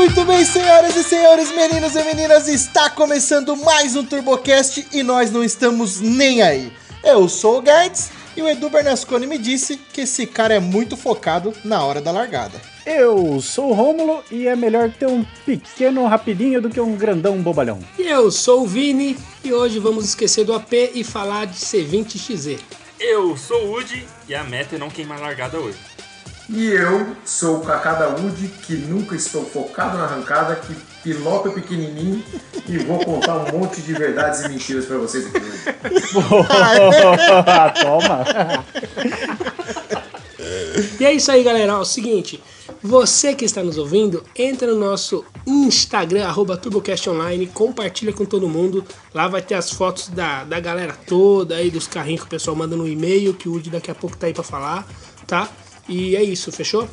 Muito bem, senhoras e senhores, meninos e meninas, está começando mais um TurboCast e nós não estamos nem aí. Eu sou o Guedes e o Edu Bernasconi me disse que esse cara é muito focado na hora da largada. Eu sou o Rômulo e é melhor ter um pequeno rapidinho do que um grandão bobalhão. E eu sou o Vini e hoje vamos esquecer do AP e falar de C20XZ. Eu sou o Udi e a meta é não queimar largada hoje. E eu sou o Kaká da Wood, que nunca estou focado na arrancada, que piloto pequenininho e vou contar um monte de verdades e mentiras pra vocês aqui hoje. Toma! E é isso aí, galera. Ó, é o seguinte, você que está nos ouvindo, entra no nosso Instagram, arroba TurboCast Online, compartilha com todo mundo. Lá vai ter as fotos da, da galera toda aí, dos carrinhos que o pessoal manda no e-mail, que o Udi daqui a pouco tá aí pra falar, tá? E é isso, fechou?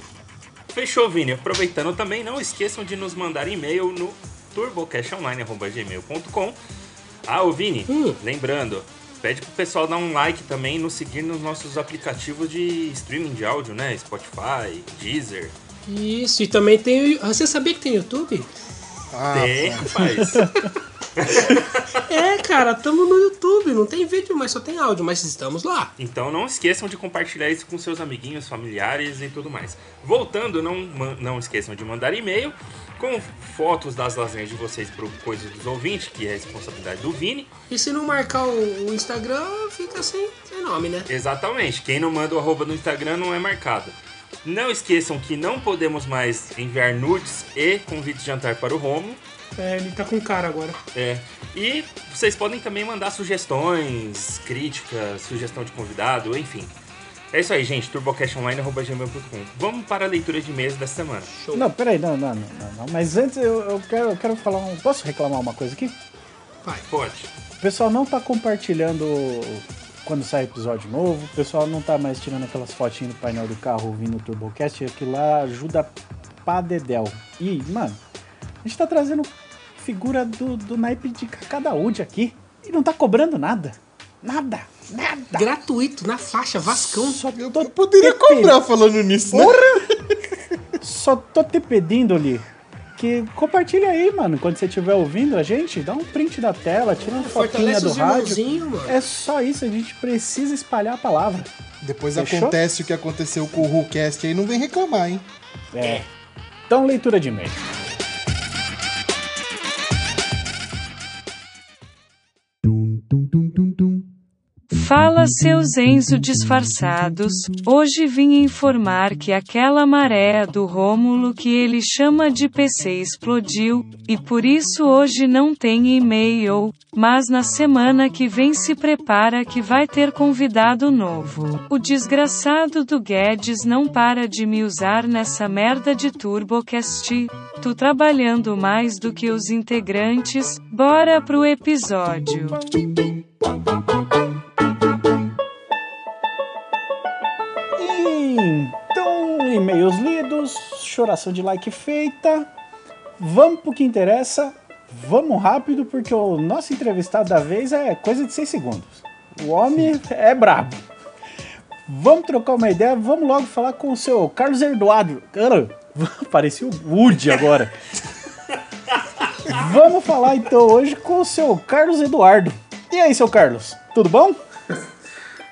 Fechou, Vini. Aproveitando também, não esqueçam de nos mandar e-mail no turbocastonline.gmail.com Ah, ô Vini, Hum. lembrando, pede pro pessoal dar um like também, nos seguir nos nossos aplicativos de streaming de áudio, né? Spotify, Deezer. Isso, e também tem. o- Você sabia que tem YouTube? Ah, Tem, rapaz. É, cara, estamos no YouTube. Não tem vídeo, mas só tem áudio, mas estamos lá. Então não esqueçam de compartilhar isso com seus amiguinhos, familiares e tudo mais. Voltando, não, não esqueçam de mandar e-mail com fotos das lasanhas de vocês pro Coisas dos Ouvintes, que é a responsabilidade do Vini. E se não marcar o, o Instagram, fica sem, sem nome, né? Exatamente, quem não manda o arroba no Instagram não é marcado. Não esqueçam que não podemos mais enviar nudes e convites de jantar para o Romulo. É, ele tá com cara agora. É. E vocês podem também mandar sugestões, críticas, sugestão de convidado, enfim. É isso aí, gente. turbocastonline.gmail.com Vamos para a leitura de e-mails dessa semana. Não, peraí, não, não, não, não, não. Mas antes eu, eu quero, eu quero falar um. Posso reclamar uma coisa aqui? Vai. Pode. O pessoal não tá compartilhando quando sai episódio novo, o pessoal não tá mais tirando aquelas fotinhas do painel do carro ouvindo o Turbocast, aquilo lá ajuda pra dedéu. E, mano, a gente tá trazendo figura do, do naipe de cada UD aqui e não tá cobrando nada. Nada, nada. Gratuito, na faixa, Vascão. Só Eu tô, poderia te cobrar falando nisso, né? só tô te pedindo ali que compartilha aí, mano. Quando você estiver ouvindo a gente, dá um print da tela, tira uma fotinha do rádio. mano. É só isso, a gente precisa espalhar a palavra. Depois Fechou? acontece o que aconteceu com o WhoCast aí, não vem reclamar, hein? É. Então, leitura de e-mail. Dum, dum, Fala seus Enzo disfarçados, hoje vim informar que aquela maré do Rômulo que ele chama de PC explodiu, e por isso hoje não tem e-mail, mas na semana que vem se prepara que vai ter convidado novo. O desgraçado do Guedes não para de me usar nessa merda de TurboCast, tu trabalhando mais do que os integrantes, bora pro episódio. E-mails lidos, choração de like feita. Vamos pro que interessa. Vamos rápido, porque o nosso entrevistado da vez é coisa de 6 segundos. O homem é brabo. Vamos trocar uma ideia, vamos logo falar com o seu Carlos Eduardo. Cara, parecia o Woody agora. Vamos falar então hoje com o seu Carlos Eduardo. E aí, seu Carlos, tudo bom?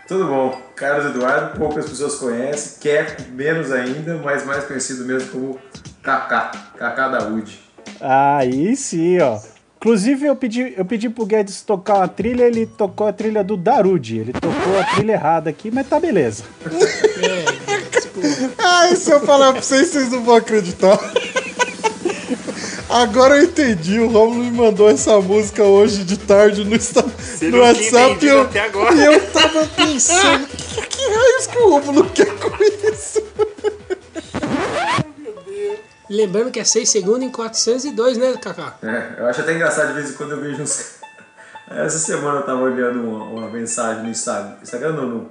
Tudo bom? Carlos Eduardo, poucas pessoas conhecem, quer menos ainda, mas mais conhecido mesmo como Kaká, Kaká da Wood. Aí sim, ó. Inclusive, eu pedi, eu pedi pro Guedes tocar uma trilha, ele tocou a trilha do Darude. Ele tocou a trilha errada aqui, mas tá beleza. Ai, se eu falar pra vocês, vocês não vão acreditar. Agora eu entendi, o Romulo me mandou essa música hoje de tarde no, Insta- Você no WhatsApp e eu, até agora. e eu tava pensando, que, que raios que o Romulo quer com isso? Lembrando que é 6 segundos em 402, né, Kaká? É, eu acho até engraçado de vez em quando eu vejo uns. Essa semana eu tava olhando uma, uma mensagem no Instagram, Instagram não, no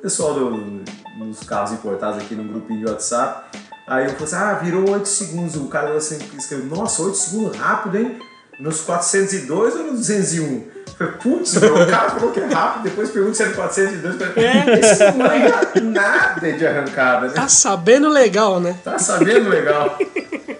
pessoal do, dos carros importados aqui no grupinho de WhatsApp. Aí eu falei assim, ah, virou 8 segundos. O cara assim, escreveu, nossa, 8 segundos rápido, hein? nos 402 ou no 201? Eu falei, putz, o cara falou que é rápido, depois pergunta se é no 402. Eu falei, É. Esse não manja nada de arrancada, né? Tá sabendo legal, né? Tá sabendo legal.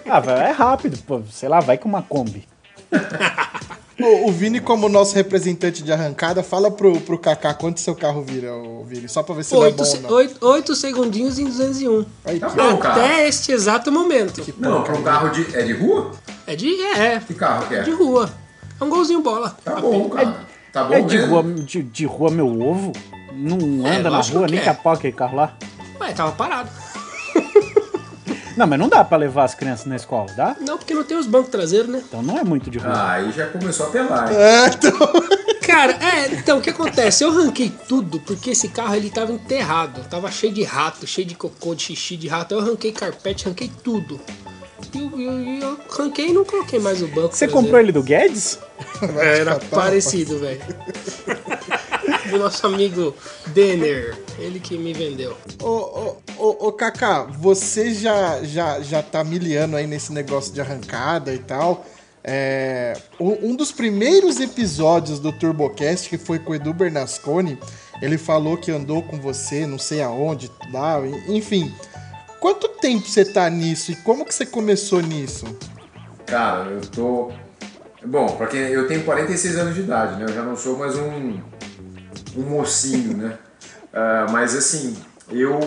Ah, é rápido, pô. Sei lá, vai com uma Kombi. O, o Vini, como nosso representante de arrancada, fala pro, pro Kaká quanto seu carro vira, o Vini, só pra ver se ele é Oito, bom se- ou não. oito, oito segundinhos em 201. Aí, Tá que- bom, cara. Até este exato momento. Não, pra um carro de. É de rua? É de. É, Que carro que é? de rua. É um golzinho bola. Tá bom, cara. Tá bom É de mesmo? rua, de, de rua meu ovo. Não É, anda na lógico rua, que nem é. capão aquele carro lá. Ué, tava parado. Não, mas não dá pra levar as crianças na escola, dá? Não, porque não tem os bancos traseiros, né? Então não é muito de rua. Ah, aí já começou a pelar, hein? É, então... Cara, é, então o que acontece? Eu ranquei tudo porque esse carro ele tava enterrado, tava cheio de rato, cheio de cocô, de xixi de rato. Eu ranquei carpete, ranquei tudo. E eu, eu, eu ranquei e não coloquei mais o banco. Você traseiro. comprou ele do Guedes? Era parecido, velho. Do nosso amigo Denner, ele que me vendeu. Ô, ô, ô, ô, Kaká, você já, já, já tá miliano aí nesse negócio de arrancada e tal. É, um dos primeiros episódios do TurboCast, que foi com o Edu Bernasconi, ele falou que andou com você, não sei aonde, lá, enfim. Quanto tempo você tá nisso e como que você começou nisso? Cara, eu tô. Bom, pra quem. Eu tenho 46 anos de idade, né? Eu já não sou mais um. Um mocinho, né? Ah, mas assim, eu.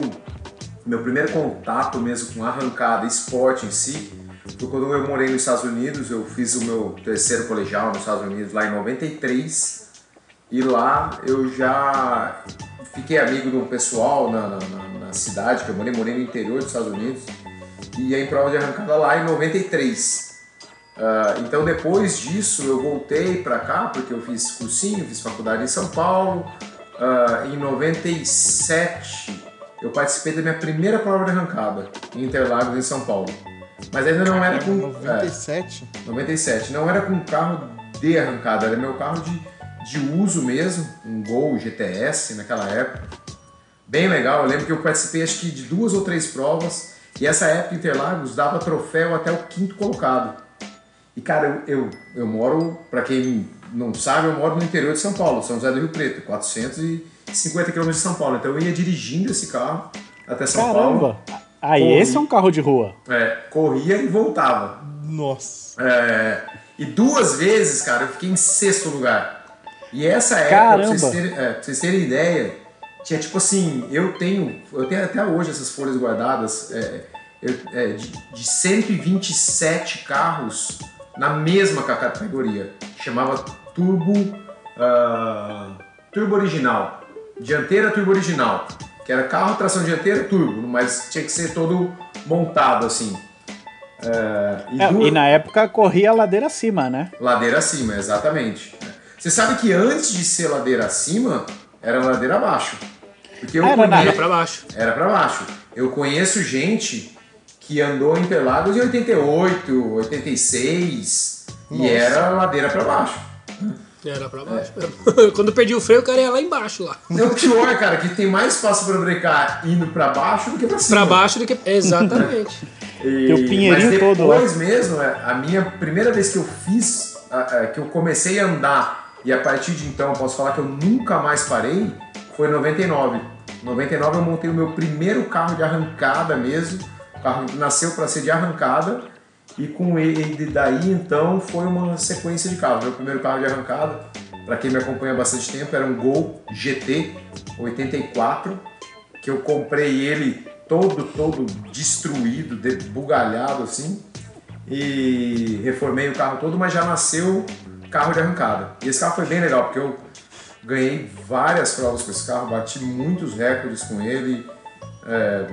Meu primeiro contato mesmo com arrancada, esporte em si, foi quando eu morei nos Estados Unidos. Eu fiz o meu terceiro colegial nos Estados Unidos lá em 93. E lá eu já fiquei amigo de um pessoal na, na, na- na cidade que eu morei, morei no interior dos Estados Unidos. E ia em prova de arrancada lá em 93. Ah, então depois disso eu voltei pra cá porque eu fiz cursinho, fiz faculdade em São Paulo. Ah, em 97 eu participei da minha primeira prova de arrancada em Interlagos em São Paulo. Mas ainda não era com é, 97? 97, não era com carro de arrancada, era meu carro de, de uso mesmo, um Gol GTS naquela época. Bem legal, eu lembro que eu participei acho que de duas ou três provas e essa época Interlagos dava troféu até o quinto colocado. E cara, eu, eu, eu moro, pra quem não sabe, eu moro no interior de São Paulo, São José do Rio Preto, 450 km de São Paulo. Então eu ia dirigindo esse carro até São Paulo. Caramba! Aí Pô, esse é um carro de rua. É, corria e voltava. Nossa. É, e duas vezes, cara, eu fiquei em sexto lugar. E essa época, pra vocês, terem, é, pra vocês terem ideia, tinha tipo assim, eu tenho, eu tenho até hoje essas folhas guardadas, é, eu- é, de, de 127 carros na mesma ca- categoria. Chamava Turbo, ah, Turbo Original. Dianteira Turbo Original. Que era carro, tração dianteira, turbo, mas tinha que ser todo montado assim. É, e É, duas- e na época corria a ladeira acima, né? Ladeira acima, exatamente. Você sabe que antes de ser ladeira acima, era ladeira abaixo. Porque eu era pra baixo. Era pra baixo. Eu conheço gente que andou em Interlagos em 88, 86 e Nossa. era ladeira pra baixo. Era pra É. baixo. Quando eu perdi o freio, o cara ia lá embaixo lá. Não, o pior, cara, que tem mais espaço pra brecar indo pra baixo do que pra cima. Pra baixo do que. Exatamente. E, Tem o pinheirinho mas todo lá. depois mesmo, é, a minha primeira vez que eu fiz, a- que eu comecei a andar, e a partir de então eu posso falar que eu nunca mais parei, foi em 99. Em 99 eu montei o meu primeiro carro de arrancada mesmo. Nasceu para ser de arrancada. E com ele daí então foi uma sequência de carros. Meu primeiro carro de arrancada, para quem me acompanha há bastante tempo, era um Gol GT 84 que eu comprei ele todo, todo destruído, bugalhado assim, e reformei o carro todo, mas já nasceu carro de arrancada. E esse carro foi bem legal, porque eu ganhei várias provas com esse carro, bati muitos recordes com ele, é,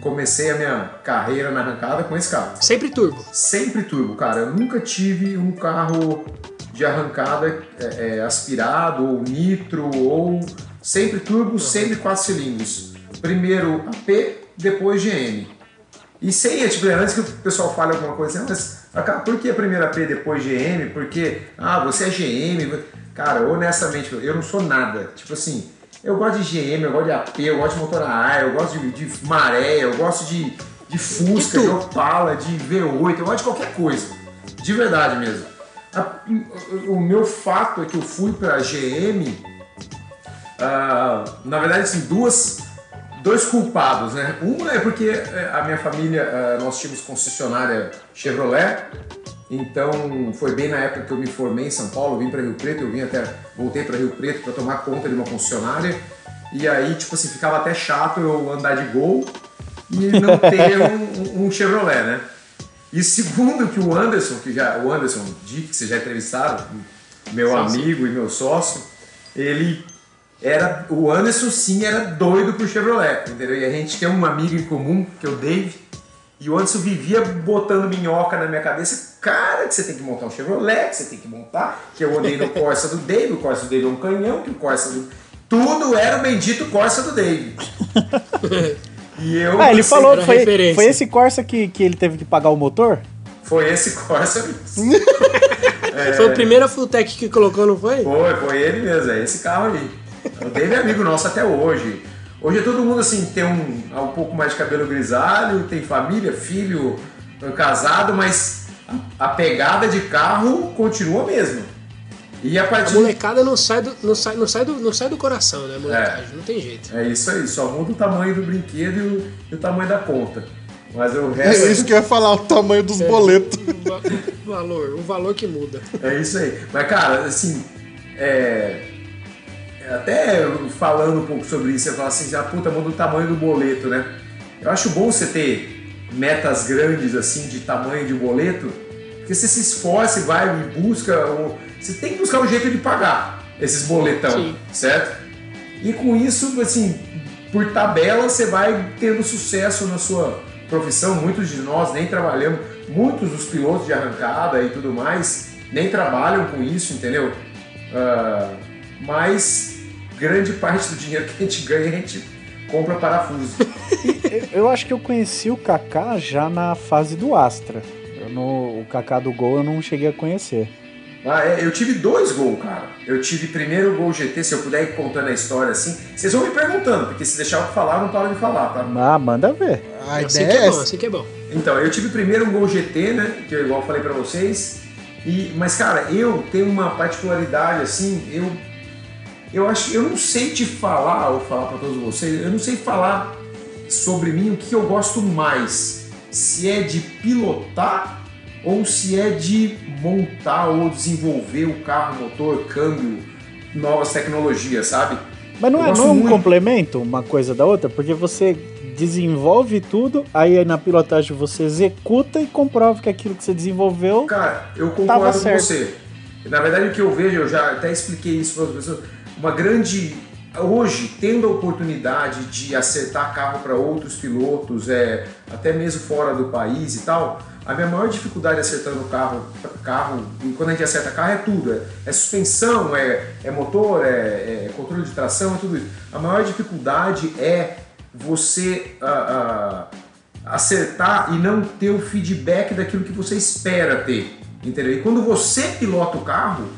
comecei a minha carreira na arrancada com esse carro. Sempre turbo. Sempre turbo, cara. Eu nunca tive um carro de arrancada é, é, aspirado ou nitro ou sempre turbo, sempre quatro cilindros. Primeiro AP, depois GM. E sem, tipo, antes que o pessoal fale alguma coisa, assim, mas cara, por que primeiro AP, depois GM? Porque, ah, você é GM. Cara, honestamente, eu não sou nada. Tipo assim, eu gosto de GM, eu gosto de AP, eu gosto de motor a ar, eu gosto de, de maré, eu gosto de, de Fusca, De de. Opala, de V8, eu gosto de qualquer coisa. De verdade mesmo. a- o meu fato é que eu fui para a GM, ah, na verdade, assim, duas, dois culpados, né? Um é porque eh, a minha família, ah, nós tínhamos concessionária Chevrolet, então foi bem na época que eu me formei em São Paulo, vim para Rio Preto, eu vim até, voltei para Rio Preto para tomar conta de uma concessionária, e aí, tipo assim, ficava até chato eu andar de Gol e não ter um, um- Chevrolet, né? E segundo que o Anderson, que já, o Anderson Dick, que vocês já entrevistaram, meu amigo e meu sócio, ele era, o Anderson sim era doido pro Chevrolet, entendeu? E a gente tem um amigo em comum, que é o Dave, e o Anderson vivia botando minhoca na minha cabeça, cara, que você tem que montar um Chevrolet, que você tem que montar, que eu andei no Corsa do Dave, o Corsa do Dave é um canhão, que o Corsa do... Tudo era o bendito Corsa do Dave. E eu... Ah, ele falou que foi, foi esse Corsa que, que ele teve que pagar o motor? Foi esse Corsa mesmo. Foi o primeiro Fulltech que colocou, não foi? Foi, foi ele mesmo, é esse carro aí. O Dave é amigo nosso até hoje. Hoje todo mundo assim tem um, um pouco mais de cabelo grisalho, tem família, filho, casado, mas a, a pegada de carro continua a mesma. E a A partir molecada não sai do, não sai, não sai do, não sai do coração, né, molecagem? Não tem jeito. É isso aí, só muda o tamanho do brinquedo e o, e o tamanho da conta. Mas o É resto. isso que eu ia falar, o tamanho dos boletos. O va- o valor, o valor que muda. É isso aí. Mas, cara, assim, é... até falando um pouco sobre isso, você fala assim, ah, puta, muda o tamanho do boleto, né? Eu acho bom você ter metas grandes, assim, de tamanho de boleto, porque você se esforça e vai e busca, o- você tem que buscar um jeito de pagar esses boletão, Sim. certo? E com isso, assim, por tabela, você vai tendo sucesso na sua profissão. Muitos de nós nem trabalhamos, muitos dos pilotos de arrancada e tudo mais nem trabalham com isso, entendeu? Ah, mas grande parte do dinheiro que a gente ganha, a gente compra parafuso. Eu- Eu acho que eu conheci o Kaká já na fase do Astra. Eu no- o Kaká do Gol eu não cheguei a conhecer. Ah, é, eu tive dois gols, cara. Eu tive primeiro o gol GT, se eu puder ir contando a história assim. Vocês vão me perguntando, porque se deixar eu falar, eu não paro de falar, tá? Ah, manda ver. A assim ideia que é é bom, assim que é bom. Então, eu tive primeiro um Gol GT, né? Que eu igual eu falei pra vocês. E, mas, cara, eu tenho uma particularidade assim, eu. Eu acho eu não sei te falar, ou falar pra todos vocês, eu não sei falar sobre mim o que eu gosto mais. Se é de pilotar ou se é de montar ou desenvolver o carro, motor, câmbio, novas tecnologias, sabe? Mas não Eu é, não um muito. complemento uma coisa da outra? Porque você desenvolve tudo, aí na pilotagem você executa e comprova que aquilo que você desenvolveu. Cara, eu concordo com certo. você. Na verdade, o que eu vejo, eu já até expliquei isso para as pessoas, uma grande. Hoje, tendo a oportunidade de acertar carro para outros pilotos, é, até mesmo fora do país e tal, a minha maior dificuldade acertando carro, carro, e quando a gente acerta carro é tudo, é, é suspensão, é, é motor, é, é controle de tração, é tudo isso. A maior dificuldade é você ah, ah, acertar e não ter o feedback daquilo que você espera ter, entendeu? E quando você pilota o carro,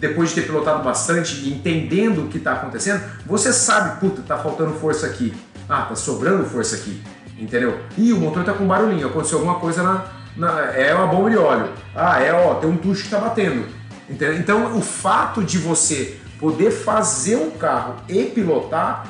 depois de ter pilotado bastante e entendendo o que está acontecendo, você sabe, puta, tá faltando força aqui. Ah, tá sobrando força aqui. Entendeu? Ih, o motor tá com barulhinho, aconteceu alguma coisa na. na- é uma bomba de óleo. Ah, é, ó, tem um tucho que tá batendo. Entendeu? Então, o fato de você poder fazer um carro e pilotar,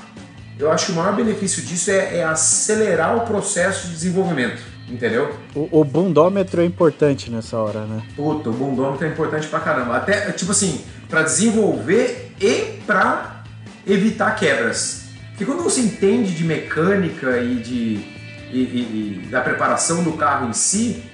eu acho que o maior benefício disso é, é acelerar o processo de desenvolvimento. Entendeu? O, o bundômetro é importante nessa hora, né? Puta, o bundômetro é importante pra caramba. Até, tipo assim, pra desenvolver e pra evitar quebras. Porque quando você entende de mecânica e de e, e- e da preparação do carro em si,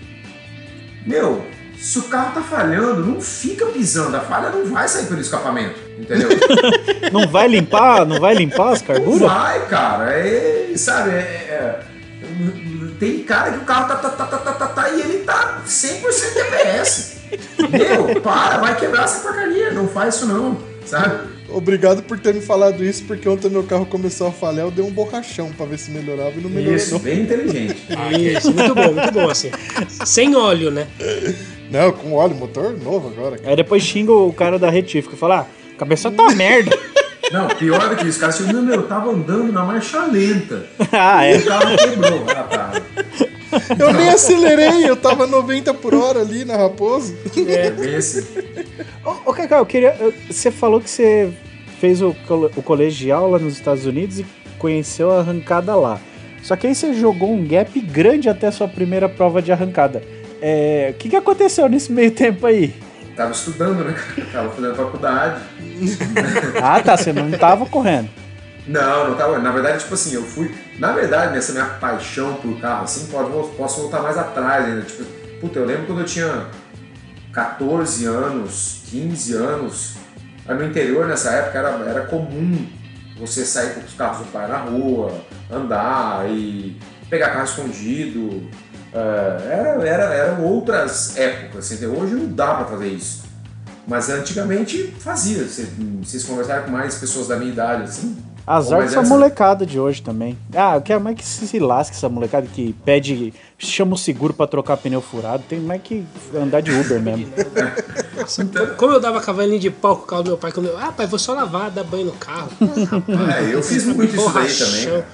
meu, se o carro tá falhando, não fica pisando, a falha não vai sair pelo escapamento, entendeu? Não vai limpar, não vai limpar as Não carburas? vai, cara. É, sabe, é- é- tem cara que o carro tá, tá, tá, tá, tá, tá, tá, e ele tá 100% DPS. Meu, para, vai quebrar essa porcaria, não faz isso não, sabe? Obrigado por ter me falado isso, porque ontem meu carro começou a falhar, eu dei um borrachão pra ver se melhorava e não melhorou. Isso, bem inteligente. Isso, muito bom, muito bom, assim. Sem óleo, né? Não, com óleo, motor novo agora. Aí depois xinga o cara da retífica e fala: ah, cabeça tá merda. Não, pior do que isso, caras chegam, meu, eu tava andando na marcha lenta. ah, E é. o carro quebrou. Ah, tá. Eu nem acelerei, eu tava 90 por hora ali na Raposo. É bem assim. Ô, ô Cacau, eu queria. eu- Você falou que você fez o, o colegial lá nos Estados Unidos e conheceu a arrancada lá. Só que aí você jogou um gap grande até a sua primeira prova de arrancada. É, O que, que aconteceu nesse meio tempo aí? Tava estudando, né? Tava fazendo faculdade. Ah, tá, você não tava correndo. Não, não tava. Na verdade, tipo assim, eu fui. Na verdade, nessa minha paixão por carro, assim, pode, posso voltar mais atrás ainda. Tipo, puta, eu lembro quando eu tinha 14 anos, 15 anos. Aí no interior, nessa época, era, era comum você sair com os carros do pai na rua, andar e pegar carro escondido. É, era, era, eram outras épocas, entendeu? Hoje não dá pra fazer isso. Mas antigamente fazia. Você- Vocês conversaram com mais pessoas da minha idade, assim. Azar dessa essa- molecada de hoje também. Ah, eu quero mais que se, se lasque essa molecada que pede. chama o seguro pra trocar pneu furado. Tem mais que andar de Uber mesmo. Nossa, como eu dava cavalinho de pau com o carro do meu pai quando eu. Ah, pai, vou só lavar, dar banho no carro. É, eu fiz muito isso daí Borrachão. também.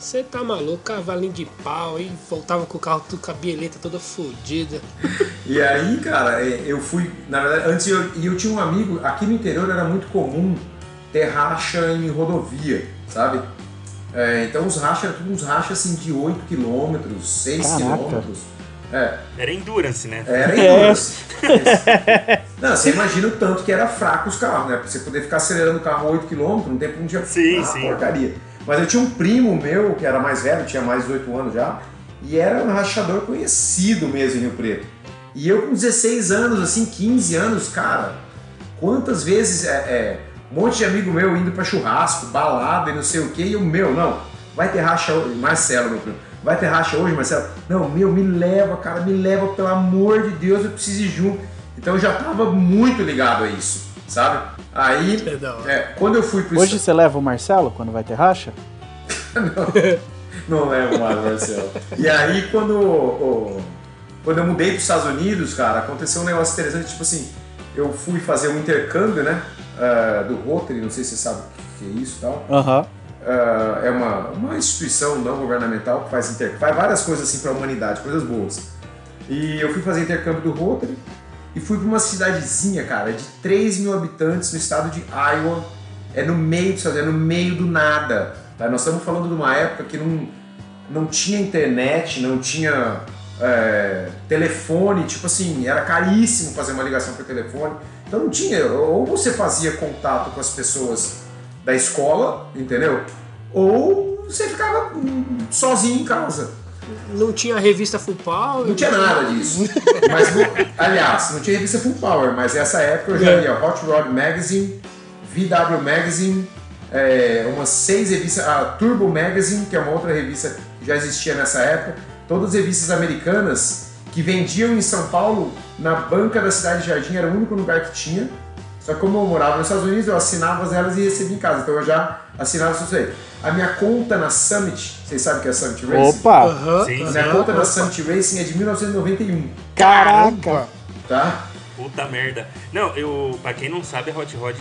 Você tá maluco, cavalinho de pau, e voltava com o carro tudo com a bieleta toda fodida. E aí, cara, é, eu fui. Na verdade, antes eu, e eu tinha um amigo. Aqui no interior era muito comum ter racha em rodovia, sabe? É, então os rachas eram tudo uns rachas assim de 8 km, 6 Caraca. km. É, Era endurance, né? era endurance. Não, você imagina o tanto que era fraco os carros, né? Pra você poder ficar acelerando o carro 8 km, não tem pra um dia. Sim, ah, sim. porcaria. Mas eu tinha um primo meu, que era mais velho, tinha mais de 18 anos já, e era um rachador conhecido mesmo em Rio Preto. E eu com 16 anos, assim, 15 anos, cara, quantas vezes é, é, um monte de amigo meu indo pra churrasco, balada e não sei o que, e o meu, não, vai ter racha hoje, Marcelo, meu primo, vai ter racha hoje, Marcelo? Não, meu, me leva, cara, me leva, pelo amor de Deus, eu preciso ir junto. Então eu já tava muito ligado a isso, sabe? Aí, É quando eu fui pro Hoje você leva o Marcelo quando vai ter racha? Não lembro mais, Marcelo. E aí, quando, o- quando eu mudei para os Estados Unidos, cara, aconteceu um negócio interessante. Tipo assim, eu fui fazer um intercâmbio, né? ah, do Rotary, não sei se você sabe o que é isso e tal. Aham. Ah, é uma, uma instituição não governamental que faz, inter... faz várias coisas assim para a humanidade, coisas boas. E eu fui fazer intercâmbio do Rotary e fui para uma cidadezinha, cara, de 3 mil habitantes no estado de Iowa. É no meio do é no meio do nada. Tá? Nós estamos falando de uma época que não, não tinha internet, não tinha é, telefone, tipo assim, era caríssimo fazer uma ligação por telefone. Então não tinha, ou você fazia contato com as pessoas da escola, entendeu? Ou você ficava hum, sozinho em casa. Não tinha revista Full Power. Não tinha nada disso. Mas, aliás, não tinha revista Full Power, mas nessa época eu já lia Hot Rod Magazine, VW Magazine, é, umas seis revistas, a Turbo Magazine, que é uma outra revista que já existia nessa época, todas revistas americanas que vendiam em São Paulo, na banca da cidade de Jardim, era o único lugar que tinha. Só que como eu morava nos Estados Unidos, eu assinava elas e recebia em casa, então eu já assinava isso aí. A minha conta na Summit, vocês sabem o que é a Summit Racing? Opa! Aham, Sim, A minha conta na Summit Racing é de 1991, Caraca! tá? Puta merda. Não, eu, pra quem não sabe, a Hot Rod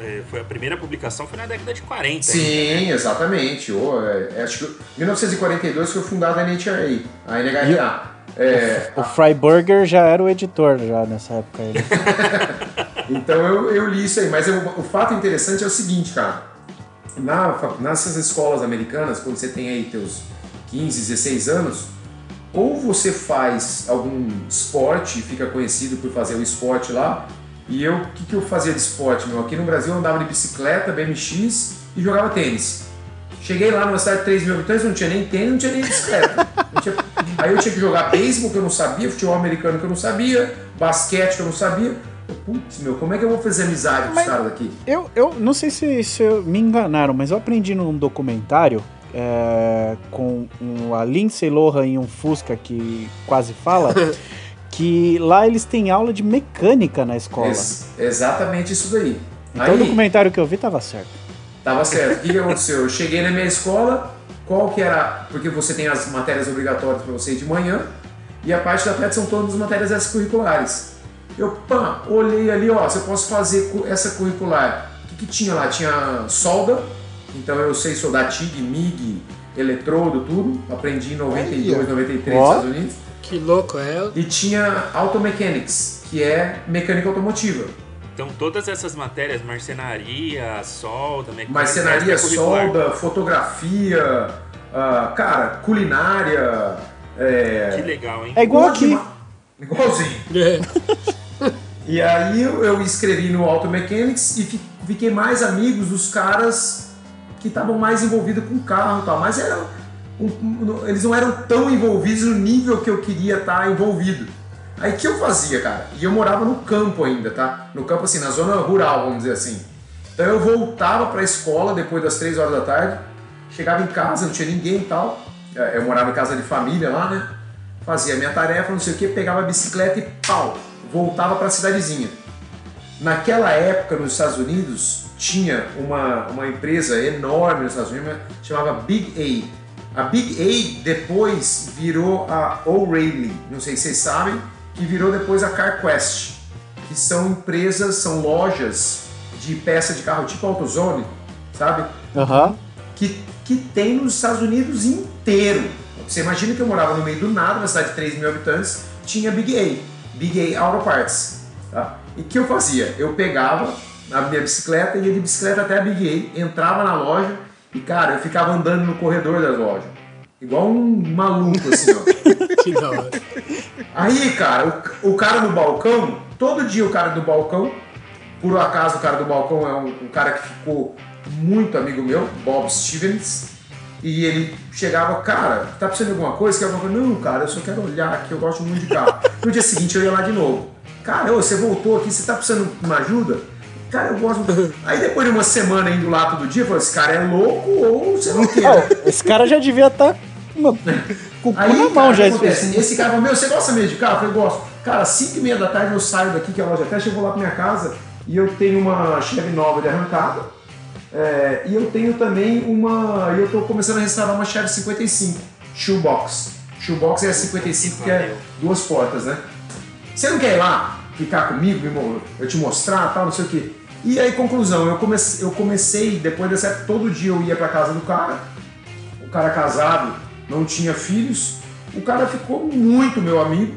é, foi a primeira publicação foi na década de 40. ainda, né? Sim, exatamente. Ô, é, é, acho que 1942 foi fundada a NHRA, a NHRA. É, O Freiburger já era o editor já nessa época. Ele. então eu, eu li isso aí, mas eu- o fato interessante é o seguinte, cara. Na, nessas escolas americanas, quando você tem aí teus 15, 16 anos, ou você faz algum esporte fica conhecido por fazer o esporte lá, e eu, o que, que eu fazia de esporte, meu? Aqui no Brasil eu andava de bicicleta, BMX e jogava tênis. Cheguei lá numa cidade de 3 mil habitantes, não tinha nem tênis, não tinha nem bicicleta. Tinha- Aí eu tinha que jogar beisebol que eu não sabia, futebol americano que eu não sabia, basquete que eu não sabia. Putz, meu, como é que eu vou fazer amizade com os caras daqui? Eu, eu não sei se, se me enganaram, mas eu aprendi num documentário é, com um, a Lindsay Lohan em um Fusca que quase fala que lá eles têm aula de mecânica na escola. Ex- exatamente isso daí. Então o Aí, documentário que eu vi tava certo. Tava certo. O que, que aconteceu? Eu cheguei na minha escola, qual que era. Porque você tem as matérias obrigatórias para você ir de manhã, e a parte da tarde são todas as matérias extracurriculares. Eu, pã, olhei ali, ó, se eu posso fazer essa curricular. O que, que tinha lá? Tinha solda, então eu sei soldar TIG, MIG, eletrodo, tudo. Aprendi em 92, Olha. 93 Ó. nos Estados Unidos. Que louco, é. E tinha Automechanics, que é mecânica automotiva. Então todas essas matérias, marcenaria, solda, mecânica, Marcenaria, solda, fotografia, ah, cara, culinária. É, Que legal, hein? É igual aqui. Igualzinho. É. E aí eu, escrevi no Auto Mechanics e fi- fiquei mais amigos dos caras que estavam mais envolvidos com carro e tal. Mas era um- um- eles não eram tão envolvidos no nível que eu queria estar envolvido. Aí o que eu fazia, cara? E eu morava no campo ainda, tá? No campo assim, na zona rural, vamos dizer assim. Então eu voltava pra escola depois das três horas da tarde, chegava em casa, não tinha ninguém e tal. Eh, Eu morava em casa de família lá, né? Fazia minha tarefa, não sei o que, pegava a bicicleta e pau, voltava pra cidadezinha. Naquela época, nos Estados Unidos, tinha uma, uma empresa enorme nos Estados Unidos, chamava Big A. A Big A depois virou a O'Reilly, não sei se vocês sabem, que virou depois a CarQuest, que são empresas, são lojas de peça de carro tipo AutoZone, sabe? Aham. que, que tem nos Estados Unidos inteiro. Você imagina que eu morava no meio do nada, uma cidade de 3 mil habitantes, tinha Big A, Big A Auto Parts. Tá? E o que eu fazia? Eu pegava a minha bicicleta, ia de bicicleta até a Big A, entrava na loja e, cara, eu ficava andando no corredor da loja. Igual um maluco, assim, ó. Que da hora. Aí, cara, o, o cara no balcão, todo dia o cara do balcão, por acaso o cara do balcão é um, um cara que ficou muito amigo meu, Bob Stevens, e ele chegava, cara, tá precisando de alguma coisa? Quer alguma coisa? Não, cara, eu só quero olhar aqui, eu gosto muito de carro. No dia seguinte eu ia lá de novo. Cara, ô, você voltou aqui, você tá precisando de uma ajuda? Cara, eu gosto. Aí depois de uma semana indo lá todo dia, eu falei, esse cara é louco ou sei lá o quê. né? Esse cara já devia estar com o cu na mão já. que acontece? Esse cara falou, meu, você gosta mesmo de carro? Eu falei, gosto. Cara, 5 e meia da tarde eu saio daqui, que é a loja fecha, eu vou lá pra minha casa e eu tenho uma Chevy nova de arrancada. É, e eu tenho também uma. E eu tô começando a restaurar uma Chevy 55, Shoebox. Shoebox é a 55, que é duas portas, né? Você não quer ir lá ficar comigo, eu te mostrar, tal, não sei o quê. E aí, conclusão, eu comecei, eu comecei depois dessa época, todo dia eu ia pra casa do cara, o cara casado, não tinha filhos, o cara ficou muito meu amigo.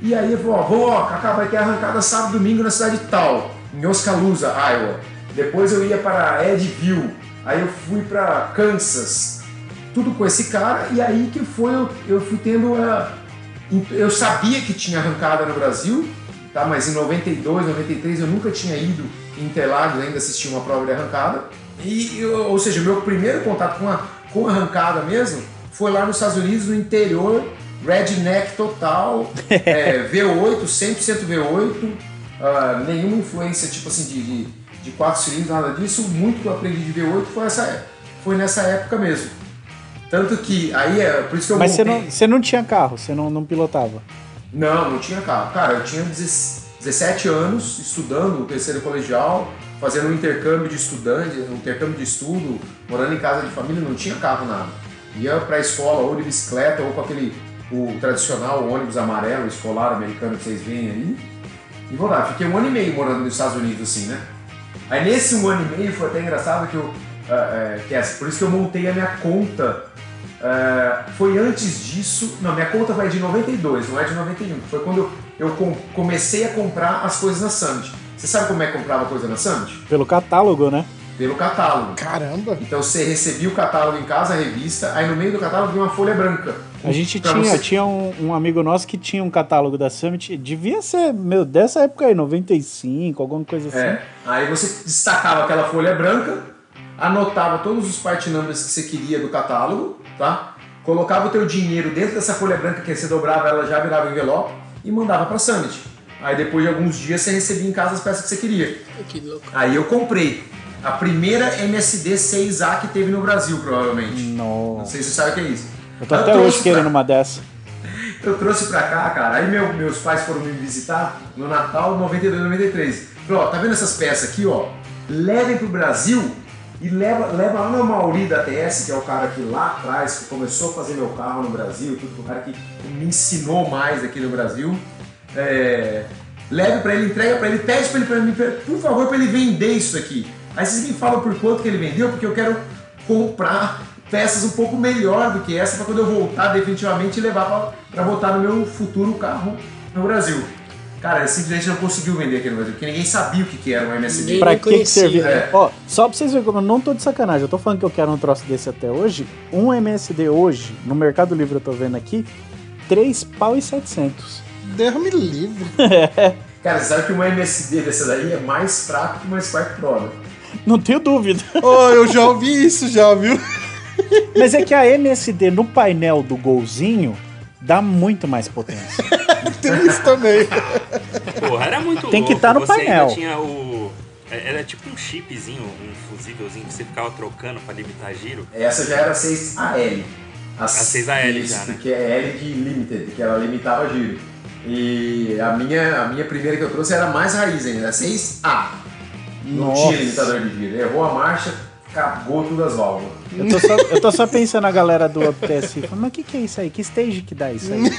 E aí ele falou, ó, vou, Cacá vai ter arrancada sábado e domingo na cidade tal, em Oskaloosa, Iowa. Depois eu ia para Edville, aí eu fui para Kansas, tudo com esse cara, e aí que foi, eu, eu fui tendo a... Eu sabia que tinha arrancada no Brasil, tá? mas em 92, 93 eu nunca tinha ido em Interlagos ainda assistir uma prova de arrancada. E, eu- ou seja, meu primeiro contato com a, com a arrancada mesmo foi lá nos Estados Unidos, no interior, redneck total, é, V8, 100% V8, ah, nenhuma influência tipo assim de, de, de quatro cilindros, nada disso. Muito que eu aprendi de V8 foi, essa, foi nessa época mesmo. Tanto que aí é por isso que eu Mas você não, você não tinha carro, você não, não pilotava. não, não tinha carro. Cara, eu tinha 17 anos estudando o terceiro colegial, fazendo um intercâmbio de estudante, um intercâmbio de estudo, morando em casa de família, não tinha carro nada. Ia pra escola ou de bicicleta ou com aquele o tradicional ônibus amarelo escolar americano que vocês veem aí. E vou lá, fiquei um ano e meio morando nos Estados Unidos assim, né? Aí nesse um ano e meio foi até engraçado que eu. ah, é, que é, por isso que eu montei a minha conta. ah, foi antes disso. Não, minha conta vai de 92, não é de 91. Foi quando eu, eu com- comecei a comprar as coisas na Summit. Você sabe como é que comprava coisa na Summit? Pelo catálogo, né? Pelo catálogo. Caramba! Então você recebia o catálogo em casa, a revista, aí no meio do catálogo vinha uma folha branca. A gente tinha, tinha um, um amigo nosso que tinha um catálogo da Summit, devia ser, meu, dessa época aí, 95, alguma coisa assim. É. Aí você destacava aquela folha branca, anotava todos os part numbers que você queria do catálogo, tá? Colocava o teu dinheiro dentro dessa folha branca que você dobrava, ela já virava envelope e mandava pra Summit. Aí depois de alguns dias você recebia em casa as peças que você queria. Que louco. Aí eu comprei a primeira MSD 6A que teve no Brasil, provavelmente. Não Nossa. sei se você sabe o que é isso. Eu tô Aí até hoje querendo pra- uma dessa. eu trouxe pra cá, cara. Aí meu- meus pais foram me visitar no Natal 92, 93. Falei, ó, tá vendo essas peças aqui, ó? Levem pro Brasil e leva, leva lá no Mauri da TS, que é o cara que lá atrás que começou a fazer meu carro no Brasil, tudo, o cara que me ensinou mais aqui no Brasil. É, leve pra ele, entrega pra ele, pede pra ele, pra mim, por favor, pra ele vender isso aqui. Aí vocês me falam por quanto que ele vendeu, porque eu quero comprar peças um pouco melhor do que essa para quando eu voltar definitivamente levar para botar no meu futuro carro no Brasil. Cara, ele simplesmente não conseguiu vender aqui no Brasil, porque ninguém sabia o que, que era um MSD. Pra que que servia? É. Ó, só pra vocês verem como eu não tô de sacanagem, eu tô falando que eu quero um troço desse até hoje. Um MSD hoje, no Mercado Livre eu tô vendo aqui, 3 pau e 700. Deus me livre. Cara, você sabe que uma MSD dessa daí é mais fraco que uma Spark Pro, né? Não tenho dúvida. Oh, eu já ouvi isso já, viu? Mas é que a MSD no painel do golzinho dá muito mais potência. Tem isso também. Porra, era muito Tem que louco. tá no você ainda painel. tinha o... é- Era tipo um chipzinho, um fusívelzinho que você ficava trocando pra limitar giro. Essa já era 6AL. A 6AL Isso, já, né? Que é L de Limited, que ela limitava giro. E a minha, a minha primeira que eu trouxe era mais raiz ainda, era 6A. Não Nossa. tinha limitador de giro. Errou a marcha, acabou todas as válvulas. Eu tô só, eu tô só pensando na galera do falando, mas o que, que é isso aí? Que stage que dá isso aí?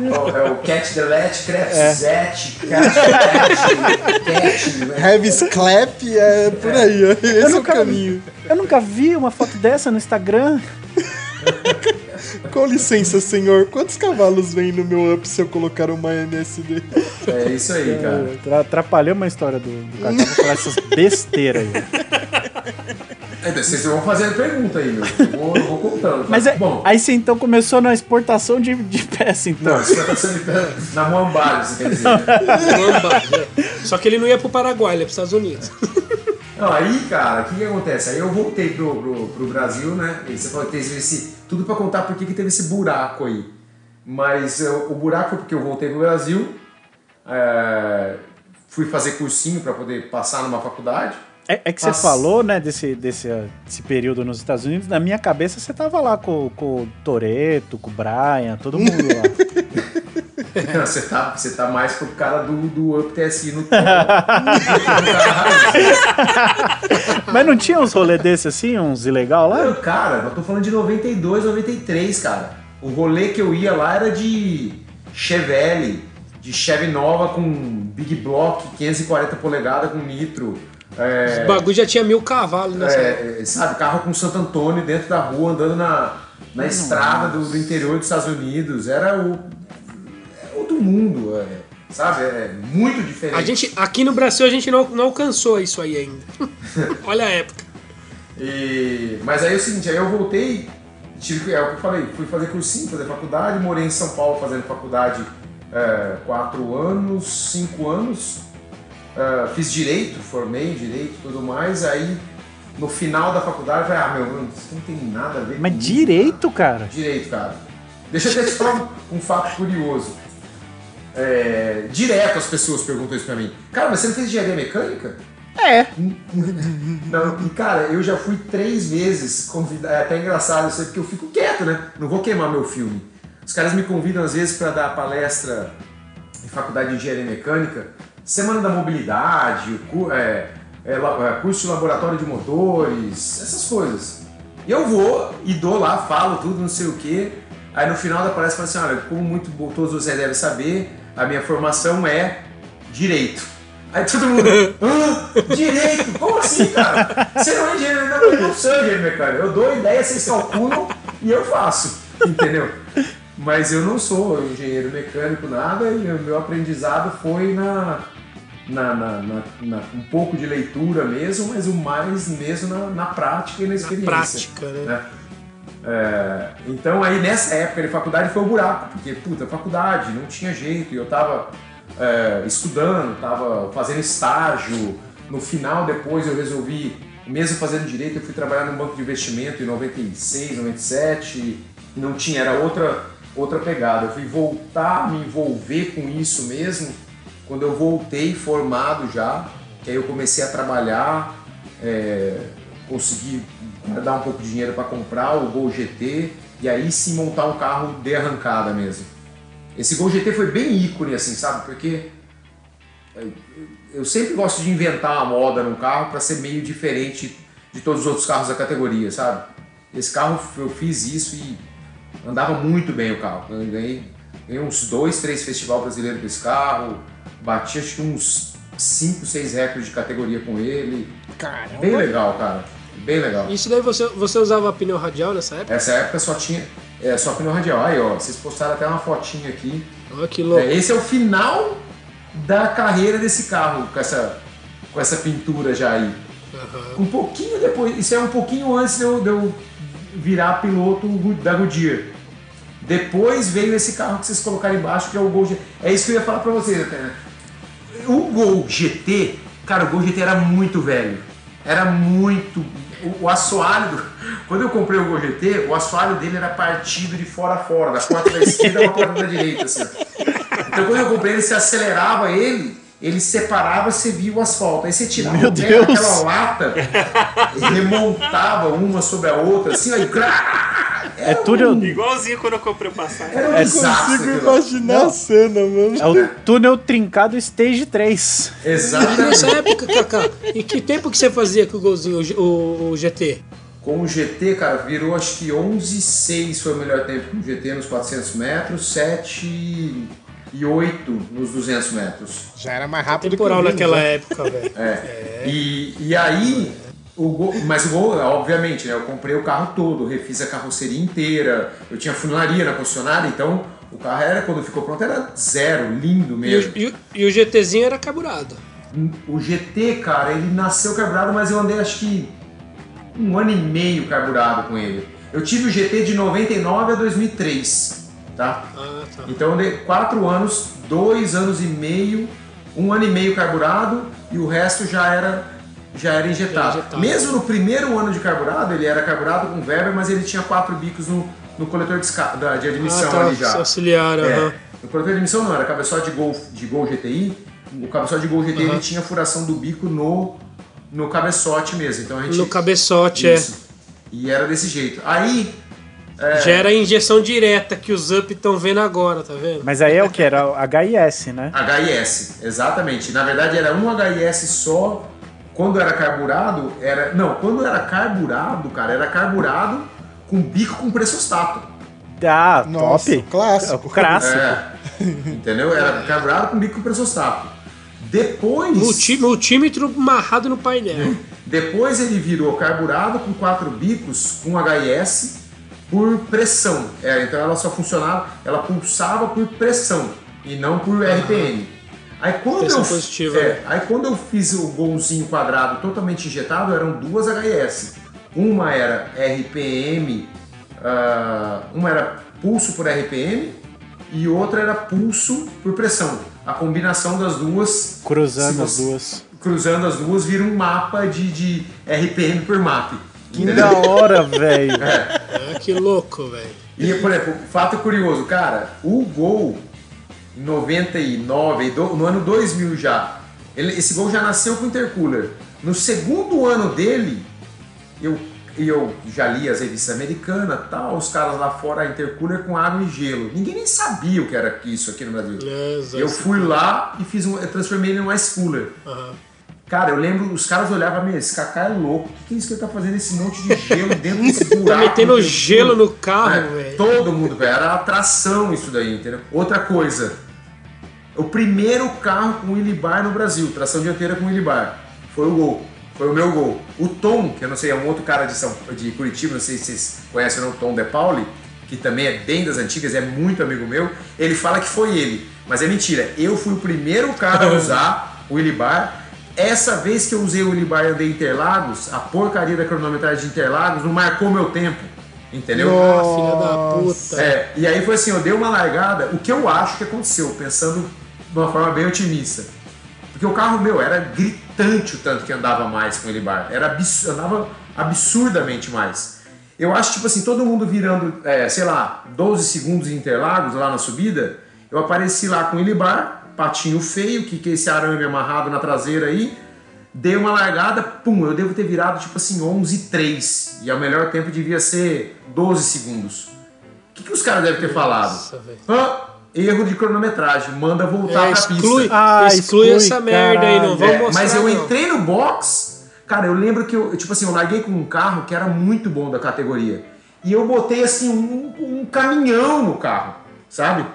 É o- é o Catch the Latch, Craft É. Zet, Catch the Latch, Catch. né? Heavy Clap é por aí. Esse é o nunca- caminho. Eu nunca vi uma foto dessa no Instagram. Com licença, senhor. Quantos cavalos vem no meu up se eu colocar uma MSD? É isso aí, cara. Tra- Atrapalhou uma história do, do Kaká pra falar essas besteiras aí. Então, vocês vão fazendo pergunta aí, meu. Eu vou, eu vou contando. Mas é, Bom, aí você então começou na exportação de, de peça, então. não, isso já tá sendo na Moambalho, você quer dizer. Mamba, né? Só que ele não ia pro Paraguai, ele ia pros Estados Unidos. Não, aí, cara, o que, que acontece? Aí eu voltei pro, pro, pro Brasil, né? E você falou que teve esse. Tudo pra contar por que teve esse buraco aí. Mas eu- o buraco foi porque eu voltei pro Brasil, é, fui fazer cursinho pra poder passar numa faculdade. É, é que você falou, né, desse, desse, uh, desse período nos Estados Unidos, na minha cabeça você tava lá com, com o Toreto, com o Brian, todo mundo lá. Você tá, você tá mais pro cara do, do Up TSI no. Mas não tinha uns rolê desse assim, uns ilegal lá? Não, cara, eu tô falando de 92, 93, cara. O rolê que eu ia lá era de Chevelle, de Chevy nova com Big Block, 540 polegadas com nitro. É, O bagulho já tinha mil cavalos nessa é, sabe, carro com Santo Antônio dentro da rua, andando na, na estrada do, do interior dos Estados Unidos. Era o. Outro mundo, é, sabe? É muito diferente. A gente, aqui no Brasil a gente não, não alcançou isso aí ainda. Olha a época. E- mas aí é o seguinte, aí eu voltei, tive, que- é o que eu falei, fui fazer cursinho, fazer faculdade, morei em São Paulo fazendo faculdade é, quatro anos, cinco anos, é, fiz direito, formei em direito e tudo mais, aí no final da faculdade eu falei, ah meu, isso não tem nada a ver Mas comigo, direito, cara. cara. Direito, cara. Deixa eu até te falar um, um fato curioso. É, direto as pessoas perguntam isso pra mim. Cara, mas você não fez engenharia mecânica? É. Não, e cara, eu já fui três vezes convidado. É até engraçado isso aí, porque eu fico quieto, né? Não vou queimar meu filme. Os caras me convidam às vezes para dar palestra em faculdade de engenharia mecânica, semana da mobilidade, é, é, é, curso de laboratório de motores, essas coisas. E eu vou e dou lá, falo tudo, não sei o quê. Aí no final da palestra eu falo assim, olha, como muito todos vocês devem saber, a minha formação é direito. Aí todo mundo, Hã? direito? Como assim, cara? Você não é engenheiro, não, eu não sou engenheiro mecânico. Eu dou ideia, vocês calculam e eu faço, entendeu? Mas eu não sou engenheiro mecânico, nada, e o meu aprendizado foi na, na, na- na- na- um pouco de leitura mesmo, mas o mais mesmo na, na prática e na experiência. prática, né? né? É, então aí nessa época de faculdade foi o buraco, porque puta, faculdade, não tinha jeito, e eu tava é, estudando, tava fazendo estágio, no final depois eu resolvi, mesmo fazendo direito, eu fui trabalhar num banco de investimento em 96, 97, não tinha, era outra, outra pegada, eu fui voltar a me envolver com isso mesmo, quando eu voltei formado já, que aí eu comecei a trabalhar, é, consegui dar um pouco de dinheiro para comprar o Gol GT e aí sim montar um carro de arrancada mesmo. Esse Gol GT foi bem ícone, assim, sabe? Porque eu sempre gosto de inventar uma moda num carro para ser meio diferente de todos os outros carros da categoria, sabe? Esse carro eu fiz isso e andava muito bem o carro. Eu ganhei, ganhei uns dois, três festivais brasileiros com esse carro, bati acho que uns 5, 6 recordes de categoria com ele. Caramba. Bem legal, cara. Bem legal. Isso daí você, você usava pneu radial nessa época? Essa época só tinha é, só pneu radial. Aí, ó, vocês postaram até uma fotinha aqui. Olha que louco. É, esse é o final da carreira desse carro, com essa, com essa pintura já aí. Um pouquinho depois, isso é um pouquinho antes de eu, de eu virar piloto da Goodyear. Depois veio esse carro que vocês colocaram embaixo, que é o Gol GT. É isso que eu ia falar pra vocês até, né? O Gol GT, cara, o Gol GT era muito velho. Era muito. O, o assoalho, do- quando eu comprei o Gol GT, o assoalho dele era partido de fora a fora, da porta da esquerda pra porta da direita, assim. Então quando eu comprei ele, você acelerava ele, ele separava, você via o asfalto. Aí você tirava Meu o pé Deus. daquela lata, remontava uma sobre a outra, assim, aí. É túnel, Igualzinho quando eu comprei o passagem. Era um É. Consigo imaginar a cena, mano. é o túnel trincado Stage 3. E nessa Exatamente. época, Kaká, e que tempo que você fazia com o golzinho, o o, o GT? Com o GT, cara, virou acho que 11,6 foi o melhor tempo com o GT nos 400 metros, 7 e 8 nos 200 metros. Já era mais rápido Temporal que o naquela já. época, velho. É. E, e aí, o Gol, mas o Gol, obviamente, né, eu comprei o carro todo, refiz a carroceria inteira, eu tinha funilaria na concessionária, então o carro era, quando ficou pronto, era zero, lindo E mesmo. o, e, o- e o GTzinho era carburado. O GT, cara, ele nasceu carburado, mas eu andei acho que um ano e meio carburado com ele. Eu tive o GT de 99 a 2003, tá? Ah, tá. Então eu andei quatro anos, dois anos e meio, um ano e meio carburado e o resto já era já era injetado. injetado. Mesmo no primeiro ano de carburado, ele era carburado com Weber, mas ele tinha quatro bicos no, no coletor de, da- de admissão Ah, tá. ali já. Auxiliar, É, no coletor de admissão não, era cabeçote de Gol, de Gol GTI. O cabeçote de Gol GTI ele tinha furação do bico no, no cabeçote mesmo. Então a gente. No cabeçote, Isso. E era desse jeito. Aí. é. Já era a injeção direta que os up estão vendo agora, tá vendo? Mas aí é o que? Era o HIS, né? HIS, exatamente. Na verdade era um HIS só. Quando era carburado, era. Não, quando era carburado, cara, era carburado com bico com pressostato. Ah, Nossa, top. clássico. O clássico. É. Entendeu? Era carburado com bico com pressostato. Depois. Multi, multímetro amarrado no painel. Depois ele virou carburado com quatro bicos com HIS por pressão. É, então ela só funcionava, ela pulsava por pressão e não por RPM. Aí quando, eu, positiva, é, né? aí quando eu fiz o golzinho quadrado totalmente injetado, eram duas HIS. Uma era RPM, ah, uma era pulso por RPM e outra era pulso por pressão. A combinação das duas Cruzando as duas. cruzando as duas vira um mapa de, de RPM por map. Que da hora, velho. Ah, que louco, velho. E, por exemplo, fato curioso, cara, o Gol em 99, e do- no ano 2000 já, ele- esse Gol já nasceu com intercooler. No segundo ano dele, eu, eu já li as revistas americanas, tal, os caras lá fora, intercooler com água e gelo. Ninguém nem sabia o que era isso aqui no Brasil. É. Eu fui lá e fiz um, eu transformei ele num ice cooler. Aham. Cara, eu lembro, os caras olhavam, meu, esse Kaká é louco, o que, que é isso que ele tá fazendo esse monte de gelo dentro desse buraco? Tá metendo gelo no carro, É, velho. Todo mundo, velho, era atração isso daí, entendeu? Outra coisa, o primeiro carro com Willy Bar no Brasil, tração dianteira com Willy Bar, foi o Gol, foi o meu Gol. O Tom, que eu não sei, é um outro cara de, São, de Curitiba, não sei se vocês conhecem o Tom De Pauli, que também é bem das antigas, é muito amigo meu, ele fala que foi ele, mas é mentira, eu fui o primeiro cara a usar o Willy Bar, essa vez que eu usei o Willy Bar e andei em Interlagos, a porcaria da cronometragem de Interlagos não marcou meu tempo, entendeu? Ah, filha da puta. É, e aí foi assim, eu dei uma largada, o que eu acho que aconteceu, pensando de uma forma bem otimista. Porque o carro meu era gritante o tanto que andava mais com ele bar. Era abs- andava absurdamente mais. Eu acho, tipo assim, todo mundo virando, é, sei lá, 12 segundos em Interlagos lá na subida, eu apareci lá com ele bar, patinho feio, que, que é esse arame amarrado na traseira aí, dei uma largada, pum, eu devo ter virado tipo assim 11 e 3, e o melhor tempo devia ser 12 segundos. O que, que os caras devem ter falado? Nossa, velho. Ah, erro de cronometragem, manda voltar É, pra exclui, pista. Ah, exclui, exclui, essa merda aí, não caralho. vamos É, mostrar. mas eu não. entrei no box, cara, eu lembro que eu, tipo assim, eu larguei com um carro que era muito bom da categoria. E eu botei assim um, um caminhão no carro, sabe?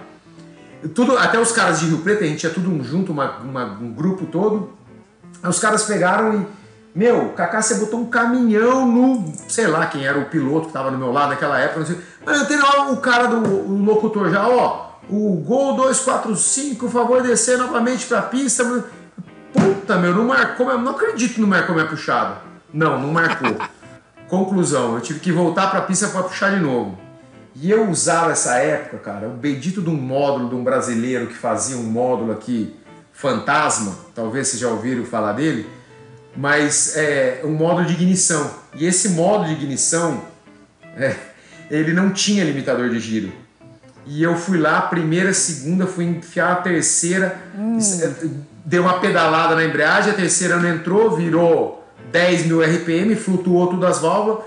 Tudo, até os caras de Rio Preto, a gente tinha tudo um junto, uma- uma- um grupo todo. Aí os caras pegaram Meu, Kaká, você botou um caminhão no. Sei lá quem era o piloto que tava no meu lado naquela época. Não sei. Mas eu tenho lá o cara do o locutor já, ó. O gol 245, por favor, descer novamente pra pista. Puta, meu, não marcou. Não acredito que não marcou minha puxada. Não, não marcou. Conclusão, eu tive que voltar pra pista pra puxar de novo. E eu usava essa época, cara, o bendito de um módulo de um brasileiro que fazia um módulo aqui, fantasma, talvez vocês já ouviram falar dele mas é um módulo de ignição. E esse módulo de ignição, é, ele não tinha limitador de giro. E eu fui lá, primeira, segunda, fui enfiar a terceira, hum. deu uma pedalada na embreagem, a terceira não entrou, virou 10 mil RPM, flutuou tudo as válvulas.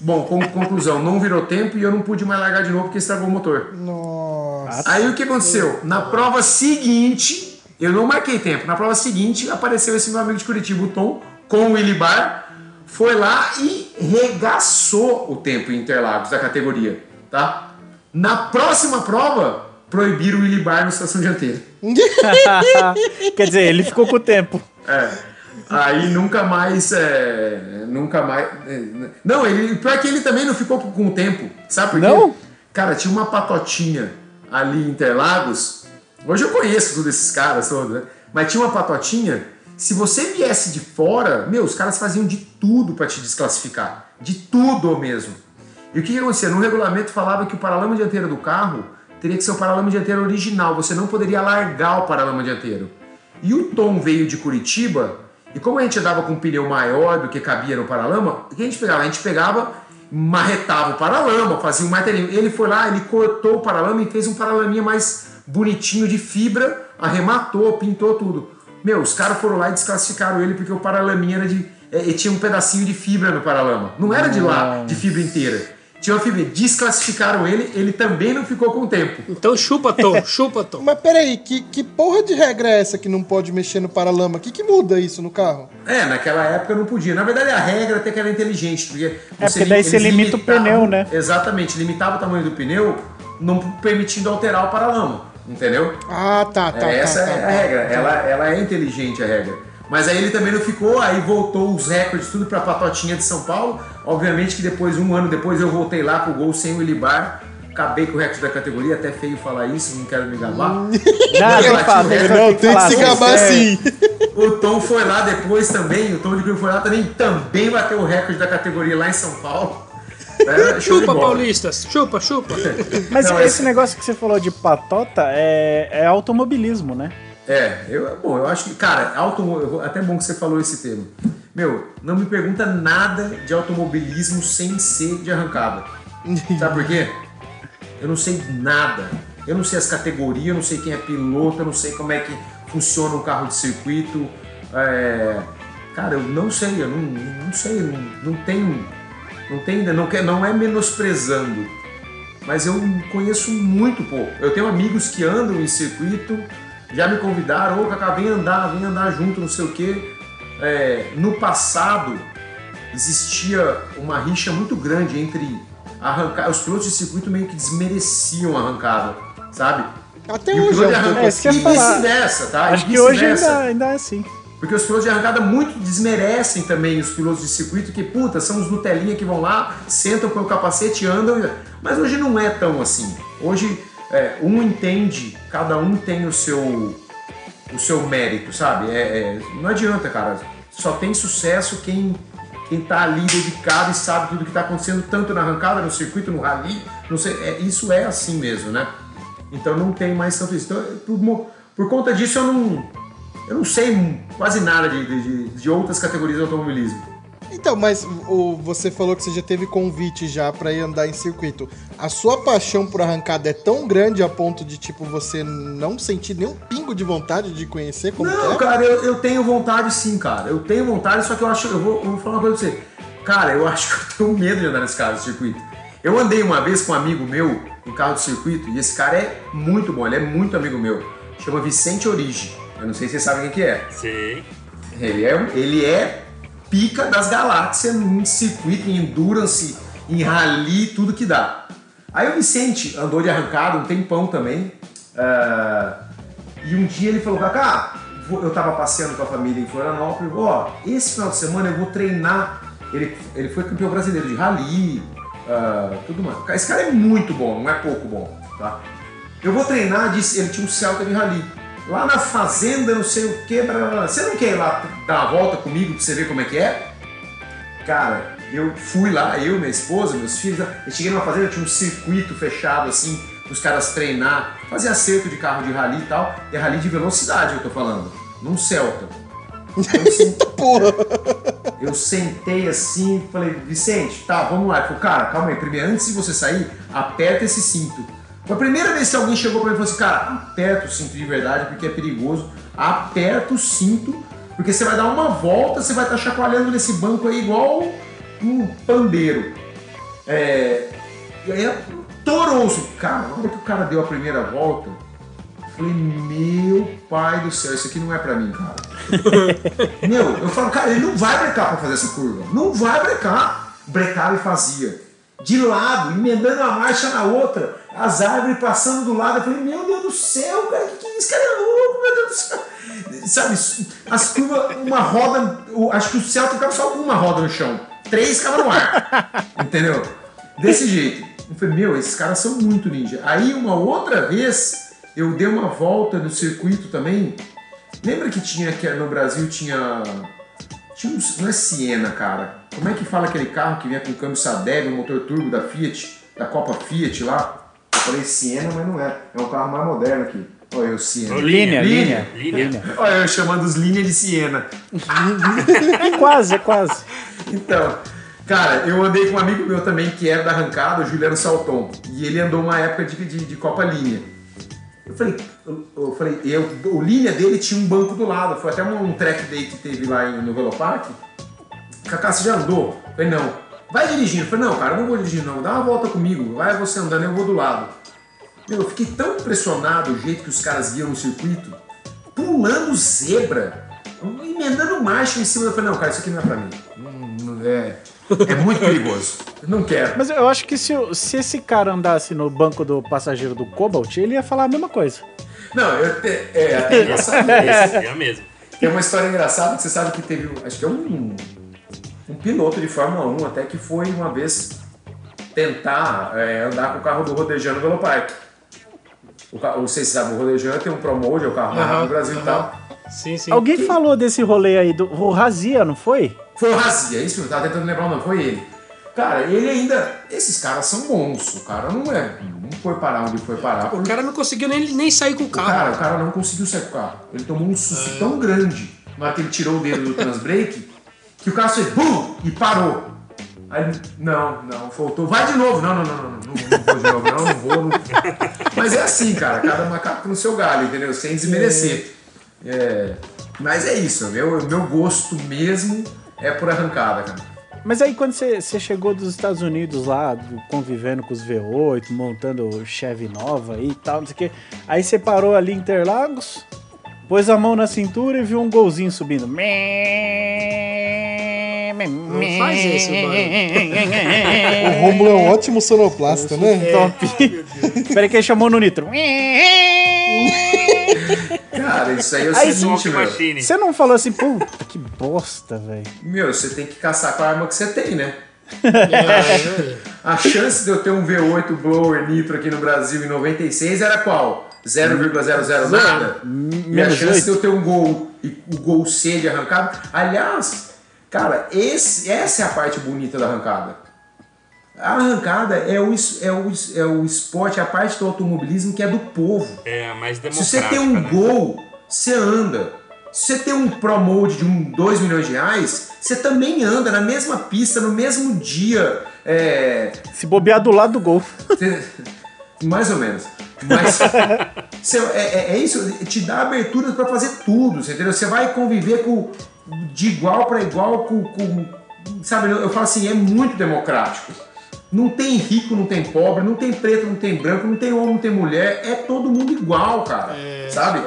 Bom, com, conclusão, não virou tempo e eu não pude mais largar de novo porque estragou o motor. Nossa. Aí o que aconteceu? Na prova seguinte, eu não marquei tempo. Na prova seguinte, apareceu esse meu amigo de Curitiba, o Tom, com o Ilibar, foi lá e regaçou o tempo em Interlagos da categoria, tá? Na próxima prova, proibiram o Ilibar na estação dianteira. Quer dizer, ele ficou com o tempo. É. Aí nunca mais. É, nunca mais. É, não, ele, pior que ele também não ficou com o tempo. Sabe por quê? Não? Cara, tinha uma patotinha ali em Interlagos Hoje eu conheço todos esses caras todos, né? Mas tinha uma patotinha. Se você viesse de fora, meu, os caras faziam de tudo para te desclassificar. De tudo mesmo. E o que, que acontecia? No regulamento falava que o paralama dianteiro do carro teria que ser o paralama dianteiro original. Você não poderia largar o paralama dianteiro. E o Tom veio de Curitiba, e como a gente andava com um pneu maior do que cabia no paralama, o que a gente pegava? A gente pegava, marretava o paralama, fazia um martelinho. Ele foi lá, ele cortou o paralama e fez um paralaminha mais bonitinho de fibra, arrematou, pintou tudo. Meu, os caras foram lá e desclassificaram ele porque o paralaminha era de. É, tinha um pedacinho de fibra no paralama. Não era de lá, de fibra inteira. Tinha uma fibra. Desclassificaram ele, ele também não ficou com o tempo. Então chupa, Tom, chupa, Tom. Mas peraí, que, que porra de regra é essa que não pode mexer no paralama? O que, que muda isso no carro? É, naquela época não podia. Na verdade, a regra até que era inteligente. Porque é, porque daí você limita o pneu, né? Exatamente, limitava o tamanho do pneu, não permitindo alterar o paralama. Entendeu? Ah, tá, tá. É, essa tá, é tá, a regra. Tá. Ela, ela é inteligente a regra. Mas aí ele também não ficou, aí voltou os recordes tudo pra Patotinha de São Paulo. Obviamente que depois, um ano depois, eu voltei lá com o gol sem o Ilibar. Acabei com o recorde da categoria, até feio falar isso, não quero me gabar. Não, não, não, tem que se gabar é. sim. O Tom foi lá depois também, o Tom de Grilo foi lá também, também bateu o recorde da categoria lá em São Paulo. É, chupa, paulistas. Chupa, chupa. Mas Não, esse é... negócio que você falou de patota é, é automobilismo, né? É, eu, bom, eu acho que, cara, automo... até bom que você falou esse termo. Meu, não me pergunta nada de automobilismo sem ser de arrancada. Sabe por quê? Eu não sei nada. Eu não sei as categorias, eu não sei quem é piloto, eu não sei como é que funciona um carro de circuito. É... Cara, eu não sei, eu não, não sei, não, não tenho não tem, não, não é menosprezando, mas eu conheço muito pouco. Eu tenho amigos que andam em circuito, já me convidaram, ô oh, Cacá, vem andar, vem andar junto, não sei o quê. É, no passado existia uma rixa muito grande entre arrancar. Os pilotos de circuito meio que desmereciam a arrancada, sabe? Até e hoje. O arranca, é, e vice-versa, tá? Acho que hoje ainda, ainda é assim. Porque os pilotos de arrancada muito desmerecem também os pilotos de circuito, que, puta, são os Nutelinha que vão lá, sentam com o capacete, andam. Mas hoje não é tão assim. Hoje é, um entende, cada um tem o seu, o seu mérito, sabe? É, é, não adianta, cara. Só tem sucesso quem, quem tá ali dedicado e sabe tudo que tá acontecendo, tanto na arrancada, no circuito, no rally. Não sei, é, isso é assim mesmo, né? Então não tem mais tanto isso. Então, por, por conta disso, eu não eu não sei quase nada de, de, de outras categorias de automobilismo. Então, mas o, você falou que você já teve convite já para ir andar em circuito. A sua paixão por arrancada é tão grande a ponto de, tipo, você não sentir nenhum pingo de vontade de conhecer como Não, é? cara, eu, eu tenho vontade sim, cara. Eu tenho vontade, só que eu acho... Eu vou, eu vou falar uma coisa pra você. Cara, eu acho que eu tenho medo de andar nesse carro de circuito. Eu andei uma vez com um amigo meu no carro de circuito e esse cara é muito bom, ele é muito amigo meu. Chama Vicente Origi. Eu não sei se vocês sabem quem que é. Sim. Ele é, ele é pica das galáxias em circuito, em endurance, em rally, tudo que dá. Aí o Vicente andou de arrancada um tempão também. Uh, e um dia ele falou, Cacá, eu tava passeando com a família em Florianópolis, ó, esse final de semana eu vou treinar. Ele, ele foi campeão brasileiro de rally, ah, tudo mais. Esse cara é muito bom, não é pouco bom, tá? Eu vou treinar, disse, ele tinha um Celta de rally. Lá na fazenda, não sei o que, você não quer ir lá dar uma volta comigo pra você ver como é que é? Cara, eu fui lá, eu, minha esposa, meus filhos, eu cheguei numa fazenda, tinha um circuito fechado assim, os caras treinar, fazer acerto de carro de rally e tal, e é rally de velocidade eu tô falando, num Celta. Eu, sen- Porra. eu sentei assim falei, Vicente, tá, vamos lá. Ele falou, cara, calma aí, primeiro, antes de você sair, aperta esse cinto. Foi a primeira vez que alguém chegou pra mim e falou assim, cara, aperta o cinto de verdade porque é perigoso, aperta o cinto, porque você vai dar uma volta, você vai estar chacoalhando nesse banco aí igual um pandeiro. É, e aí torou-se. Cara, na hora que o cara deu a primeira volta, falei, meu pai do céu, isso aqui não é pra mim, cara. Meu, eu falo, cara, ele não vai brecar pra fazer essa curva. Não vai brecar. Brecava e fazia. De lado, emendando uma marcha na outra, as árvores passando do lado. Eu falei, meu Deus do céu, cara, que, que é isso? Cara é louco, meu Deus do céu. Sabe, as curvas, uma roda, acho que o Celta ficava só uma roda no chão. Três ficavam no ar. Entendeu? Desse jeito. Eu falei, meu, esses caras são muito ninja. Aí uma outra vez, eu dei uma volta no circuito também. Lembra que tinha que no Brasil tinha. Tinha um, não é Siena, cara. Como é que fala aquele carro que vinha com câmbio Sadeb, o motor turbo da Fiat, da Copa Fiat lá? Eu falei Siena, mas não é. É um carro mais moderno aqui. Olha eu, Siena. Linha, Linha. linha. Olha eu chamando os linha de Siena. É quase, é quase. Então, cara, eu andei com um amigo meu também que era da arrancada, o Juliano Salton. E ele andou uma época de, de, de Copa Linha. Eu falei, eu, eu falei, eu, o linha dele tinha um banco do lado. Foi até um, um track day que teve lá em, no Velopark. Cacá, você já andou? Eu falei, não. Vai dirigindo. Eu falei, não, cara, não vou dirigir não. Dá uma volta comigo. Vai você andando, eu vou do lado. Meu, eu fiquei tão impressionado o jeito que os caras guiam no circuito, pulando zebra, emendando marcha em cima. Eu falei, não, cara, isso aqui não é pra mim. Não- não é, é muito perigoso. Eu não quero. Mas eu acho que se, se esse cara andasse no banco do passageiro do Cobalt, ele ia falar a mesma coisa. Não, eu te, é até engraçado. Esse é a mesma. Tem uma história engraçada que você sabe que teve, acho que é um, um piloto de Fórmula 1 até que foi uma vez tentar é, andar com o carro do Rodejan no Velopark. O ca- Não sei se você sabe, o Rodejan tem um Promode, é o carro mais rápido do Brasil e tal. Sim, sim. Alguém falou desse rolê aí do o Razia, não foi? Foi o Razia, é isso eu tava tentando lembrar o nome, foi ele. Cara, ele ainda. Esses caras são bons. O cara não é. Não foi parar onde foi parar. O cara não conseguiu nem, nem sair com o O carro. cara, o cara não conseguiu sair com o carro. Ele tomou um susto tão grande na hora que ele tirou o dedo do transbrake que o carro fez BUM! e parou. Aí ele, não, não, faltou. Vai de novo. Não, não, não, não, não, não, não vou de novo, não, não vou. Não... Mas é assim, cara, cada macaco no seu galho, entendeu? Sem desmerecer. É, Mas é isso, meu, meu gosto mesmo é por arrancada, cara. Mas aí quando você chegou dos Estados Unidos lá, do- convivendo com os V8, montando Chevy nova aí e tal, não sei o quê. Aí você parou ali em Interlagos, pôs a mão na cintura e viu um golzinho subindo. Não faz isso, O Romulo é um ótimo sonoplasta, né? Top. Peraí que ele chamou no nitro. Cara, isso aí é o Aí, seguinte, Smoke meu. Você não falou assim, puta, que bosta, velho. Meu, você tem que caçar com a arma que você tem, né? É, A chance de eu ter um V8 blower nitro aqui no Brasil em 96 era qual? 0,00 nada? E a menos chance de oito. eu ter um gol e o gol C de arrancada. Aliás, cara, esse, essa é a parte bonita da arrancada. A arrancada é o, é, o, é o esporte, é a parte do automobilismo que é do povo. É mais Se democrática. você tem um né? gol, você anda. Se você tem um Pro Mode de um 2 milhões de reais, você também anda na mesma pista, no mesmo dia. É, Se bobear do lado do gol. Mais ou menos. Mas cê- é, é- é isso, te dá abertura pra fazer tudo, você entendeu? Você vai conviver com, de igual para igual com, com- Sabe, eu, eu falo assim, é muito democrático. Não tem rico, não tem pobre, não tem preto, não tem branco, não tem homem, não tem mulher, é todo mundo igual, cara. sabe?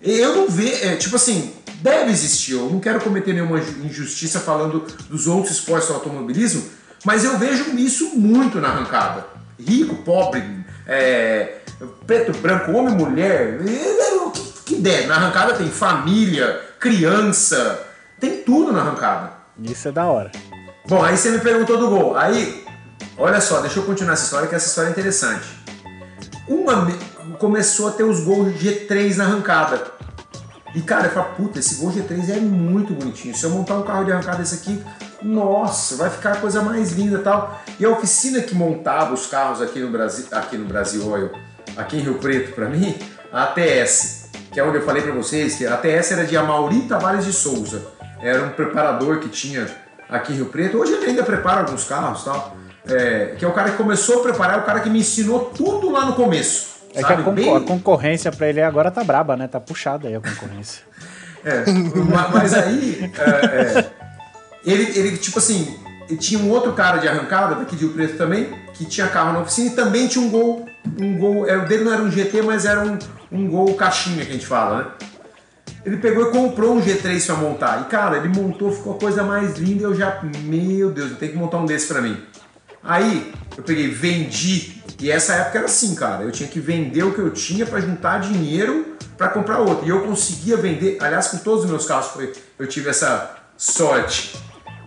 Eu não vejo, é, tipo assim, deve existir, eu não quero cometer nenhuma ju- injustiça falando dos outros esportes do automobilismo, mas eu vejo isso muito na arrancada. Rico, pobre, é, preto, branco, homem, mulher, é, o que, que der. Na arrancada tem família, criança, tem tudo na arrancada. Isso é da hora. Bom, aí você me perguntou do gol. Aí, olha só, deixa eu continuar essa história, que essa história é interessante. Uma começou a ter os gols G3 na arrancada. E cara, eu falo, puta, esse gol G3 é muito bonitinho. Se eu montar um carro de arrancada desse aqui, nossa, vai ficar a coisa mais linda tal. E a oficina que montava os carros aqui no Brasil, aqui no Brasil, olha, aqui em Rio Preto, pra mim, a ATS, que é onde eu falei pra vocês que a ATS era de Amauri Tavares de Souza. Era um preparador que tinha aqui em Rio Preto. Hoje ele ainda prepara alguns carros tal. É, que é o cara que começou a preparar, é o cara que me ensinou tudo lá no começo. É que a, sabe? concor- Bem- a concorrência pra ele agora tá braba, né? Tá puxada aí a concorrência. É, ma- mas aí, é, é, ele, ele, tipo assim, tinha um outro cara de arrancada, daqui de Rio Preto também, que tinha carro na oficina e também tinha um gol, um gol, é, o dele não era um GT, mas era um, um gol caixinha que a gente fala, né? Ele pegou e comprou um G3 pra montar. E cara, ele montou, ficou a coisa mais linda. Eu já, meu Deus, eu tenho que montar um desse pra mim. Aí eu peguei, vendi. E essa época era assim, cara. Eu tinha que vender o que eu tinha pra juntar dinheiro pra comprar outro. E eu conseguia vender. Aliás, com todos os meus carros foi, eu tive essa sorte.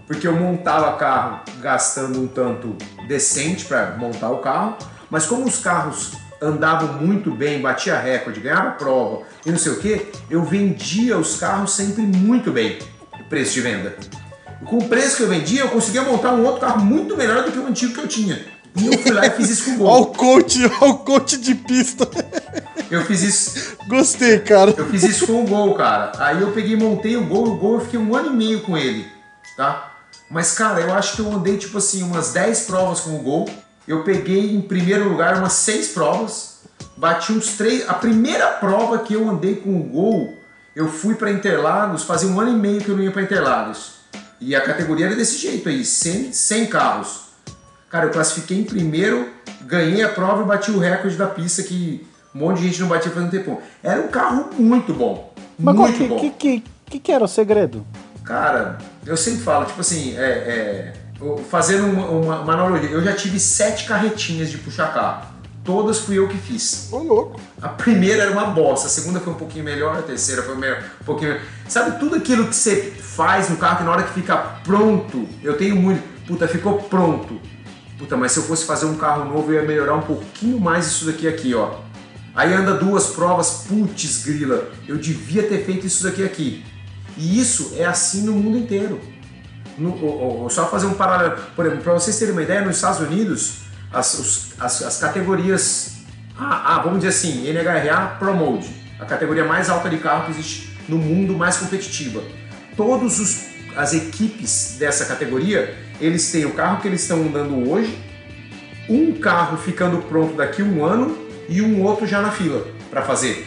Porque eu montava carro gastando um tanto decente pra montar o carro. Mas como os carros andavam muito bem, batia recorde, ganhava prova e não sei o que, eu vendia os carros sempre muito bem, preço de venda. Com o preço que eu vendia, eu conseguia montar um outro carro muito melhor do que o antigo que eu tinha. E eu fui lá e fiz isso com o Ó o Gol. coach, ó o coach de pista. Eu fiz isso, Gostei, cara. eu fiz isso com o Gol, cara. Aí eu peguei montei o Gol, o Gol eu fiquei um ano e meio com ele, tá? Mas, cara, eu acho que eu andei, tipo assim, umas 10 provas com o Gol. Eu peguei em primeiro lugar umas 6 provas. Bati uns 3. A primeira prova que eu andei com o Gol, eu fui pra Interlagos, fazia um ano e meio que eu não ia pra Interlagos. E a categoria era desse jeito aí, 100, 100 carros. Cara, eu classifiquei em primeiro, ganhei a prova e bati o recorde da pista que um monte de gente não batia fazendo tempo. Era um carro muito bom. Mas muito que, bom. que, que, que, que era o segredo? Cara, eu sempre falo, tipo assim, é, é, fazendo uma, uma- uma analogia, eu já tive sete carretinhas de puxar carro. Todas fui eu que fiz. Ô, louco. A primeira era uma bosta, a segunda foi um pouquinho melhor, a terceira foi um pouquinho melhor. Sabe tudo aquilo que você faz no carro que na hora que fica pronto, eu tenho muito, puta, ficou pronto. Puta, mas se eu fosse fazer um carro novo, eu ia melhorar um pouquinho mais isso daqui aqui, ó. Aí anda duas provas, putz, grila, eu devia ter feito isso daqui aqui. E isso é assim no mundo inteiro. No- o- o- só fazer um paralelo. Por exemplo, para vocês terem uma ideia, nos Estados Unidos, as, os- as, as categorias. Ah, ah, vamos dizer assim, NHRA Pro Mode, a categoria mais alta de carro que existe no mundo, mais competitiva. Todos os as equipes dessa categoria, eles têm o carro que eles estão andando hoje, um carro ficando pronto daqui a um ano e um outro já na fila para fazer.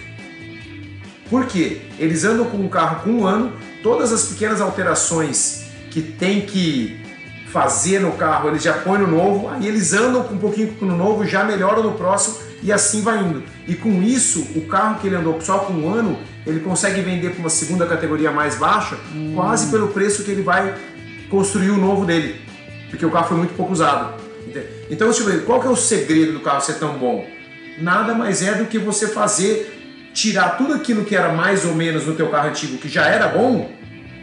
Por quê? Eles andam com um carro com um ano, todas as pequenas alterações que tem que fazer no carro, eles já põem no novo, aí eles andam com um pouquinho no novo, já melhoram no próximo e assim vai indo. E com isso, o carro que ele andou só com um ano, ele consegue vender para uma segunda categoria mais baixa, quase pelo preço que ele vai construir o novo dele, porque o carro foi muito pouco usado. Entende? Então, ver, qual que é o segredo do carro ser tão bom? Nada mais é do que você fazer, tirar tudo aquilo que era mais ou menos no teu carro antigo, que já era bom,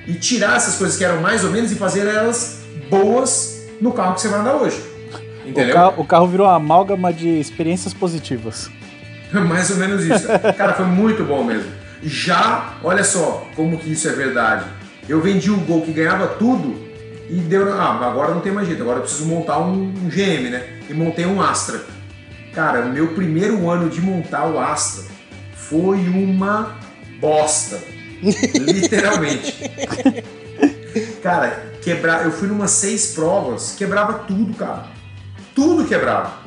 e tirar essas coisas que eram mais ou menos e fazer elas boas no carro que você vai andar hoje. O Entendeu? carro, o carro virou uma amálgama de experiências positivas. Mais ou menos isso. Cara, foi muito bom mesmo. Já, olha só como que isso é verdade. Eu vendi o Gol que ganhava tudo e deu. Ah, agora não tem mais jeito, agora eu preciso montar um, um GM, né? E montei um Astra. Cara, meu primeiro ano de montar o Astra foi uma bosta. Literalmente. Cara, quebrar. Eu fui numas seis provas, quebrava tudo, cara. Tudo quebrava.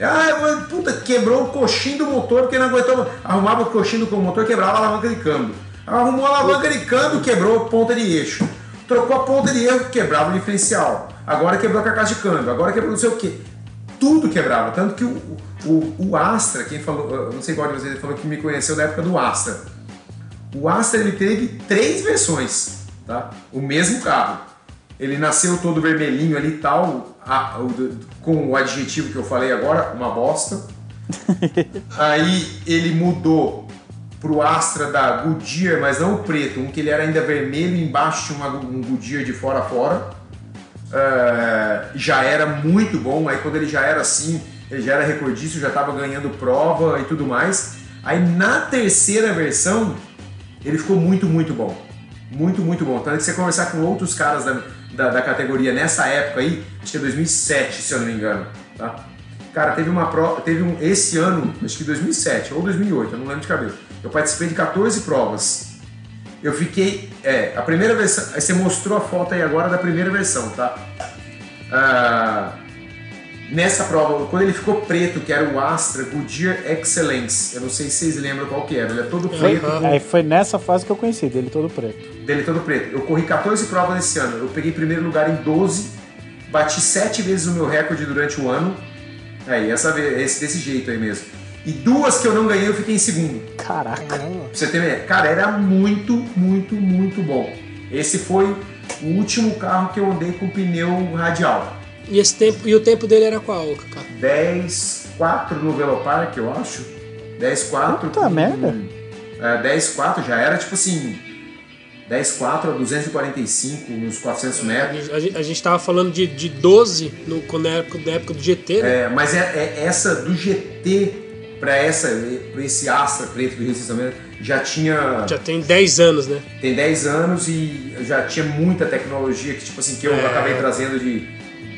Ah, puta, quebrou o coxinho do motor porque não aguentou. Arrumava o coxinho do motor, quebrava a alavanca de câmbio. Arrumou a alavanca de câmbio, quebrou a ponta de eixo. Trocou a ponta de eixo, quebrava o diferencial. Agora quebrou a carcaça de câmbio. Agora quebrou não sei o quê. Tudo quebrava. Tanto que o, o, o Astra, quem falou, não sei qual de vocês falou que me conheceu da época do Astra. O Astra ele teve três versões, tá? O mesmo carro. Ele nasceu todo vermelhinho ali e tal, a- o com o adjetivo que eu falei agora, uma bosta. Aí ele mudou pro Astra da Goodyear, mas não o preto, um que ele era ainda vermelho embaixo tinha uma- um Goodyear de fora a fora. É, já era muito bom, aí quando ele já era assim, ele já era recordista, já estava ganhando prova e tudo mais. Aí na terceira versão, ele ficou muito, muito bom. Muito, muito bom. Tanto que você conversar com outros caras da, da, da categoria nessa época aí, acho que é 2007, se eu não me engano, tá? Cara, teve uma prova, teve um, esse ano, acho que 2007 ou 2008, eu não lembro de cabeça. Eu participei de 14 provas. Eu fiquei, é, a primeira versão, aí você mostrou a foto aí agora da primeira versão, tá? Ah, nessa prova, quando ele ficou preto, que era o Astra Goodyear Excellence, eu não sei se vocês lembram qual que era, ele é todo preto, com- Aí foi nessa fase que eu conheci, dele todo preto. dele todo preto. Eu corri 14 provas esse ano. Eu peguei primeiro lugar em 12, bati 7 vezes o meu recorde durante o ano. Aí, essa vez, esse desse jeito aí mesmo. E duas que eu não ganhei, eu fiquei em segundo. Caraca. Pra você ter ideia. Cara, era muito, muito, muito bom. Esse foi o último carro que eu andei com pneu radial. E, esse tempo, e o tempo dele era qual, Kaká? 10, 4 no Velopark, eu acho. 10, 4. Puta merda. É, 10, 4 já era tipo assim. 10, 4 a 245 nos 400 metros. A gente, a gente tava falando de, de 12 no, quando era na época do GT, né? É, mas é, é essa do GT para essa pra esse Astra preto do resistamento já tinha Já tem 10 anos, né? tem 10 anos e já tinha muita tecnologia que tipo assim que eu É. acabei trazendo de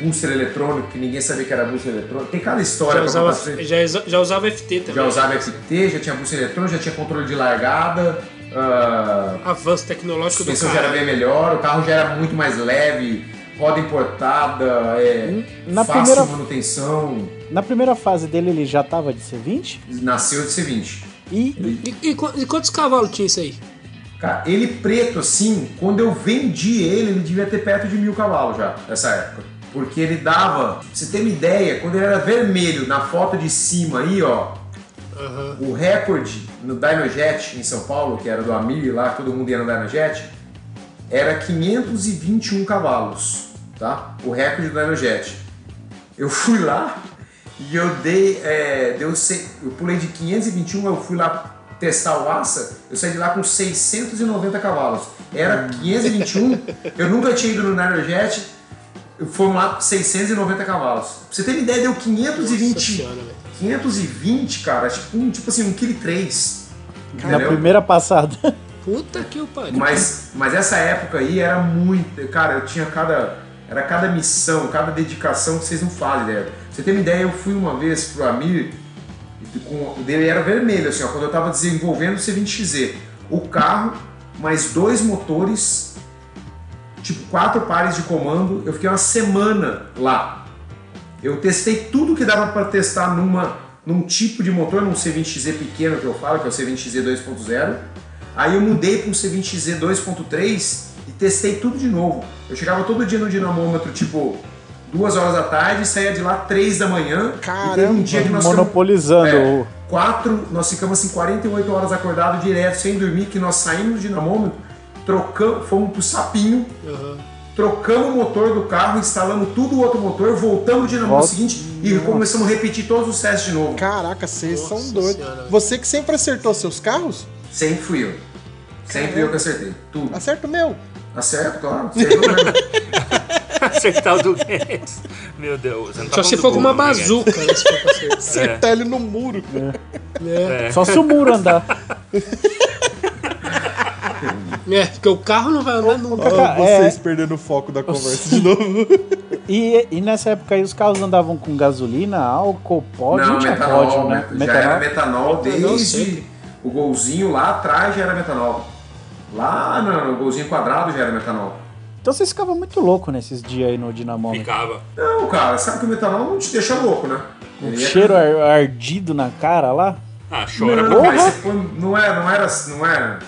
booster eletrônico que ninguém sabia que era booster eletrônico. Tem cada história Já pra usava, pra você. já, já usava FT também. Já usava FT, já tinha booster eletrônico, já tinha controle de largada, ah, Avanço tecnológico do suspensão já era bem melhor, o carro já era muito mais leve, roda importada, é, Na fácil primeira- manutenção, Na primeira fase dele ele já tava de C20 nasceu de C20. e E, e qu- e quantos cavalos tinha isso aí? Cara, ele preto assim, quando eu vendi ele, ele devia ter perto de mil cavalos já, nessa época. Porque ele dava, pra você ter uma ideia, quando ele era vermelho, na foto de cima aí, ó, Aham. o recorde no Dynojet em São Paulo, que era do Amir lá, que todo mundo ia no Dynojet, era 521 cavalos, tá? O recorde do Dynojet. Eu fui lá e eu dei, é, deu, eu pulei de 521, eu fui lá testar o Assa, eu saí de lá com 690 cavalos. Era 521, eu nunca tinha ido no Dynojet, fomos lá com 690 cavalos. Pra você ter uma ideia, deu Nossa 520 senhora, velho. 520, cara, tipo, um, tipo assim, um quilo e três. na primeira passada. Puta que o pariu. Mas, mas essa época aí era muito. Cara, eu tinha cada. Era cada missão, cada dedicação que vocês não fazem ideia. Pra você ter uma ideia, eu fui uma vez pro Amir, com, o dele era vermelho, assim, ó, quando eu tava desenvolvendo o C20XZ. O carro, mais dois motores, tipo, quatro pares de comando. Eu fiquei uma semana lá. Eu testei tudo que dava para testar numa, num tipo de motor, num C20XZ pequeno que eu falo, que é o C20XZ 2.0. Aí eu mudei para um C20XZ 2.3 e testei tudo de novo. Eu chegava todo dia no dinamômetro, tipo, duas horas da tarde, saía de lá três da manhã. E teve um dia que nós ficamos- Monopolizando é, o. quatro, nós ficamos assim 48 horas acordado direto, sem dormir, que nós saímos do dinamômetro, trocamos, fomos pro sapinho, Aham. trocamos o motor do carro, instalamos tudo o outro motor, voltamos dinamômetro Volta. seguinte e começamos a repetir todos os testes de novo. Caraca, vocês Nossa são doidos. Senhora. Você que sempre acertou seus carros? Sempre fui eu. Sempre eu que acertei. Tudo. Acerta o meu. Acerto, claro. Acertar o do Guedes. Meu Deus. Tá Só se for com uma né, bazuca, né? Acertar. Acertar ele no muro. É. Só se o muro andar. É, porque o carro não vai andar nunca. Kaká, Ó, é- vocês perdendo o foco da conversa de novo. E, e nessa época aí os carros andavam com gasolina, álcool, pó, Não, tinha metanol, pódio, né? já era metanol Metanol desde o golzinho lá atrás já era metanol. Lá no, no golzinho quadrado já era metanol. Então vocês ficavam muito louco nesses dias aí no dinamômetro. Ficava. Não, cara, sabe que o metanol não te deixa louco, né? Um é- cheiro ar- ardido na cara lá. Ah, chora. Não, mas não é, não era, não é.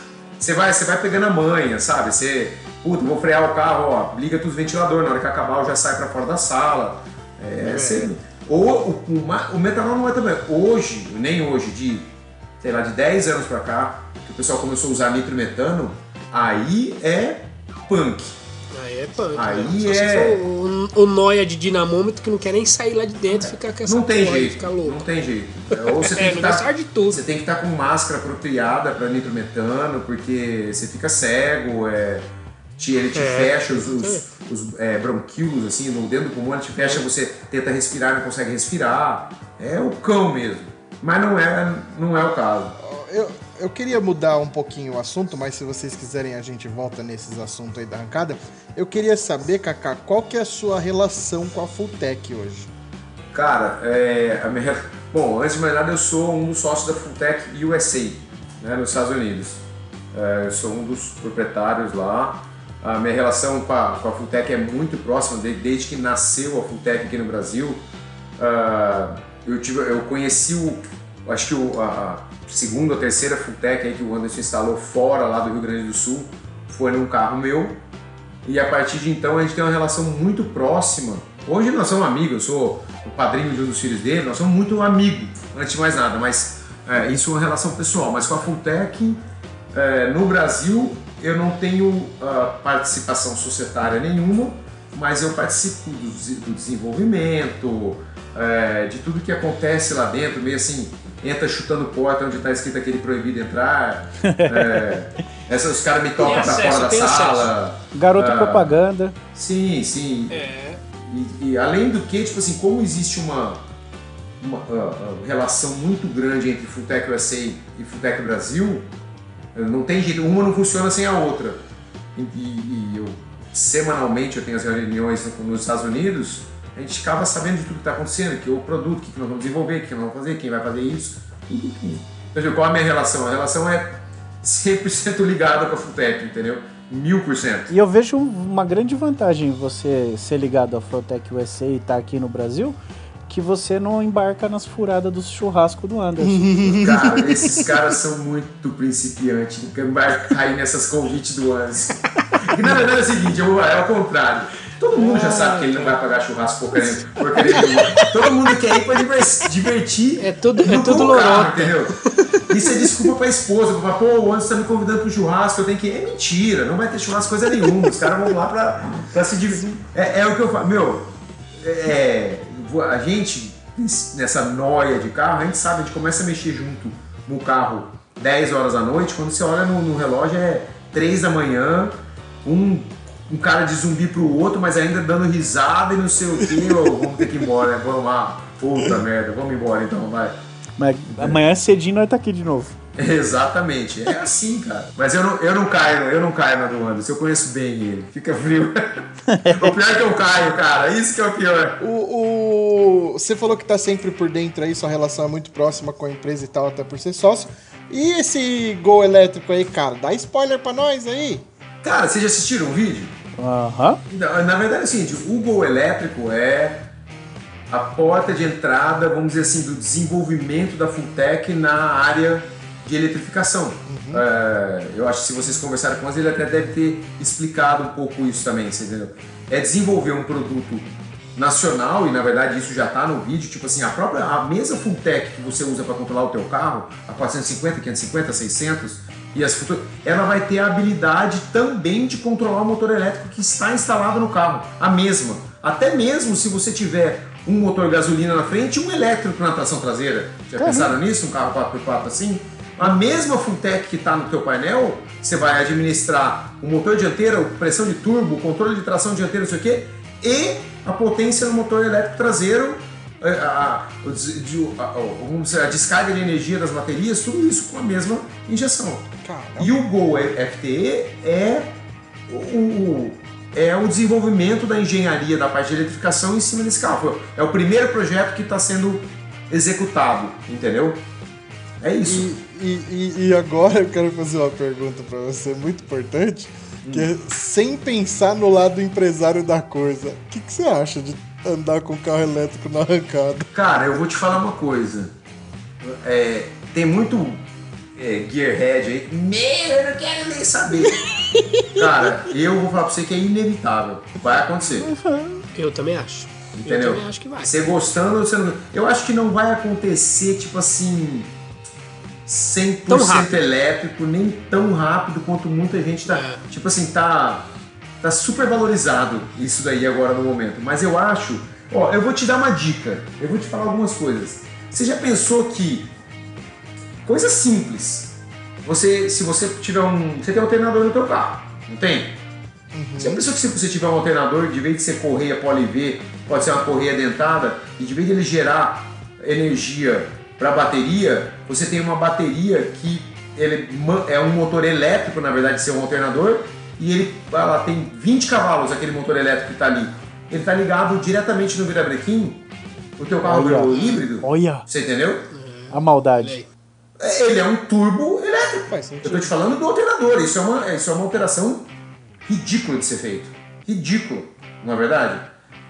Você vai, você vai pegando a manha, sabe? Você, puta, vou frear o carro, ó, liga tudo os ventiladores, na hora que acabar eu já sai pra fora da sala. É, você, ou o, o, o metanol não é também. Hoje, nem hoje, de, sei lá, de 10 anos pra cá, que o pessoal começou a usar nitrometano, aí é punk. Aí é punk. Aí né? Só se é- o, o noia de dinamômetro que não quer nem sair lá de dentro e ficar com essa Não tem porra aí, jeito, ficar louco. não tem jeito. É, Ou você É, tem que não tá- gostar de tudo. Você tem que estar com máscara apropriada para nitrometano, porque você fica cego, é, te- ele te É. fecha os, os, os, é, bronquíolos, assim, no dentro do pulmão, ele te fecha, você tenta respirar, não consegue respirar. É o cão mesmo. Mas não é, não é o caso. Eu, eu queria mudar um pouquinho o assunto, mas se vocês quiserem a gente volta nesses assuntos aí da arrancada. Eu queria saber, Kaká, qual que é a sua relação com a Fulltech hoje? Cara, é, a minha... bom, antes de mais nada, eu sou um dos sócios da Fulltech USA, né, nos Estados Unidos. É, eu sou um dos proprietários lá. A minha relação com a, com a Fulltech é muito próxima, de- desde que nasceu a Fulltech aqui no Brasil. Ah, eu, tive, eu conheci o, acho que o, a segunda ou terceira Fulltech aí que o Anderson instalou fora lá do Rio Grande do Sul, foi num carro meu. E a partir de então a gente tem uma relação muito próxima. Hoje nós somos amigos, eu sou o padrinho de um dos filhos dele, nós somos muito amigos, antes de mais nada, mas é, isso é uma relação pessoal. Mas com a Fulltech, é, no Brasil, eu não tenho ah, participação societária nenhuma, mas eu participo do, do desenvolvimento, é, de tudo que acontece lá dentro, meio assim, entra chutando porta onde está escrito aquele proibido entrar. É, essas, os caras me tocam acesso, fora da sala. Garoto Ah. propaganda. Sim, sim. É. E, e além do que, tipo assim, como existe uma, uma ah, ah, relação muito grande entre Fulltech USA e Fulltech Brasil, eh, não tem jeito, uma não funciona sem a outra. E, e- e eu, semanalmente, eu tenho as reuniões no- nos Estados Unidos, a gente acaba sabendo de tudo que está acontecendo, que é o produto, o que que nós vamos desenvolver, o que nós vamos fazer, quem vai fazer isso. Então, qual é a minha relação? A relação é 100% ligada com a Fulltech, entendeu? Mil por cento. E eu vejo uma grande vantagem em você ser ligado à Fulltech USA e estar aqui no Brasil, que você não embarca nas furadas do churrasco do Anderson. Cara, esses caras são muito principiantes, que vai cair nessas convites do Anderson. E na verdade é o seguinte, eu é o contrário. Todo mundo já sabe que ele não vai pagar churrasco porcaria, porcaria nenhuma. Todo mundo quer ir pra diver- divertir. É tudo- é tudo lorota. entendeu? Isso é desculpa pra esposa, pra falar, pô, o Anderson tá me convidando pro churrasco, eu tenho que ir. É mentira, não vai ter churrasco coisa nenhuma. Os caras vão lá pra, pra se divertir. É, é o que eu falo, meu, é, a gente, nessa noia de carro, a gente sabe, a gente começa a mexer junto no carro 10 horas da noite, quando você olha no, no relógio é 3 da manhã, um, um cara de zumbi pro outro, mas ainda dando risada e não sei o que, vamos ter que ir embora, né? Vamos lá, puta merda, vamos embora então, vai. Mas amanhã cedinho nós tá aqui de novo. Exatamente, é assim, cara. Mas eu não, eu não caio, eu não caio na do Anderson, eu conheço bem ele, fica frio. o pior é que eu caio, cara, isso que é o pior. O, o- você falou que tá sempre por dentro aí, sua relação é muito próxima com a empresa e tal, até por ser sócio. E esse gol elétrico aí, cara, dá spoiler pra nós aí. Cara, vocês já assistiram o vídeo? Aham. Na, na verdade é o seguinte, o Gol elétrico é a porta de entrada, vamos dizer assim, do desenvolvimento da Fulltech na área de eletrificação. É, eu acho que se vocês conversarem com eles, ele até deve ter explicado um pouco isso também, você entendeu? É desenvolver um produto nacional, e na verdade isso já está no vídeo, tipo assim, a própria a mesma Fulltech que você usa para controlar o teu carro, a 450, 550, 600, e as futuras, ela vai ter a habilidade também de controlar o motor elétrico que está instalado no carro, a mesma. Até mesmo se você tiver um motor gasolina na frente e um elétrico na tração traseira. Já pensaram nisso? Um carro 4x4 assim? A mesma Fulltech que está no teu painel, você vai administrar o motor dianteiro, pressão de turbo, controle de tração dianteira, não sei o quê, e a potência no motor elétrico traseiro, a, a- a- a- a descarga de energia das baterias, tudo isso com a mesma injeção. E o Gol FTE é o, o- é o desenvolvimento da engenharia da parte de eletrificação em cima desse carro. É o primeiro projeto que está sendo executado, entendeu? É isso. E, e- e- agora eu quero fazer uma pergunta pra você muito importante, que é sem pensar no lado empresário da coisa. O que, que você acha de andar com carro elétrico na arrancada? Cara, eu vou te falar uma coisa. É, tem muito é, gearhead aí. Meu, eu não quero nem saber. Cara, eu vou falar pra você que é inevitável. Vai acontecer. Eu também acho. Entendeu? Eu também acho que vai. Você gostando ou você não. Eu acho que não vai acontecer, tipo assim. 100% Tão rápido. elétrico, nem tão rápido quanto muita gente tá. É. Tipo assim, tá. tá super valorizado isso daí agora no momento. Mas eu acho, ó, eu vou te dar uma dica. Eu vou te falar algumas coisas. Você já pensou que coisa simples. Você, se você tiver um, você tem um alternador no teu carro, não tem? Você já pensou que se você tiver um alternador, de vez de ser correia poli-V, pode ser uma correia dentada, e de vez de ele gerar energia para a bateria, você tem uma bateria que ele é um motor elétrico, na verdade, ser um alternador, e ele ela tem 20 cavalos, aquele motor elétrico que está ali. Ele está ligado diretamente no virabrequim, o teu carro Olha. virou híbrido, Olha você entendeu? a maldade. Ele é um turbo elétrico. Eu tô te falando do alternador, isso é uma, isso é uma alteração ridícula de ser feito. Ridículo, não é verdade?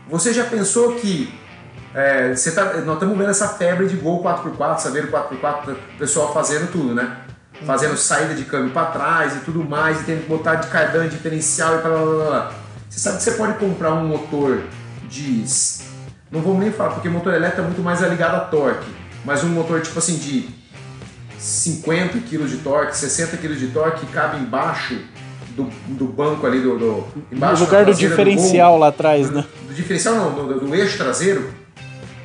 Você já pensou que é, você tá, nós estamos vendo essa febre de gol 4x4, saber o 4x4, o pessoal fazendo tudo, né? Fazendo saída de câmbio para trás e tudo mais, e tendo que botar de cardan, diferencial e blá blá blá, blá. Você sabe que você pode comprar um motor de. Não vamos nem falar, porque motor elétrico é muito mais ligado a torque, mas um motor tipo assim de 50 kg de torque, 60 kg de torque que cabe embaixo do, do banco ali, do, do No embaixo lugar da do diferencial gol, lá atrás, né? do diferencial não, do, do eixo traseiro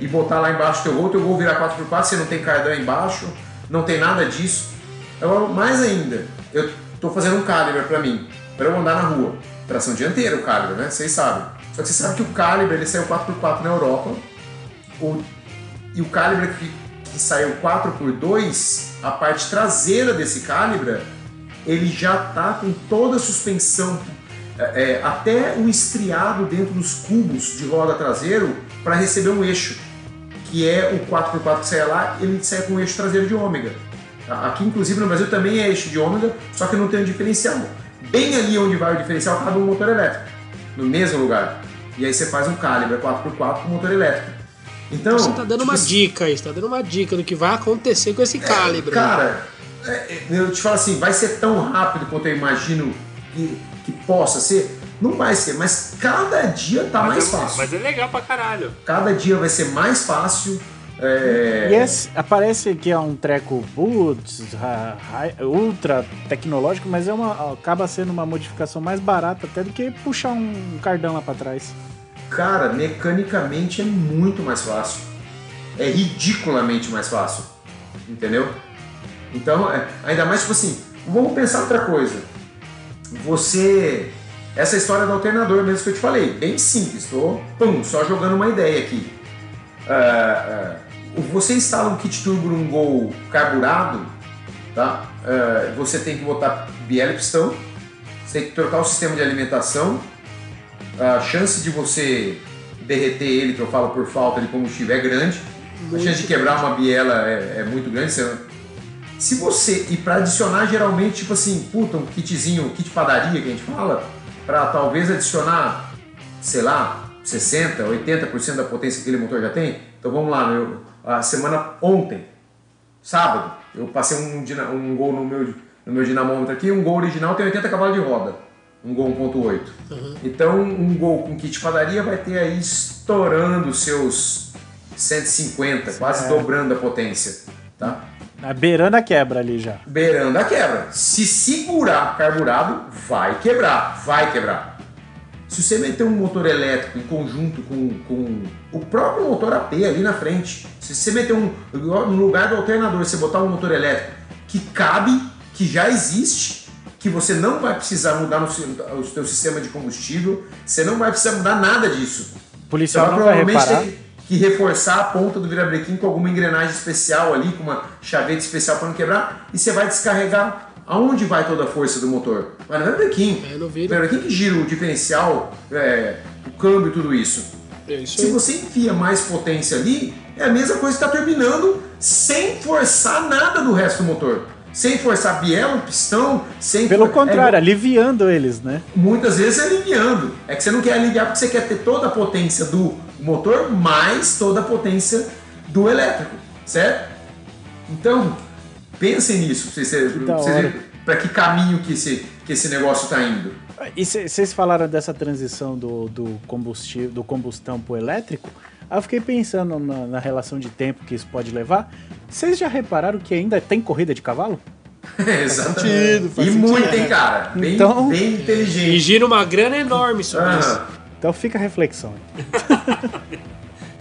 e botar lá embaixo teu gol, teu gol virar 4x4, você não tem cardan embaixo, não tem nada disso. Agora, mais ainda, eu tô fazendo um calibre pra mim, pra eu andar na rua. Tração dianteira o calibre, né? Vocês sabem. Só que você sabe que o calibre ele saiu 4x4 na Europa, o, e o calibre que, que saiu 4x2, a parte traseira desse calibre, ele já tá com toda a suspensão, é, é, até o estriado dentro dos cubos de roda traseiro para receber um eixo, que é o 4x4 que sai lá, ele sai com um eixo traseiro de ômega. Aqui, inclusive, no Brasil também é eixo de ômega, só que não tem um diferencial. Bem ali onde vai o diferencial, cabe um motor elétrico, no mesmo lugar. E aí você faz um calibre 4x4 com motor elétrico. Então, Você tá dando tipo uma assim, dica aí, você tá dando uma dica do que vai acontecer com esse calibre. Cara, é, é, eu te falo assim, vai ser tão rápido quanto eu imagino que, que possa ser? Não vai ser, mas cada dia tá mais mas, é, fácil. mas é legal pra caralho. Cada dia vai ser mais fácil. é, E esse, aparece que é um treco putz, ra- ra- ultra tecnológico, mas é uma, acaba sendo uma modificação mais barata até do que puxar um cardão lá pra trás. Cara, mecanicamente é muito mais fácil. É ridiculamente mais fácil. Entendeu? Então, é, ainda mais tipo assim, vamos pensar outra coisa. Você. Essa história do alternador mesmo que eu te falei, bem simples, tô pum, só jogando uma ideia aqui. Ah, ah, você instala um kit turbo num Gol carburado, tá? Ah, você tem que botar biela e pistão, você tem que trocar o sistema de alimentação, a chance de você derreter ele, que eu falo por falta de combustível, é grande. A chance de quebrar uma biela é, é muito grande. Você- Se você, e para adicionar geralmente, tipo assim, puta, um kitzinho, kit padaria que a gente fala, para talvez adicionar, sei lá, 60, 80% da potência que aquele motor já tem. Então vamos lá, meu, a semana ontem, sábado, eu passei um, um gol no meu, no meu dinamômetro aqui, um gol original tem 80 cavalos de roda, um gol 1.8. Então um gol com kit padaria vai ter aí estourando seus 150, quase dobrando a potência, tá? A beirando a quebra ali já. Beirando a quebra. Se segurar carburado, vai quebrar, vai quebrar. Se você meter um motor elétrico em conjunto com, com o próprio motor AP ali na frente, se você meter um. No lugar do alternador, você botar um motor elétrico que cabe, que já existe, que você não vai precisar mudar no seu, o seu sistema de combustível, você não vai precisar mudar nada disso. O Você policial vai não vai provavelmente reparar. ter que reforçar a ponta do virabrequim com alguma engrenagem especial ali, com uma chaveta especial para não quebrar, e você vai descarregar. Aonde vai toda a força do motor? Vai no virabrequim. É, no virabrequim que gira o diferencial, é, o câmbio e tudo isso. É isso Se você enfia mais potência ali, é a mesma coisa que está turbinando sem forçar nada do resto do motor. Sem forçar biela, pistão, sem Pelo for- contrário, é, aliviando eles, né? muitas vezes é aliviando. É que você não quer aliviar porque você quer ter toda a potência do motor mais toda a potência do elétrico, certo? Então, pensem nisso, pra vocês- da pra vocês hora. verem pra que caminho que esse, que esse negócio está indo. E vocês falaram dessa transição do, do combustível, do combustão pro elétrico. Aí eu fiquei pensando na, na relação de tempo que isso pode levar. Vocês já repararam que ainda tem corrida de cavalo? Exatamente. sentido, faz e sentido. muito, hein, cara? Bem, Então- bem E inteligente. gira uma grana enorme sobre isso. Então fica a reflexão.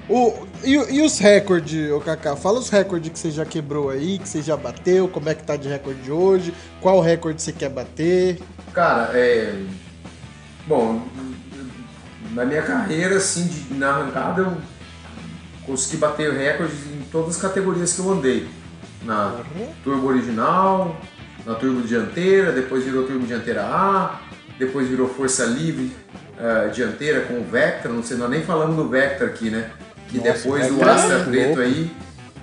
O, e, e os recordes, ô Kaká? Fala os recordes que você já quebrou aí, que você já bateu, como é que tá de recorde hoje, qual recorde você quer bater. Cara, é. Bom, na minha carreira, assim, de- na arrancada, eu consegui bater recordes em todas as categorias que eu andei. Na turbo original, na turbo dianteira, depois virou turbo dianteira A, depois virou força livre eh, dianteira com o Vectra, não sei, nós nem falamos do Vectra aqui, né? Que depois do é Astra louco. Preto aí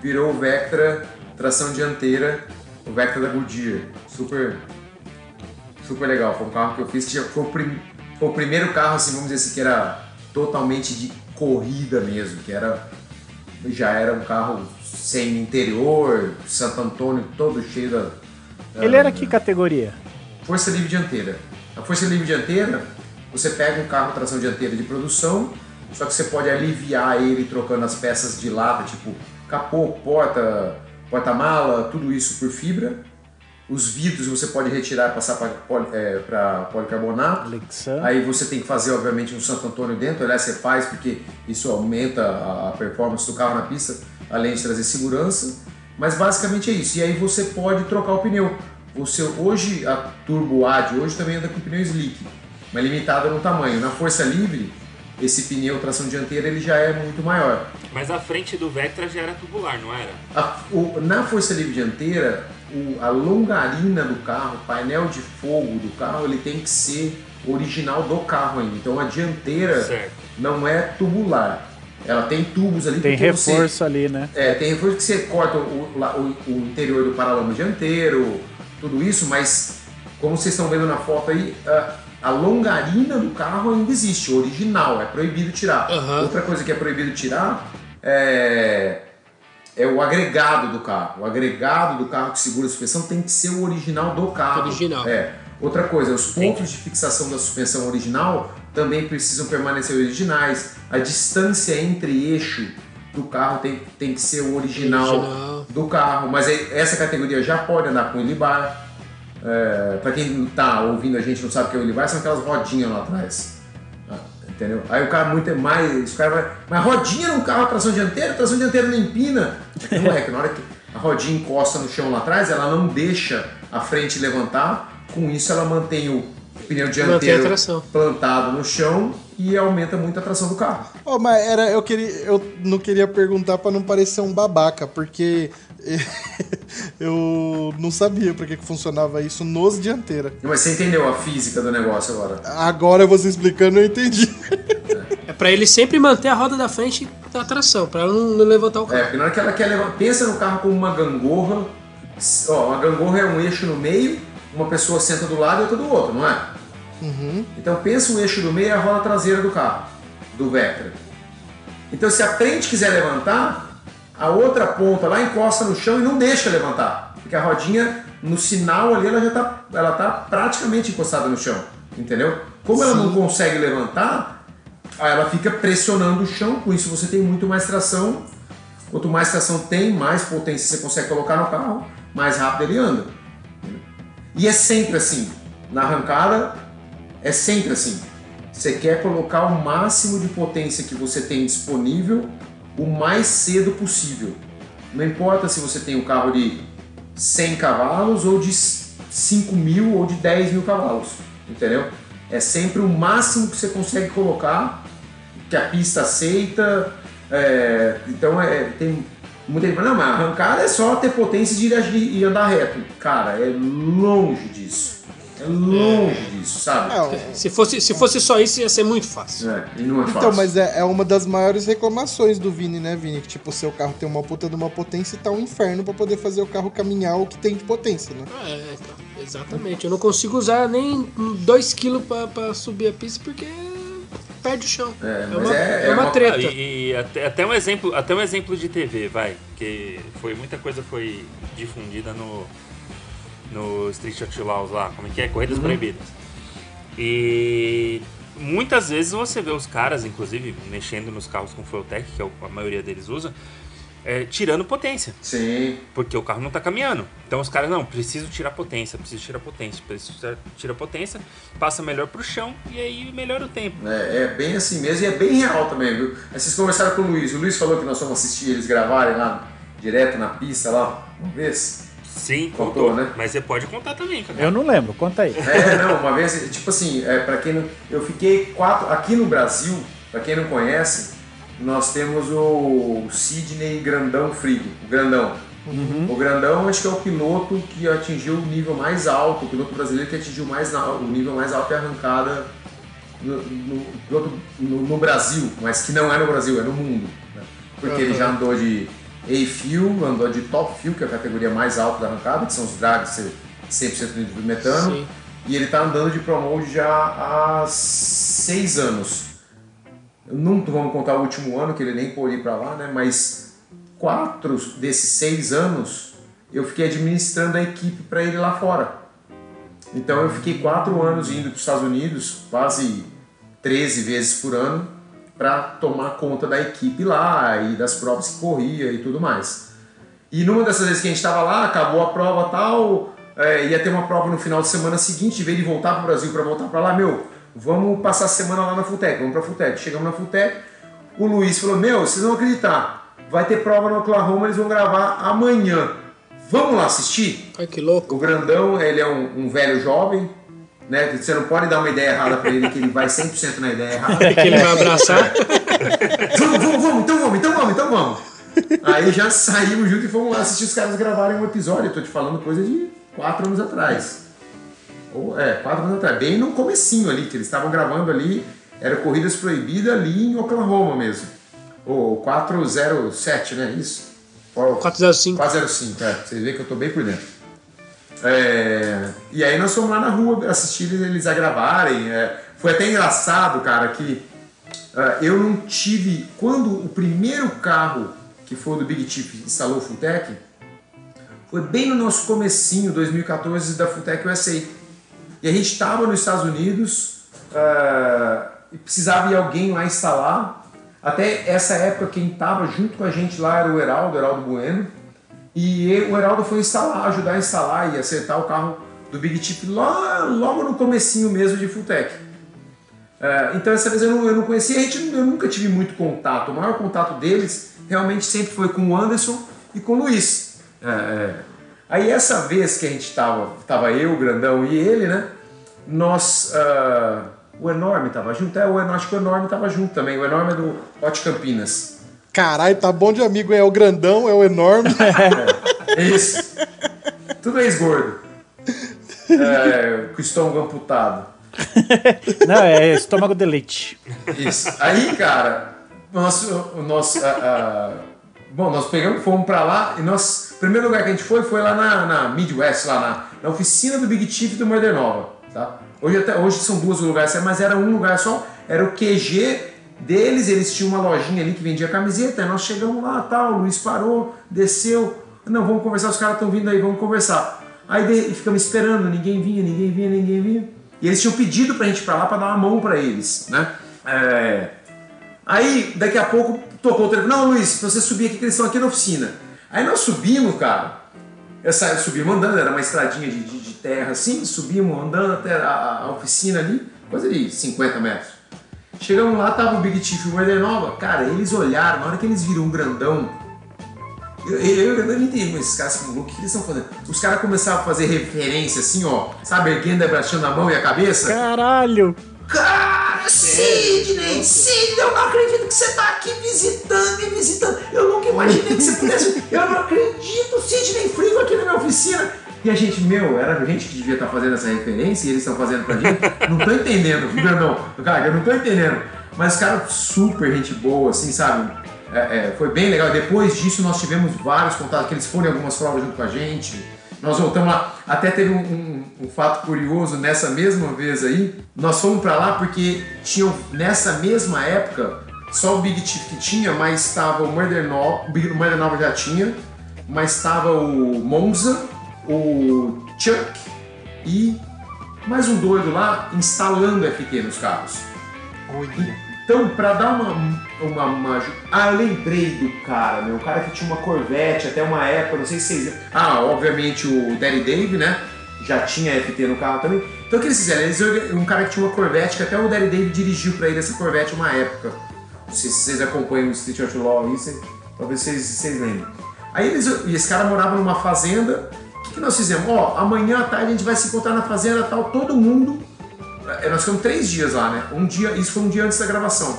virou o Vectra tração dianteira, o Vectra da Goodyear. Super super legal. Foi um carro que eu fiz, que já foi o, prim- foi o primeiro carro, assim, vamos dizer assim, que era totalmente de corrida mesmo, que era já era um carro sem interior, Santo Antônio todo cheio da. da- Ele era que categoria? Força livre dianteira. A força livre dianteira, você pega um carro tração dianteira de produção, só que você pode aliviar ele trocando as peças de lata, tipo capô, porta, porta-mala, tudo isso por fibra. Os vidros você pode retirar e passar para policarbonato. Lexan. Aí você tem que fazer, obviamente, um Santo Antônio dentro. Aliás, você faz porque isso aumenta a performance do carro na pista, além de trazer segurança. Mas basicamente é isso. E aí você pode trocar o pneu. Você, hoje, a Turbo A de hoje também anda com pneu slick, mas limitada no tamanho. Na força livre, esse pneu tração dianteira ele já é muito maior. Mas a frente do Vectra já era tubular, não era? A- o- na força livre dianteira, o- a longarina do carro, o painel de fogo do carro, ele tem que ser original do carro ainda. Então a dianteira Certo. não é tubular. Ela tem tubos ali Tem porque você- reforço ali, né? é, tem reforço que você corta o, o- o interior do paralama dianteiro, tudo isso, mas como vocês estão vendo na foto aí, a, a longarina do carro ainda existe, original, é proibido tirar. Aham. Outra coisa que é proibido tirar é, é o agregado do carro. O agregado do carro que segura a suspensão tem que ser o original do carro. Original. É. Outra coisa, os pontos de fixação da suspensão original também precisam permanecer originais. A distância entre eixo do carro tem, tem que ser o original, Original. do carro. Mas aí, essa categoria já pode andar com helibar. É, para quem tá ouvindo a gente não sabe o que é o helibar, são aquelas rodinhas lá atrás. Entendeu? Aí o cara muito mais. O cara vai. Mas rodinha num carro, tração dianteira, tração dianteira não empina. Não é, que na hora que a rodinha encosta no chão lá atrás, ela não deixa a frente levantar. Com isso, ela mantém o pneu dianteiro plantado no chão e aumenta muito a tração do carro. Ó, mas era, eu, queria, eu não queria perguntar pra não parecer um babaca, porque eu não sabia pra que, que funcionava isso nos dianteira. Mas você entendeu a física do negócio agora? Agora você explicando, eu entendi. É pra ele sempre manter a roda da frente da tração, pra ela não, não levantar o É, carro. porque na hora que ela quer levar. Pensa no carro como uma gangorra. Ó, uma gangorra é um eixo no meio, uma pessoa senta do lado e outra do outro, não é? Então pensa o eixo do meio é a roda traseira do carro, do Vectra. Então se a frente quiser levantar, a outra ponta lá encosta no chão e não deixa levantar. Porque a rodinha, no sinal ali, ela já tá, ela tá praticamente encostada no chão. Entendeu? Como ela não consegue levantar, ela fica pressionando o chão, com isso você tem muito mais tração. Quanto mais tração tem, mais potência você consegue colocar no carro, mais rápido ele anda. E é sempre assim. Na arrancada, é sempre assim. Você quer colocar o máximo de potência que você tem disponível o mais cedo possível. Não importa se você tem um carro de 100 cavalos ou de 5 mil ou de 10 mil cavalos. Entendeu? É sempre o máximo que você consegue colocar, que a pista aceita. é, então é, tem muita gente não, mas arrancada é só ter potência de ir e andar reto. Cara, é longe disso. É longe disso, sabe? Não, Se fosse, se fosse só isso, ia ser muito fácil. É, e não é fácil. Então, mas é, é uma das maiores reclamações do Vini, né, Vini? Que tipo, o seu carro tem uma puta de uma potência e tá um inferno pra poder fazer o carro caminhar o que tem de potência, né? É, então, exatamente. Eu não consigo usar nem 2kg pra, pra subir a pista porque perde o chão. É, mas uma, é- é é uma uma- treta. E, e até, até um exemplo, até um exemplo de TV, vai, que foi muita coisa foi difundida no no Street Outlaws lá, como é que é? Corridas Proibidas. E muitas vezes você vê os caras, inclusive, mexendo nos carros com Fueltech, que é o- a maioria deles usa, é, tirando potência. Sim. Porque o carro não tá caminhando. Então os caras, não, preciso tirar potência, preciso tirar potência, preciso tirar- tirar potência, passa melhor pro chão e aí melhora o tempo. É, é bem assim mesmo e é bem real também, viu? Aí vocês conversaram com o Luiz. O Luiz falou que nós fomos assistir eles gravarem lá, direto na pista lá, uma vez. Sim, Contou, contou, né? Mas você pode contar também, cara. Eu não lembro, conta aí. É, não, uma vez, tipo assim, é, para quem não. Eu fiquei quatro. Aqui no Brasil, pra quem não conhece, nós temos o Sidney Grandão Frigo, o Grandão. O Grandão acho que é o piloto que atingiu o nível mais alto, o piloto brasileiro que atingiu mais na- o nível mais alto de arrancada no, no- no- no Brasil, mas que não é no Brasil, é no mundo. né? Porque ele já andou de A-Fuel, andou de Top Fuel, que é a categoria mais alta da arrancada, que são os drags 100% de metano. Sim. E ele tá andando de Pro Mode já há seis anos. Não vamos contar o último ano, que ele nem pôde ir para lá, né? Mas quatro desses seis anos eu fiquei administrando a equipe para ele lá fora. Então eu fiquei quatro anos indo para os Estados Unidos, quase 13 vezes por ano, para tomar conta da equipe lá e das provas que corria e tudo mais. E numa dessas vezes que a gente estava lá, acabou a prova tal, é, ia ter uma prova no final de semana seguinte, em vez de voltar para o Brasil para voltar para lá, meu, vamos passar a semana lá na Futec, vamos para a Futec. Chegamos na Futec, o Luiz falou, meu, vocês vão acreditar, vai ter prova no Oklahoma, eles vão gravar amanhã. Vamos lá assistir? Olha que louco. O grandão, ele é um, um velho jovem, né? Você não pode dar uma ideia errada para ele, que ele vai 100% na ideia errada. Que ele vai abraçar. vamos, vamos, vamos, então vamos, então vamos, então vamos. Aí já saímos juntos e fomos lá assistir os caras gravarem um episódio. Eu tô te falando coisa de quatro anos atrás. Ou, é, quatro anos atrás. Bem no comecinho ali, que eles estavam gravando ali. Era Corridas Proibidas ali em Oklahoma mesmo. O 407, né? Isso? Ou- 405. 405, é. Vocês veem que eu tô bem por dentro. É, e aí nós fomos lá na rua assistir eles a gravarem. é. foi até engraçado, cara, que ah, eu não tive. Quando o primeiro carro que foi do Big Chip instalou o Fulltech, foi bem no nosso comecinho, 2014, da Fulltech USA. E a gente estava nos Estados Unidos ah, e precisava ir alguém lá instalar. Até essa época, quem estava junto com a gente lá era o Heraldo, Heraldo Bueno. E ele- o Heraldo foi instalar, ajudar a instalar e acertar o carro do Big Chip lá, logo no comecinho mesmo de Fulltech. É, então essa vez eu não, eu não conhecia, a gente, eu nunca tive muito contato. O maior contato deles realmente sempre foi com o Anderson e com o Luiz. É, é. Aí essa vez que a gente tava, tava eu, o Grandão e ele, né? Nós. ah, o Enorme tava junto? É, o acho que o Enorme tava junto também. O Enorme é do Hot Campinas. Caralho, tá bom de amigo. É o grandão, é o enorme. É isso. Tudo ex-gordo. É, com o estômago amputado. Não, é estômago de leite. Isso. Aí, cara, nosso, o nosso, bom, nós pegamos, fomos pra lá e nós, o primeiro lugar que a gente foi foi lá na, na Midwest, lá na, na oficina do Big Chief do Murder Nova, tá? Hoje, até, hoje são duas lugares, mas era um lugar só, era o QG deles, eles tinham uma lojinha ali que vendia camiseta, nós chegamos lá, tal, o Luiz parou, desceu, não, vamos conversar, os caras estão vindo aí, vamos conversar. Aí de, ficamos esperando, ninguém vinha, ninguém vinha, ninguém vinha. E eles tinham pedido pra gente ir pra lá pra dar uma mão pra eles, né? É, Aí, daqui a pouco, tocou o telefone. Não, Luiz, você subir aqui, que eles estão aqui na oficina. Aí nós subimos, cara. Eu saí, subimos andando, era uma estradinha de, de- de terra assim, subimos andando até a, a oficina ali, coisa de 50 metros. Chegamos lá, tava o Big Chief e o Murder Nova. Cara, eles olharam, na hora que eles viram um grandão. Eu, eu, eu não entendi, mas esses caras o que eles estão fazendo? Os caras começaram a fazer referência assim, ó, sabe, erguendo, abaixando a mão e a cabeça. Caralho! Cara, Sidney, Sidney, eu não acredito que você tá aqui visitando e visitando. Eu nunca imaginei que você pudesse. Eu não acredito, Sidney Frigo aqui na minha oficina. E a gente, meu, era a gente que devia estar fazendo essa referência e eles estão fazendo pra gente. Não tô entendendo, não, cara, eu não tô entendendo. Mas, cara, super gente boa, assim, sabe? É, é, foi bem legal. Depois disso, nós tivemos vários contatos, que eles foram em algumas provas junto com a gente. Nós voltamos lá. Até teve um, um- um fato curioso nessa mesma vez aí. Nós fomos pra lá porque tinham, nessa mesma época, só o Big Chief que tinha, mas estava o Murder Nova, o Murder Nova já tinha, mas estava o Monza, o Chuck e mais um doido lá instalando FT nos carros. Então, pra dar uma, uma, uma Ah, eu lembrei do cara, meu. O cara que tinha uma Corvette até uma época, não sei se vocês. Ah, obviamente o Daddy Dave, né? Já tinha FT no carro também. Então o que eles fizeram? Eles, um cara que tinha uma Corvette, que até o Daddy Dave dirigiu pra ele essa Corvette uma época. Não sei se vocês acompanham o Street Outlaw aí, vocês- talvez vocês, vocês lembrem. Aí eles, e esse cara morava numa fazenda. O que, nós fizemos? Ó, amanhã à tarde a gente vai se encontrar na fazenda tal, todo mundo. É, Nós ficamos três dias lá, né? Um dia, isso foi um dia antes da gravação.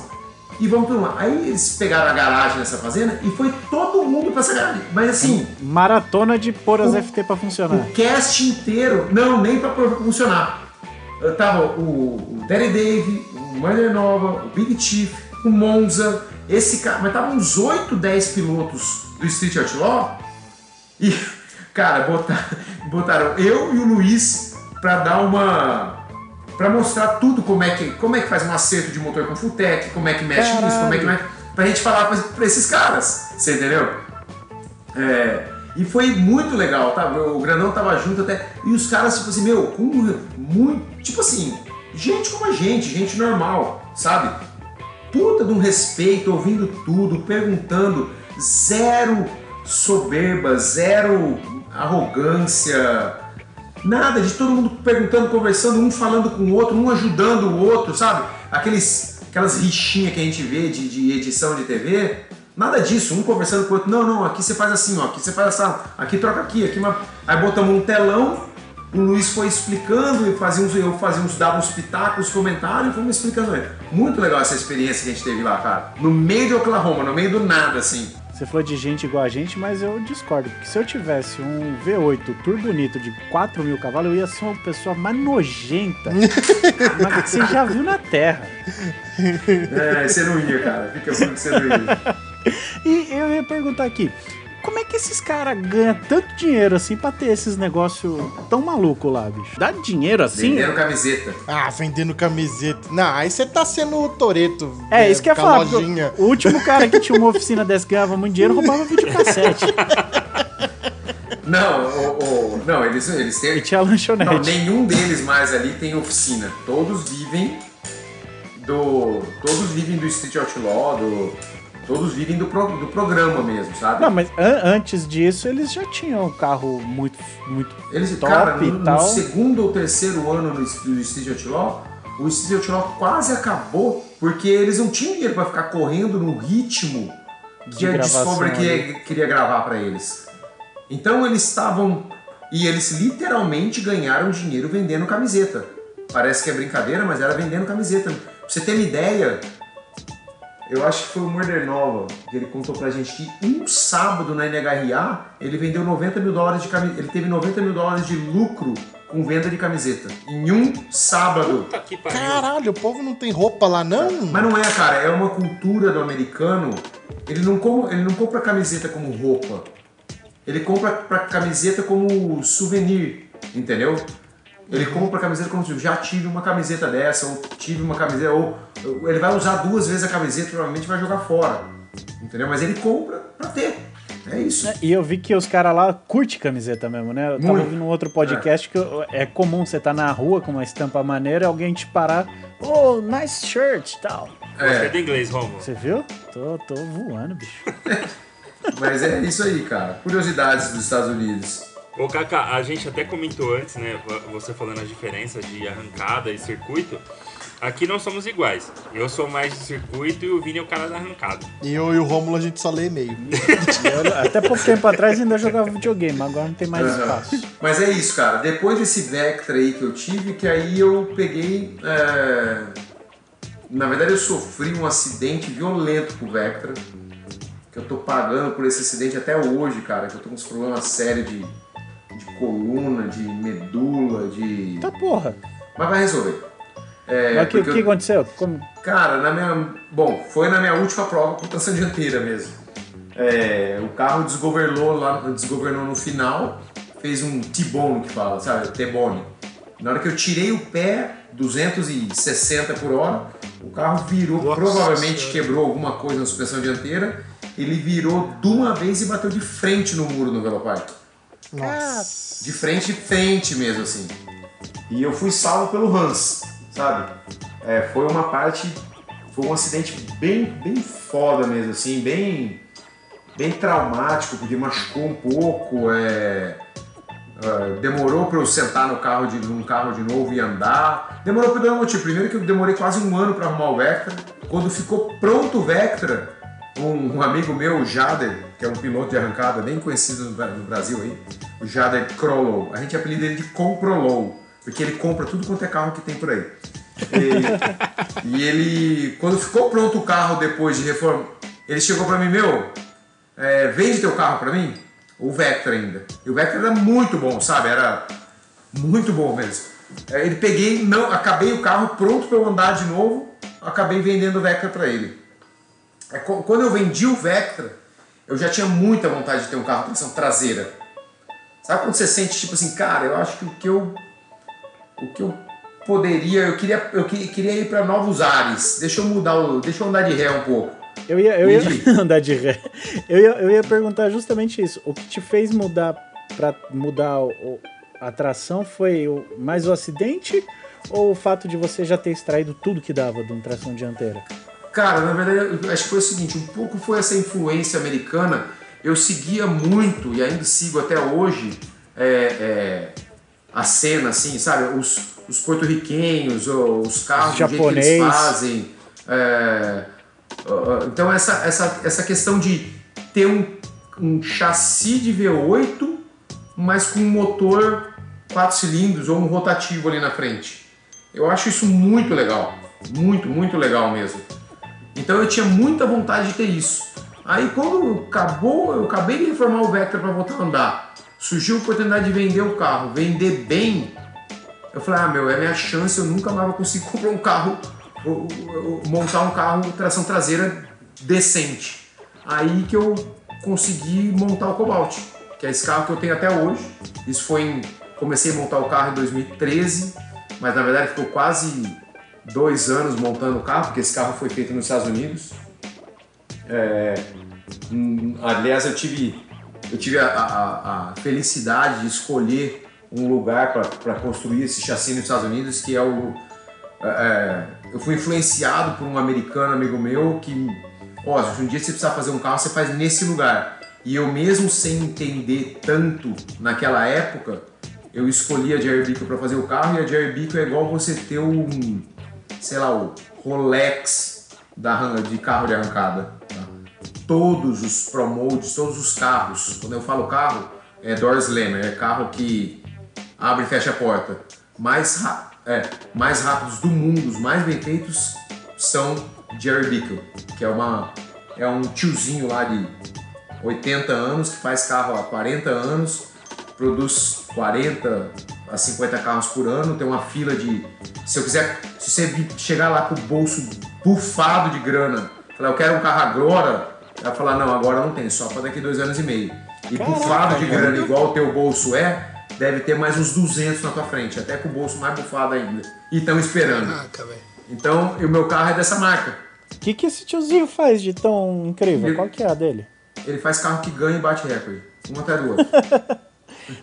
E vamos pra lá. Aí eles pegaram a garagem nessa fazenda e foi todo mundo pra essa garagem. Mas assim, Maratona de pôr as O- FT pra funcionar. o cast inteiro, não, nem pra pra funcionar. Eu Tava o, o Daddy Dave, o Murder Nova, o Big Chief, o Monza, esse cara, mas tava uns 8, 10 pilotos do Street Outlaw e, cara, botaram, botaram eu e o Luiz pra dar uma. pra mostrar tudo como é que, como é que faz um acerto de motor com Futec, como é que mexe isso, como é que mexe. Pra gente falar pra, pra esses caras, você entendeu? É, e foi muito legal, tá? O Granão tava junto até. E os caras, tipo assim, meu, com muito. Tipo assim, gente como a gente, gente normal, sabe? Puta de um respeito, ouvindo tudo, perguntando, zero soberba, zero arrogância, nada de todo mundo perguntando, conversando, um falando com o outro, um ajudando o outro, sabe? Aqueles, aquelas rixinhas que a gente vê de, de edição de TV, nada disso, um conversando com o outro, não, não, aqui você faz assim, ó, aqui você faz assim, aqui troca aqui, aqui uma... Aí botamos um telão, o Luiz foi explicando e fazia uns, eu fazia uns, dava uns pitacos, comentários e fomos explicando. Muito legal essa experiência que a gente teve lá, cara. No meio de Oklahoma, no meio do nada, assim. Você falou de gente igual a gente, mas eu discordo. Porque se eu tivesse um V8 turbo bonito de 4 mil cavalos, eu ia ser uma pessoa mais nojenta. mas que você já viu na Terra. É, você não ia, cara. Fica falando que você não ia. E eu ia perguntar aqui. Como é que esses caras ganham tanto dinheiro assim pra ter esses negócios tão maluco lá, bicho? Dá dinheiro assim? Vendendo camiseta. Ah, vendendo camiseta. Não, aí você tá sendo o Toreto. É, isso que eu ia falar. O último cara que tinha uma oficina dessa que ganhava muito dinheiro roubava videocassete. Não, o, o- não, eles, eles têm. E tinha lanchonete. Não, nenhum deles mais ali tem oficina. Todos vivem do. Todos vivem do Street Outlaw, do. Todos vivem do, pro- do programa mesmo, sabe? Não, mas an- antes disso eles já tinham um carro muito, muito Eles, top cara, e no, no tal. segundo ou terceiro ano no, do Street Outlaw, o Street Outlaw quase acabou porque eles não tinham dinheiro pra ficar correndo no ritmo que De a Discovery ali. queria, gravar pra eles. Então eles estavam. E eles literalmente ganharam dinheiro vendendo camiseta. Parece que é brincadeira, mas era vendendo camiseta. Pra você ter uma ideia, eu acho que foi o Murder Nova que ele contou pra gente que um sábado na NHRA ele vendeu 90 mil dólares de camiseta. Ele teve 90 mil dólares de lucro com venda de camiseta. Em um sábado. Puta que pariu. Caralho, o povo não tem roupa lá, não? Mas não é, cara, é uma cultura do americano. Ele não, com- ele não compra camiseta como roupa. Ele compra pra camiseta como souvenir, entendeu? Ele compra a camiseta como tipo, já tive uma camiseta dessa, ou tive uma camiseta, ou ele vai usar duas vezes a camiseta, provavelmente vai jogar fora. Entendeu? Mas ele compra pra ter. É isso. E eu vi que os caras lá curtem camiseta mesmo, né? Eu tava Muito. ouvindo um outro podcast que eu- é comum você tá na rua com uma estampa maneira e alguém te parar, oh, nice shirt e tal. Gostei É, do inglês, Romulo. Você viu? Tô, tô voando, bicho. mas é isso aí, cara. Curiosidades dos Estados Unidos. Ô, Kaká, a gente até comentou antes, né? Você falando as diferenças de arrancada e circuito. Aqui não somos iguais. Eu sou mais de circuito e o Vini é o cara da arrancada. E eu e o Rômulo a gente só lê e-mail. Eu, até pouco tempo atrás ainda jogava videogame, agora não tem mais espaço. Mas é isso, cara. Depois desse Vectra aí que eu tive, que aí eu peguei. é, Na verdade, eu sofri um acidente violento com o Vectra. Que eu tô pagando por esse acidente até hoje, cara. Que eu tô com uns problemas sérios de, de coluna, de medula, de. Tá porra. Mas vai resolver. É, Mas o que, o que eu- aconteceu? Como- Cara, na minha. Bom, foi na minha última prova com tração dianteira mesmo. É, o carro desgovernou lá, desgovernou no final, fez um T-bone que fala, sabe? T-bone. Na hora que eu tirei o pé, 260 por hora, o carro virou, Nossa provavelmente Senhora. quebrou alguma coisa na suspensão dianteira. Ele virou de uma vez e bateu de frente no muro no Velopark. Nossa. De frente, de frente mesmo, assim. E eu fui salvo pelo Hans, sabe? É, foi uma parte foi um acidente bem, bem foda mesmo, assim, bem, bem traumático, porque machucou um pouco, é, é, demorou para eu sentar no carro de, num carro de novo e andar. Demorou por dois motivos. Primeiro que eu demorei quase um ano para arrumar o Vectra. Quando ficou pronto o Vectra, um, um amigo meu, o Jader, que é um piloto de arrancada bem conhecido no, Brasil aí, o Jader Crollow, a gente apelida ele de Comprollow, porque ele compra tudo quanto é carro que tem por aí. E, e ele, quando ficou pronto o carro depois de reforma, ele chegou para mim, meu, é, vende teu carro para mim? O Vectra ainda. E o Vectra era muito bom, sabe? Era muito bom mesmo. É, ele peguei, não, acabei o carro pronto para eu andar de novo, acabei vendendo o Vectra para ele. É, quando eu vendi o Vectra, eu já tinha muita vontade de ter um carro tração traseira. Sabe quando você sente tipo assim, cara, eu acho que o que eu o que eu poderia, eu queria eu queria ir para novos ares. Deixa eu mudar o, deixa eu andar de ré um pouco. Eu ia, eu ia andar de ré. Eu ia, eu ia perguntar justamente isso. O que te fez mudar para mudar o, a tração foi o, mais o acidente ou o fato de você já ter extraído tudo que dava de uma tração dianteira? Cara, na verdade, acho que foi o seguinte, um pouco foi essa influência americana. Eu seguia muito, e ainda sigo até hoje, é, é, a cena, assim, sabe? Os, os porto-riquenhos, os carros, o jeito que eles fazem. É, então, essa, essa, essa questão de ter um, um chassi de V8, mas com um motor 4 cilindros ou um rotativo ali na frente. Eu acho isso muito legal. Muito, muito legal mesmo. Então eu tinha muita vontade de ter isso. Aí quando acabou, eu acabei de reformar o Vectra para voltar a andar. Surgiu a oportunidade de vender o carro, vender bem. Eu falei, ah meu, é minha chance, eu nunca mais vou conseguir comprar um carro, montar um carro tração traseira decente. Aí que eu consegui montar o Cobalt, que é esse carro que eu tenho até hoje. Isso foi em, comecei a montar o carro em 2013, mas na verdade ficou quase dois anos montando o carro, porque esse carro foi feito nos Estados Unidos. É, hum, aliás, eu tive, eu tive a, a, a felicidade de escolher um lugar para construir esse chassi nos Estados Unidos, que é o. É, é, eu fui influenciado por um americano amigo meu que, ó, se um dia você precisar fazer um carro, você faz nesse lugar. E eu mesmo sem entender tanto naquela época, eu escolhi a Jerry Beacle para fazer o carro e a Jerry Beacle é igual você ter um, sei lá, o Rolex da, de carro de arrancada. Tá? Todos os promotes, todos os carros, quando eu falo carro, é door slammer, é carro que abre e fecha a porta. Mais, é, mais rápidos do mundo, os mais bem feitos, são Jerry Bickle, que é, uma, é um tiozinho lá de 80 anos, que faz carro há 40 anos, produz 40 a 50 carros por ano, tem uma fila de. Se eu quiser, se você chegar lá com o bolso bufado de grana, falar, eu quero um carro agora, vai falar, não, agora não tem, só para daqui dois anos e meio. E Caraca, bufado de grana, igual o teu bolso é, deve ter mais uns 200 na tua frente, até com o bolso mais bufado ainda. E estão esperando. Caraca, então, o meu carro é dessa marca. O que, que esse tiozinho faz de tão incrível? Ele, Qual que é a dele? Ele faz carro que ganha e bate recorde. Um até do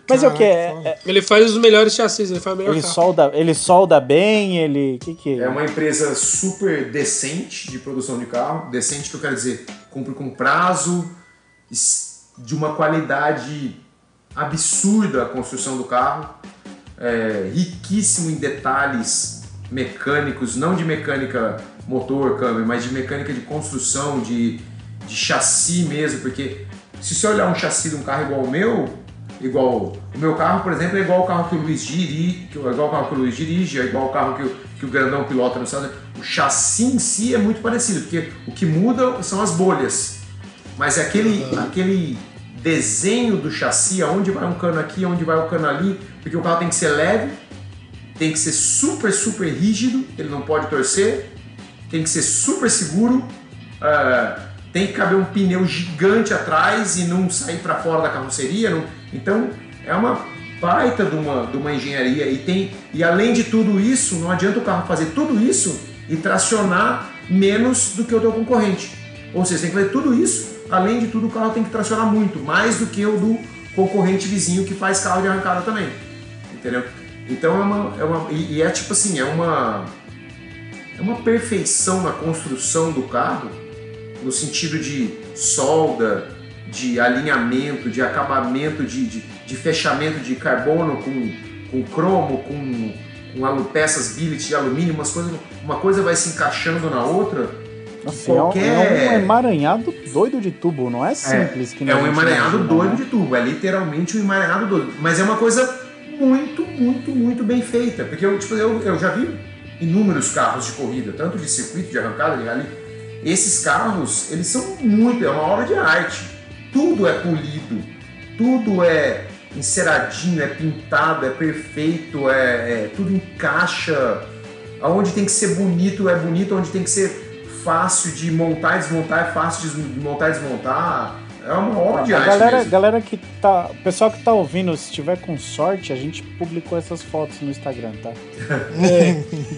Mas é o que? É, ele faz os melhores chassis, ele faz o melhor ele solda, ele solda bem, ele. que que é? É uma empresa super decente de produção de carro. Decente que eu quero dizer, cumpre com prazo, de uma qualidade absurda a construção do carro, é, riquíssimo em detalhes mecânicos, não de mecânica motor, câmbio, mas de mecânica de construção, de, de chassi mesmo, porque se você olhar um chassi de um carro igual o meu, igual o meu carro, por exemplo, é igual o carro que o Luiz dirige, é igual o carro que o Luiz dirige, é igual o carro que o, que o grandão pilota no Estados O chassi em si é muito parecido, porque o que muda são as bolhas. Mas é aquele, aquele desenho do chassi, aonde vai um cano aqui, aonde vai o um cano ali, porque o carro tem que ser leve, tem que ser super, super rígido, ele não pode torcer, tem que ser super seguro, uh, tem que caber um pneu gigante atrás e não sair para fora da carroceria. Não... Então é uma baita de uma, de uma engenharia e tem e além de tudo isso, não adianta o carro fazer tudo isso e tracionar menos do que o teu concorrente. Ou seja, tem que fazer tudo isso além de tudo, o carro tem que tracionar muito, mais do que o do concorrente vizinho que faz carro de arrancada também. Entendeu? Então é uma. É uma e, e é tipo assim, é uma. é uma perfeição na construção do carro, no sentido de solda, de alinhamento, de acabamento, de, de, de fechamento de carbono com, com cromo, com, com alu- peças billet de alumínio, umas coisas, uma coisa vai se encaixando na outra. É um- qualquer- é um emaranhado doido de tubo, não é simples que nem É um emaranhado imagina, doido né? de tubo, é literalmente um emaranhado doido. Mas é uma coisa muito, muito, muito bem feita. Porque eu, tipo, eu, eu já vi inúmeros carros de corrida, tanto de circuito, de arrancada, de rally. Esses carros, eles são muito, é uma obra de arte. Tudo é polido, tudo é enceradinho, é pintado, é perfeito, é, é- tudo encaixa. Aonde tem que ser bonito é bonito, onde tem que ser fácil de montar e desmontar é fácil de montar e desmontar. É uma obra de A arte galera, mesmo. galera que tá. O pessoal que tá ouvindo, se tiver com sorte, a gente publicou essas fotos no Instagram, tá?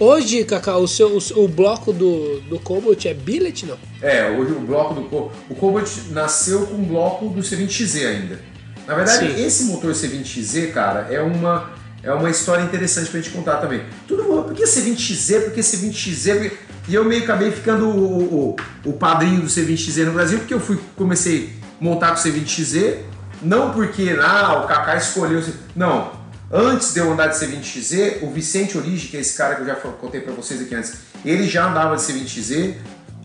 Hoje, Cacau, o, seu, o, o bloco do, do Cobalt é billet, não? É, hoje o bloco do Co- o Cobalt nasceu com o bloco do C20XZ ainda. Na verdade, Sim. esse motor C20XZ, cara, é uma é uma história interessante pra gente contar também. Tudo bom, por que C20XZ? Por que C20XZ? Por que- E eu meio acabei ficando o, o, o padrinho do C20XZ no Brasil, porque eu fui comecei a montar com o C20XZ, não porque ah, o Kaká escolheu. Não. Antes de eu andar de C20XZ, o Vicente Origi, que é esse cara que eu já contei pra vocês aqui antes, ele já andava de C20XZ.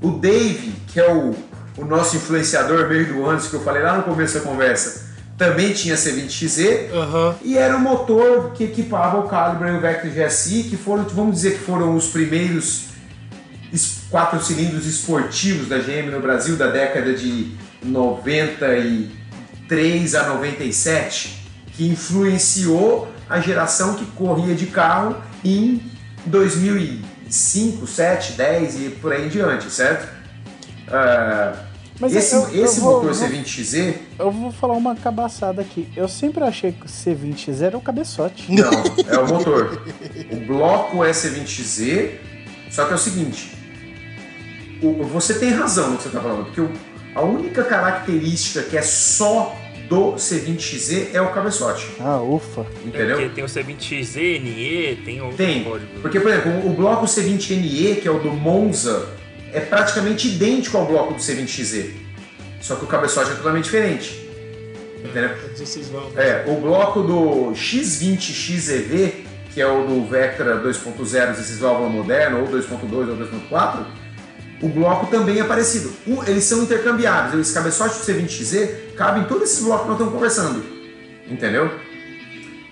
O Dave, que é o, o nosso influenciador meio do ano, que eu falei lá no começo da conversa, também tinha C20XZ. Aham. E era o motor que equipava o Calibre e o Vector GSI, que foram, vamos dizer que foram os primeiros quatro cilindros esportivos da GM no Brasil da década de 93 a 97, que influenciou a geração que corria de carro em 2005, 7, 10 e por aí em diante, certo? Ah, Mas esse eu- eu esse vou- motor vou- C20XZ Eu vou falar uma cabaçada aqui. Eu sempre achei que o C20 era o cabeçote. Não, é o motor. O bloco é C20Z, só que é o seguinte: você tem razão no que você está falando, porque a única característica que é só do C20XZ é o cabeçote, Ah, ufa. entendeu? Porque tem o C20Z, NE, tem outro Tem, código. porque por exemplo, o bloco C20NE, que é o do Monza, é praticamente idêntico ao bloco do C20XZ, só que o cabeçote é totalmente diferente, entendeu? É 16 válvulas. É, o bloco do X20XEV, que é o do Vectra 2.0, esses válvula moderna, ou 2.2 ou 2.4, o bloco também é parecido. O- eles são intercambiáveis. Esse cabeçote do C20XZ cabe em todos esses blocos que nós estamos conversando. Entendeu?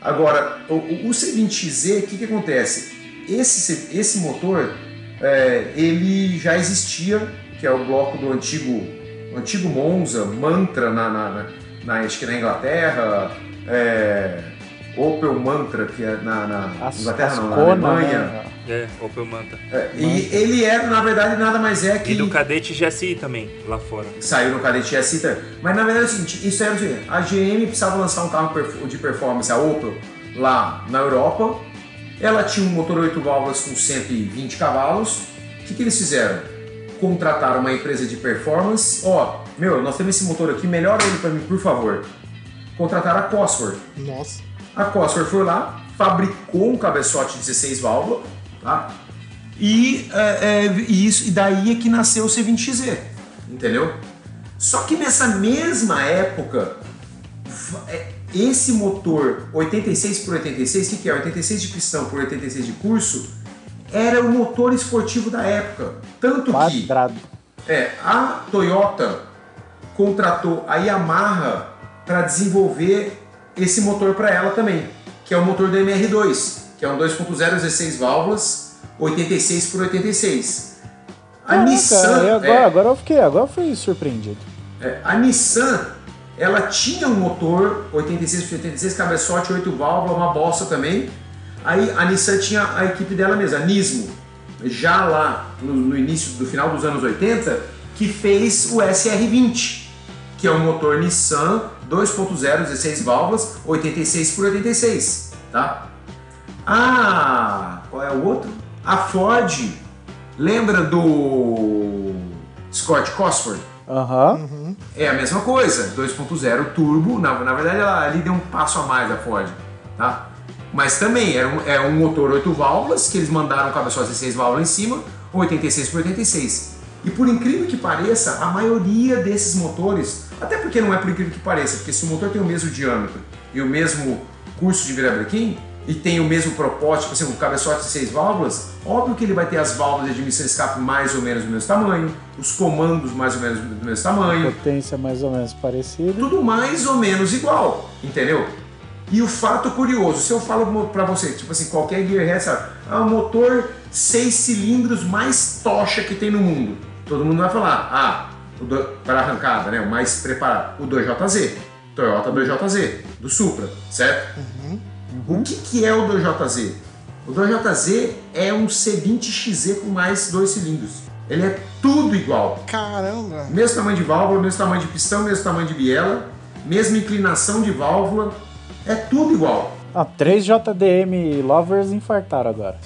Agora, o, o- o C20XZ, o que, que acontece? Esse, esse motor, é, ele já existia, que é o bloco do antigo, antigo Monza, Mantra, na, na, na- na- acho que na Inglaterra, é, Opel Mantra, que é na, na As, Inglaterra, não, na Alemanha. né? É, Opel Manta. É, e ele era, na verdade, nada mais é que. E do Cadete GSI também, lá fora. Saiu no Cadete S também. Mas na verdade é o seguinte, isso era o seguinte, a GM precisava lançar um carro de performance, a Opel, lá na Europa. Ela tinha um motor 8 válvulas com 120 cavalos. O que, que eles fizeram? Contrataram uma empresa de performance. Ó, meu, nós temos esse motor aqui, melhora ele para mim, por favor. Contrataram a Cosworth. Nossa. A Cosworth foi lá, fabricou um cabeçote de 16 válvulas, tá? E, é, é, e isso, e daí é que nasceu o C20XZ, entendeu? Só que nessa mesma época, é, esse motor 86 por 86, o que, que é? 86 de pistão por 86 de curso, era o motor esportivo da época. Tanto que Quadrado. é, a Toyota contratou a Yamaha para desenvolver esse motor para ela também, que é o motor do MR2, que é um 2.0 16 válvulas, 86 por 86. A Caraca, Nissan, agora, é, agora eu fiquei, agora eu fui surpreendido. é, a Nissan, ela tinha um motor 86 por 86, cabeçote 8 válvulas, uma bosta também. Aí a Nissan tinha a equipe dela mesma, a Nismo, já lá no, no início do final dos anos 80, que fez o SR20, que é um motor Nissan 2.0, 16 válvulas, 86 por 86, tá? Ah, qual é o outro? A Ford, lembra do Scott Cosworth? Aham. É a mesma coisa, 2.0 turbo, na, na verdade ela ali deu um passo a mais a Ford, tá? Mas também era um, é um motor 8 válvulas, que eles mandaram cabeçote de 6 válvulas em cima, 86 por 86. E por incrível que pareça, a maioria desses motores, até porque não é por incrível que pareça, porque se o motor tem o mesmo diâmetro e o mesmo curso de virabrequim, e tem o mesmo propósito, por exemplo, um cabeçote de 6 válvulas, óbvio que ele vai ter as válvulas de admissão de escape mais ou menos do mesmo tamanho, os comandos mais ou menos do mesmo tamanho, Potência mais ou menos parecida. tudo mais ou menos igual, entendeu? E o fato curioso, se eu falo pra você, tipo assim, qualquer gearhead sabe, ah, o motor 6 cilindros mais tocha que tem no mundo. Todo mundo vai falar, ah, do- para arrancada, né, o mais preparado, o 2JZ, Toyota 2JZ, do Supra, certo? O que, que é o 2JZ? O 2JZ é um C20XZ com mais dois cilindros. Ele é tudo igual. Caramba. Mesmo tamanho de válvula, mesmo tamanho de pistão, mesmo tamanho de biela, mesma inclinação de válvula, é tudo igual. Ah, três JDM lovers infartaram agora.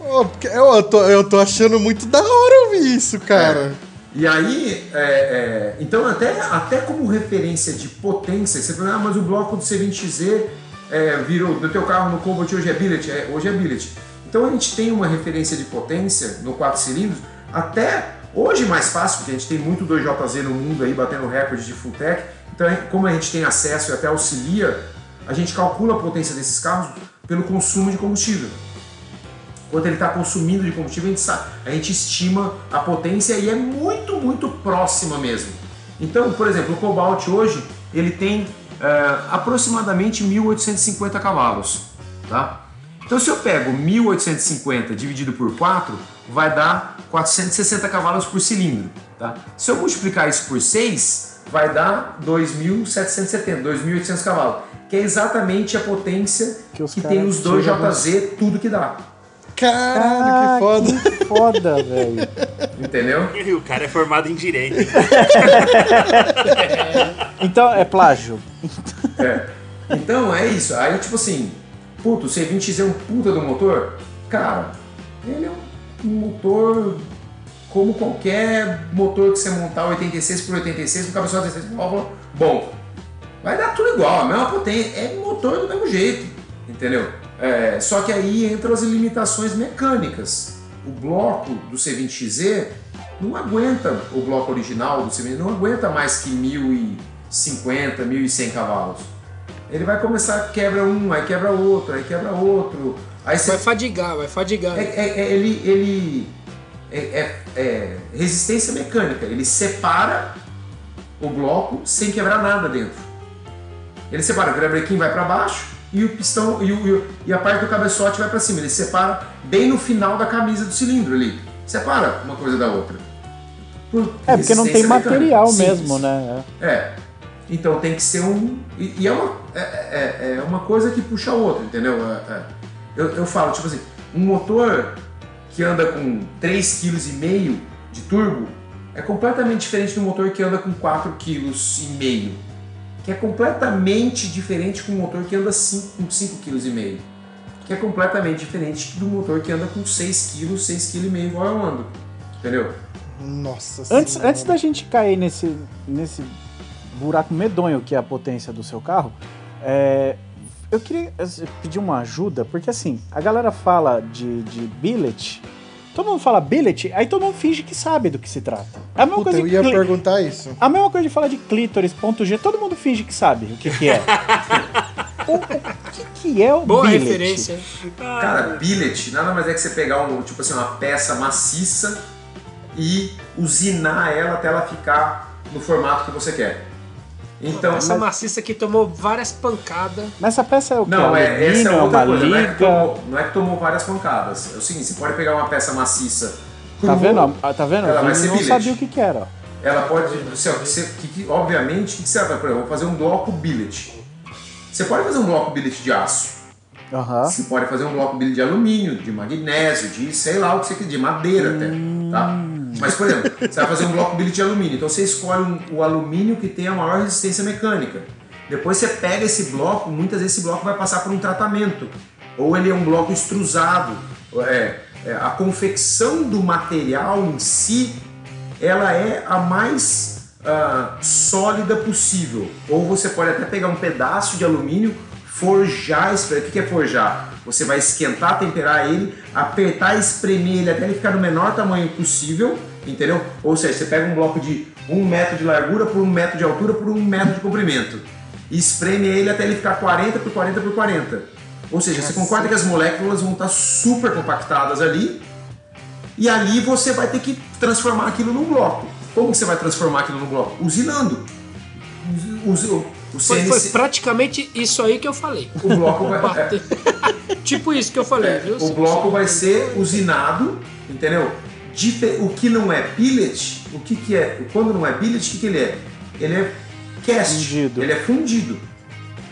Ô, porque Eu, tô, eu tô achando muito da hora ouvir isso, cara. E aí, é, é, então até, até como referência de potência, você fala, ah, mas o bloco do C20XZ é, virou, do teu carro no Cobalt hoje é billet, é, hoje é billet. Então a gente tem uma referência de potência no 4 cilindros, até hoje mais fácil, porque a gente tem muito 2JZ no mundo aí, batendo recorde de full tech, então como a gente tem acesso e até auxilia, a gente calcula a potência desses carros pelo consumo de combustível quanto ele está consumindo de combustível, a gente, sabe, a gente estima a potência e é muito, muito próxima mesmo. Então, por exemplo, o Cobalt hoje ele tem eh, aproximadamente 1850 cavalos. Tá? Então, se eu pego 1850 dividido por 4, vai dar 460 cavalos por cilindro. Tá? Se eu multiplicar isso por 6, vai dar 2.770, 2.800 cavalos, que é exatamente a potência Que que tem os dois JZ, tudo que dá. Caralho, que foda. Ah, que foda, velho. Entendeu? E o cara é formado em direito. hein? Então é plágio. É. Então é isso. Aí, tipo assim, puto, o C20X é um puta do motor? Cara, ele é um motor como qualquer motor que você montar 86 por 86 com cabeçote 16 por válvula, bom. Vai dar tudo igual, a mesma potência, é motor do mesmo jeito, entendeu? É, só que aí entram as limitações mecânicas. O bloco do C20XZ não aguenta, o bloco original do C20 não aguenta mais que 1050, 1100 cavalos. Ele vai começar, quebra um, aí quebra outro, aí quebra outro. Aí você Vai fadigar, vai fadigar. é, é- é- ele, ele é, é- é resistência mecânica. Ele separa o bloco sem quebrar nada dentro. Ele separa, o virabrequim vai para baixo e o pistão e, o- e a parte do cabeçote vai para cima. Ele separa bem no final da camisa do cilindro ali. Separa uma coisa da outra. Por É porque não tem mecânica. material Simples. mesmo, né? É. Então tem que ser um. E, e é, uma, é, é- é uma coisa que puxa a outra, entendeu? É- é. Eu, eu falo, tipo assim, um motor que anda com 3,5 kg de turbo é completamente diferente do motor que anda com 4,5 kg. Que é completamente diferente com um motor que anda cinco- com 5,5 kg. Que é completamente diferente do motor que anda com 6 kg, 6,5 kg igual eu ando. Entendeu? Nossa Antes, senhora. antes da gente cair nesse, nesse buraco medonho que é a potência do seu carro, é, eu queria pedir uma ajuda, porque assim, a galera fala de, de billet, todo mundo fala billet, aí todo mundo finge que sabe do que se trata. É a mesma Puta, coisa eu de ia cli- perguntar isso. A mesma coisa de falar de clítoris, ponto G, todo mundo finge que sabe o que, que é. o, o que, que é o Boa billet? referência. Cara, billet nada mais é que você pegar um, tipo assim, uma peça maciça e usinar ela até ela ficar no formato que você quer. Então, Essa maciça que tomou várias pancadas. Mas essa peça é o que? não, é, essa é outra coisa. Não é, que tomou, não é que tomou várias pancadas. É o seguinte, você pode pegar uma peça maciça Tá vendo? Ah, Tá vendo? Ela vai ser não sabia o que, que era. Ela pode. Você, você, que, que- obviamente, o que você vai fazer? Por exemplo, eu vou fazer um bloco billet. Você pode fazer um bloco billet de aço. Aham. Você pode fazer um bloco billet de alumínio, de magnésio, de sei lá o que você quiser, de madeira até, tá? Mas, por exemplo, você vai fazer um bloco de alumínio, então você escolhe um- o alumínio que tem a maior resistência mecânica. Depois você pega esse bloco, muitas vezes esse bloco vai passar por um tratamento, ou ele é um bloco extrusado. É, é, a confecção do material em si, ela é a mais ah, sólida possível. Ou você pode até pegar um pedaço de alumínio, forjar. O que é forjar? Você vai esquentar, temperar ele, apertar e espremer ele até ele ficar no menor tamanho possível, entendeu? Ou seja, você pega um bloco de um metro de largura por um metro de altura por um metro de comprimento e espreme ele até ele ficar 40 por 40 por 40. Ou seja, você concorda que as moléculas vão estar super compactadas ali e ali você vai ter que transformar aquilo num bloco. Como você vai transformar aquilo num bloco? Usinando. O Foi, CNC, foi praticamente isso aí que eu falei. o bloco vai, é, Bater. tipo isso que eu falei, viu? o bloco vai ser usinado, entendeu? O que não é billet, o que, que é? Quando não é billet, o que, que ele é? Ele é cast, Fundido. ele é fundido.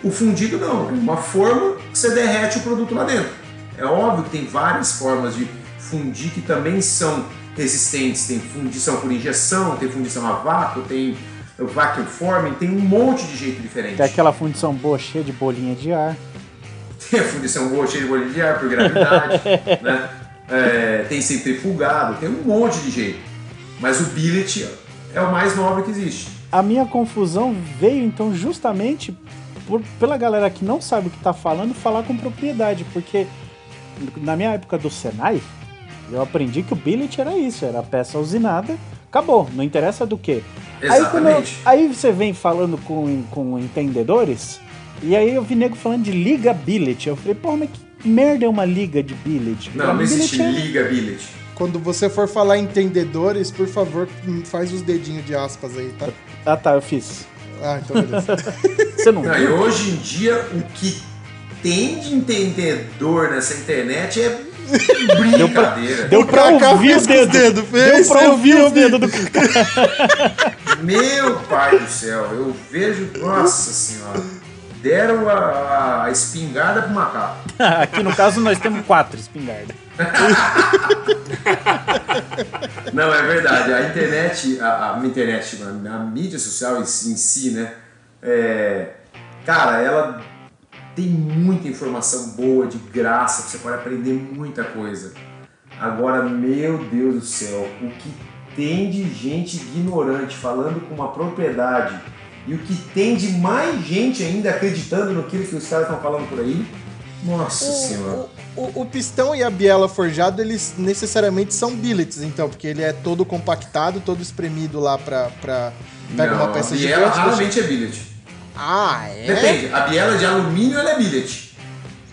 O fundido não, é uma forma que você derrete o produto lá dentro. É óbvio que tem várias formas de fundir que também são resistentes. Tem fundição por injeção, tem fundição a vácuo, tem o vacuum forming, tem um monte de jeito diferente. Tem aquela fundição boa cheia de bolinha de ar. Tem a fundição boa cheia de bolinha de ar por gravidade, né? É, tem centrifugado, tem um monte de jeito. Mas o billet é o mais nobre que existe. A minha confusão veio então justamente por, pela galera que não sabe o que tá falando falar com propriedade, porque na minha época do Senai, eu aprendi que o billet era isso, era peça usinada, acabou, não interessa do que. Aí, quando eu- aí você vem falando com, com entendedores, e aí eu vi nego falando de liga billet. Eu falei, porra, mas que merda é uma liga de billet? Não, não existe billet é- liga billet. Quando você for falar entendedores, por favor, hum, faz os dedinhos de aspas aí, tá? Ah tá, eu fiz. Ah, então beleza. Você não Não, e hoje em dia o que tem de entendedor nessa internet é. Deu pra Pra cá, ouvir o dedo. dedos, Deu pra eu ouvir vi, o dedo do cara. Meu pai do céu, eu vejo. Nossa senhora. Deram a, a espingarda pro macaco. Aqui no caso nós temos quatro espingardas. Não, é verdade. A internet, a, a internet, mano, a mídia social em si, em si, né? É, cara, ela tem muita informação boa, de graça, que você pode aprender muita coisa. Agora, meu Deus do céu, o que tem de gente ignorante falando com uma propriedade e o que tem de mais gente ainda acreditando no que os caras estão falando por aí. Nossa senhora. O, o- o pistão e a biela forjado, eles necessariamente são billets, então, porque ele é todo compactado, todo espremido lá pra. pra pega Não, uma peça a biela gigante. raramente é billet. Ah, é? Depende, a biela de alumínio ela é billet.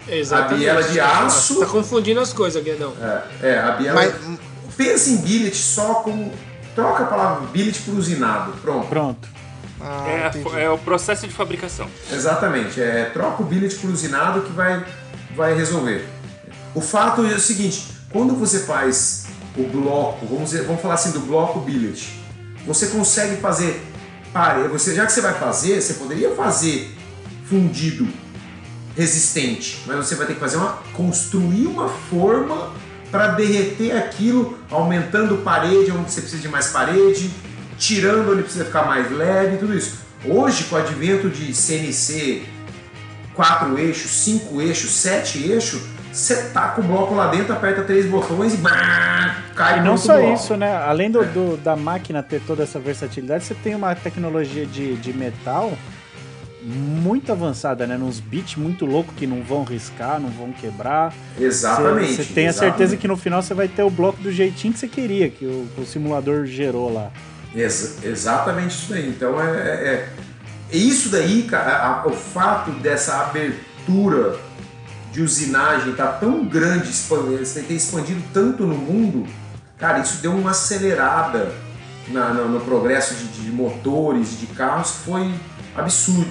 Exatamente. A biela de aço- Tá confundindo as coisas, Guedão. É, é, a biela. Mas- Pensa em billet só como. Troca a palavra billet por usinado. Pronto. Pronto. Ah, É, a é o processo de fabricação. Exatamente. É, troca o billet por usinado que vai, vai resolver. O fato é o seguinte: quando você faz o bloco, vamos, dizer, vamos falar assim do bloco billet, você consegue fazer. Pare, você, já que você vai fazer, você poderia fazer fundido resistente, mas você vai ter que fazer uma construir uma forma para derreter aquilo, aumentando parede onde você precisa de mais parede, tirando onde precisa ficar mais leve, tudo isso. Hoje, com o advento de CNC quatro eixos, cinco eixos, sete eixos, você taca o bloco lá dentro, aperta três botões e brrr, cai E não só bloco. isso, né? Além do, do- da máquina ter toda essa versatilidade, você tem uma tecnologia de, de metal muito avançada, né? Nos bits muito loucos que não vão riscar, não vão quebrar. Exatamente. Você tem a certeza que no final você vai ter o bloco do jeitinho que você queria, que o, o simulador gerou lá. Exa- exatamente isso daí. Então é, é- é isso daí, cara, a- o fato dessa abertura de usinagem tá tão grande, tem expandido tanto no mundo, cara, isso deu uma acelerada na- no, no progresso de, de motores, de carros, que foi absurdo.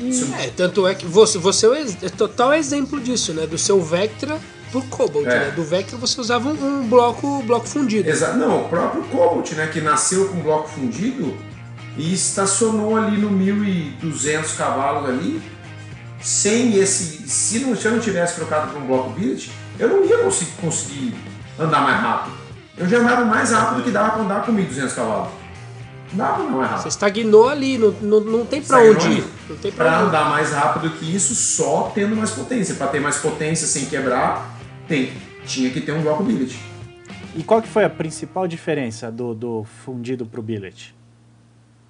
Isso- É, tanto é que você, você é é total exemplo disso, né? Do seu Vectra pro Cobalt, É. né? Do Vectra você usava um, um bloco, bloco fundido. Exa não, o próprio Cobalt, né, que nasceu com bloco fundido e estacionou ali no 1200 cavalos ali, sem esse, se, não, se eu não tivesse trocado por um bloco billet, eu não ia conseguir, conseguir andar mais rápido. Eu já andava mais rápido que dava para andar com 1200 cavalos. Não dava pra andar mais Você rápido. estagnou ali, não, não, não tem pra Estagnou onde ir. Não tem pra Para andar mais rápido que isso, só tendo mais potência. Para ter mais potência sem quebrar, tem, tinha que ter um bloco billet. E qual que foi a principal diferença do, do fundido pro billet?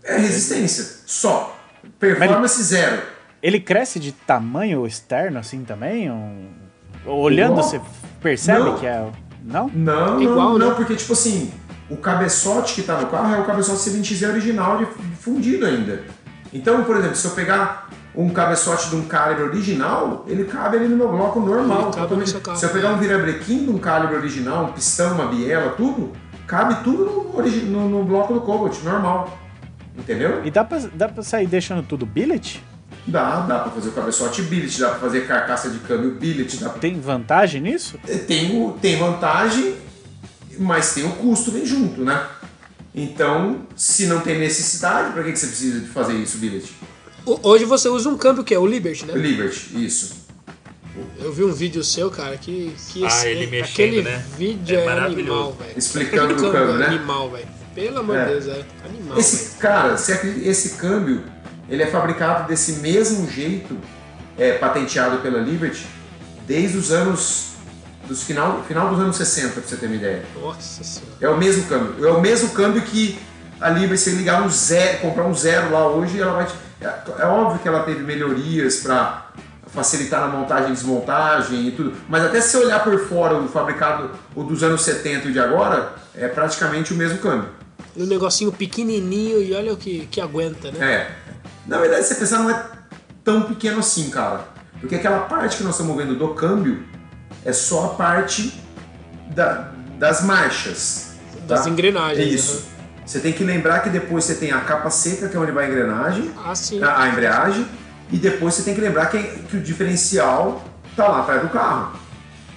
É resistência, só. Performance zero. Ele cresce de tamanho externo assim também? Um- Olhando Igual? você percebe Não. que é. Não? Não, Igual, não, né? não, porque tipo assim, o cabeçote que tá no carro é o cabeçote C20Z original de fundido ainda. Então, por exemplo, se eu pegar um cabeçote de um calibre original, ele cabe ali no meu bloco normal. Ele cabe no seu carro. se eu pegar um virabrequim de um calibre original, um pistão, uma biela, tudo, cabe tudo no, no- no bloco do Cobalt, normal. Entendeu? E dá pra, dá pra sair deixando tudo billet? Dá, dá pra fazer o cabeçote billet, dá pra fazer carcaça de câmbio billet, dá pra... Tem vantagem nisso? tem, o- tem vantagem, mas tem o custo vem junto, né? Então, se não tem necessidade, pra que, que você precisa de fazer isso, billet? Hoje você usa um câmbio que é o Liberty, né? Liberty, isso. Eu vi um vídeo seu, cara, que, que Ah, esse- ele mexendo, aquele né? vídeo É é, maravilhoso. animal, velho. Explicando o câmbio, né? animal, velho. Pelo amor de É. Deus, é animal. Esse, cara, esse câmbio, ele é fabricado desse mesmo jeito, é patenteado pela Liberty, desde os anos, dos final, final dos anos 60, pra você ter uma ideia. Nossa senhora. É o mesmo câmbio. É o mesmo câmbio que a Liberty, se ligar um zero, comprar um zero lá hoje, ela vai. te- É, é óbvio que ela teve melhorias para facilitar na montagem e desmontagem e tudo. Mas até se você olhar por fora o fabricado, o dos anos 70 e de agora, é praticamente o mesmo câmbio. Um negocinho pequenininho e olha o que, que aguenta, né? É. Na verdade, se você pensar, não é tão pequeno assim, cara. Porque aquela parte que nós estamos vendo do câmbio é só a parte da- das marchas. Das tá? engrenagens, isso. Você tem que lembrar que depois você tem a capa seca, que é onde vai a engrenagem, Ah, sim. a, a embreagem, e depois você tem que lembrar que, que o diferencial tá lá atrás do carro.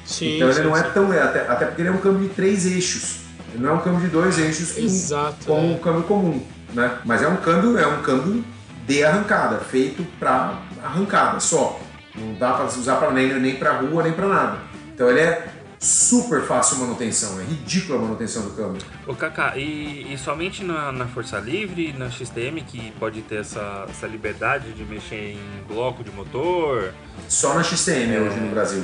Sim, então sim, ele não é sim. tão. é Até, até porque ele é um câmbio de três eixos. Ele não é um câmbio de dois eixos com- Exato, como é. um câmbio comum. Né? Mas é um câmbio, é um câmbio de arrancada, feito para arrancada só. Não dá para usar para nem, nem para rua, nem para nada. Então ele é super fácil manutenção, é ridícula a manutenção do câmbio. Ô Kaká, e, e somente na, na Força Livre, na XTM, que pode ter essa, essa liberdade de mexer em bloco de motor? Só na XTM É. hoje no Brasil.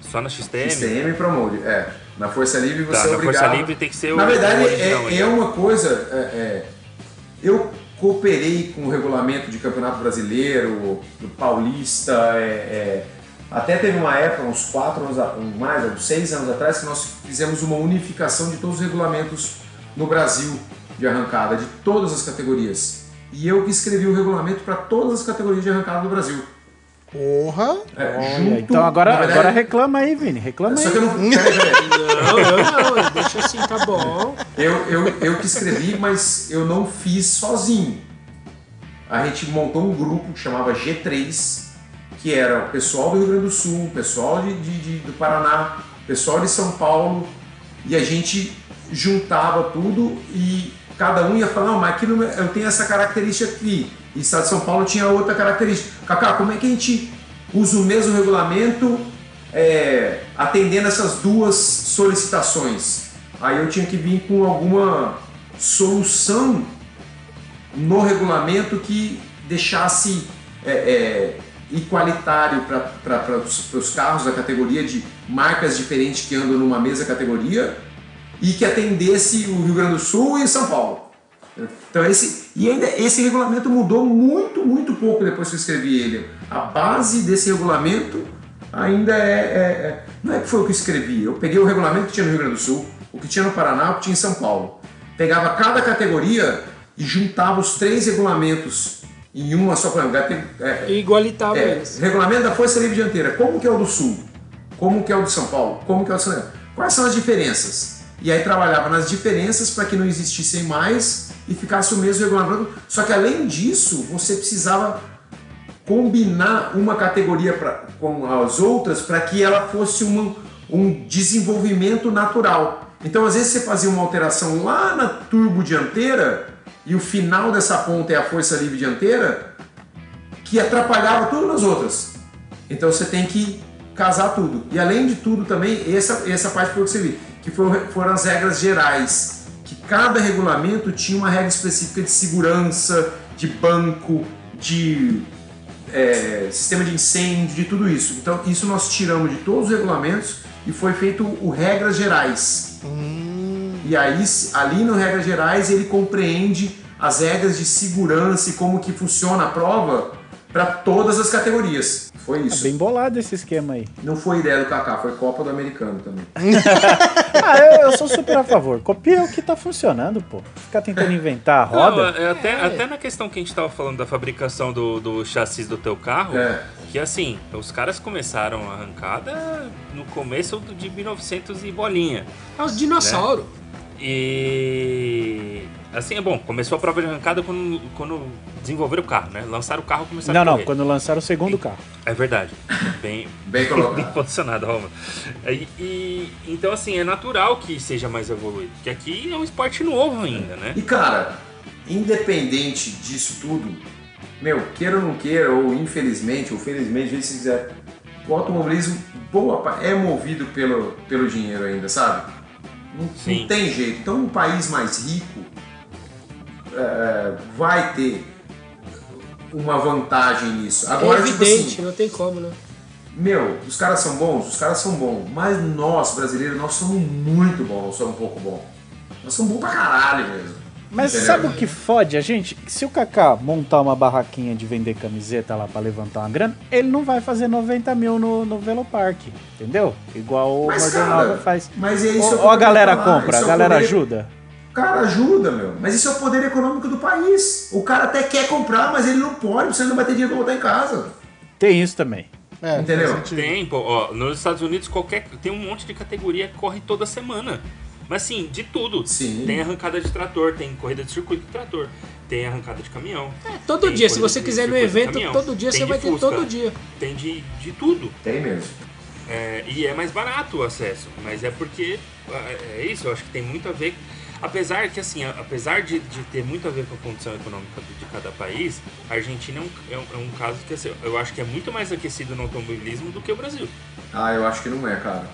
Só na XTM? XTM e Promode, é. Na Força Livre você Tá, é na obrigado. Força Livre tem que ser o Na verdade, é, é uma coisa. é, é, eu cooperei com o regulamento de Campeonato Brasileiro, do Paulista, é, é, até teve uma época, uns quatro anos, mais, uns seis anos atrás, que nós fizemos uma unificação de todos os regulamentos no Brasil de arrancada, de todas as categorias. E eu que escrevi o regulamento para todas as categorias de arrancada do Brasil. Porra! É, junto- então agora, verdade- agora reclama aí, Vini. Reclama Só aí. que eu não. Não, eu não, deixa assim, tá bom. Eu, eu, eu que escrevi, mas eu não fiz sozinho. A gente montou um grupo que chamava G3, que era o pessoal do Rio Grande do Sul, o pessoal de, de- de- do Paraná, o pessoal de São Paulo, e a gente juntava tudo e cada um ia falar, não, mas aqui no meu- eu tenho essa característica aqui, e Estado de São Paulo tinha outra característica. Cacá, como é que a gente usa o mesmo regulamento é, atendendo essas duas solicitações? Aí eu tinha que vir com alguma solução no regulamento que deixasse é, é, igualitário para os carros da categoria de marcas diferentes que andam numa mesma categoria e que atendesse o Rio Grande do Sul e São Paulo. Então esse e ainda esse regulamento mudou muito muito pouco depois que eu escrevi ele. A base desse regulamento ainda é, é- é- não é que foi o que eu escrevi. Eu peguei o regulamento que tinha no Rio Grande do Sul, o que tinha no Paraná, o que tinha em São Paulo. Pegava cada categoria e juntava os três regulamentos em uma só. Exemplo, é, E igualitava é, eles. regulamento da Força Livre Dianteira. Como que é o do Sul? Como que é o de São Paulo? Como que é o de São Paulo? Quais são as diferenças? E aí trabalhava nas diferenças para que não existissem mais e ficasse o mesmo regulamento. Só que além disso, você precisava combinar uma categoria pra, com as outras para que ela fosse uma, um desenvolvimento natural. Então, às vezes, você fazia uma alteração lá na turbo dianteira e o final dessa ponta é a força livre dianteira, que atrapalhava tudo nas outras. Então você tem que casar tudo. E além de tudo também, essa, essa parte que você viu, que foram, foram as regras gerais, cada regulamento tinha uma regra específica de segurança, de banco, de é, sistema de incêndio, de tudo isso. Então isso nós tiramos de todos os regulamentos e foi feito o regras gerais. E aí, ali no Regras Gerais, ele compreende as regras de segurança e como que funciona a prova para todas as categorias. Foi Tá isso. bem bolado esse esquema aí. Não foi ideia do Kaká, foi Copa do Americano também. Ah, eu, eu sou super a favor. Copia o que tá funcionando, pô. Ficar tentando inventar a roda. Não, é até, até na questão que a gente tava falando da fabricação do, do chassi do teu carro, É. que assim, os caras começaram a arrancada no começo de 1900 e bolinha. É os dinossauros. E assim, é bom, começou a prova de arrancada quando, quando desenvolveram o carro, né? Lançaram o carro e começaram Não, a não, correr. quando lançaram o segundo carro. É verdade. Bem, Bem bem posicionado, Roma. E, e- então, assim, é natural que seja mais evoluído. Porque aqui é um esporte novo ainda, né? E cara, independente disso tudo, meu, queira ou não queira, ou infelizmente, ou felizmente, veja se quiser, o automobilismo boa, é movido pelo, pelo dinheiro ainda, sabe? Não, Sim. não tem jeito. Então, um país mais rico é, vai ter uma vantagem nisso. Agora, é tipo evidente, assim, não tem como, né? meu, os caras são bons, os caras são bons, mas nós, brasileiros, nós somos muito bons, não somos um pouco bons. Nós somos bons pra caralho mesmo. Mas Entendeu? sabe o que fode a gente? Se o Kaká montar uma barraquinha de vender camiseta lá pra levantar uma grana, ele não vai fazer 90 mil no, no Velopark, entendeu? Igual o Mas, cara, faz. mas é isso Ou, ou a galera falar, compra, isso a é o galera poder- ajuda. Cara, ajuda, meu. Mas isso é o poder econômico do país. O cara até quer comprar, mas ele não pode, porque ele não vai ter dinheiro pra botar em casa. Tem isso também. É, Entendeu? Tem, pô, ó, nos Estados Unidos qualquer tem um monte de categoria que corre toda semana. Mas sim, de tudo. Sim. Tem arrancada de trator, tem corrida de circuito de trator, tem arrancada de caminhão. É, todo dia, se você de quiser ir no evento, caminhão, todo dia tem você vai ter Fusca, todo dia. Tem de, de tudo. Tem mesmo. É, e é mais barato o acesso, mas é porque é é isso, eu acho que tem muito a ver. Apesar que assim, apesar de, de ter muito a ver com a condição econômica de cada país, a Argentina é um, é um, é um caso que assim, eu acho que é muito mais aquecido no automobilismo do que o Brasil. Ah, eu acho que não é, cara.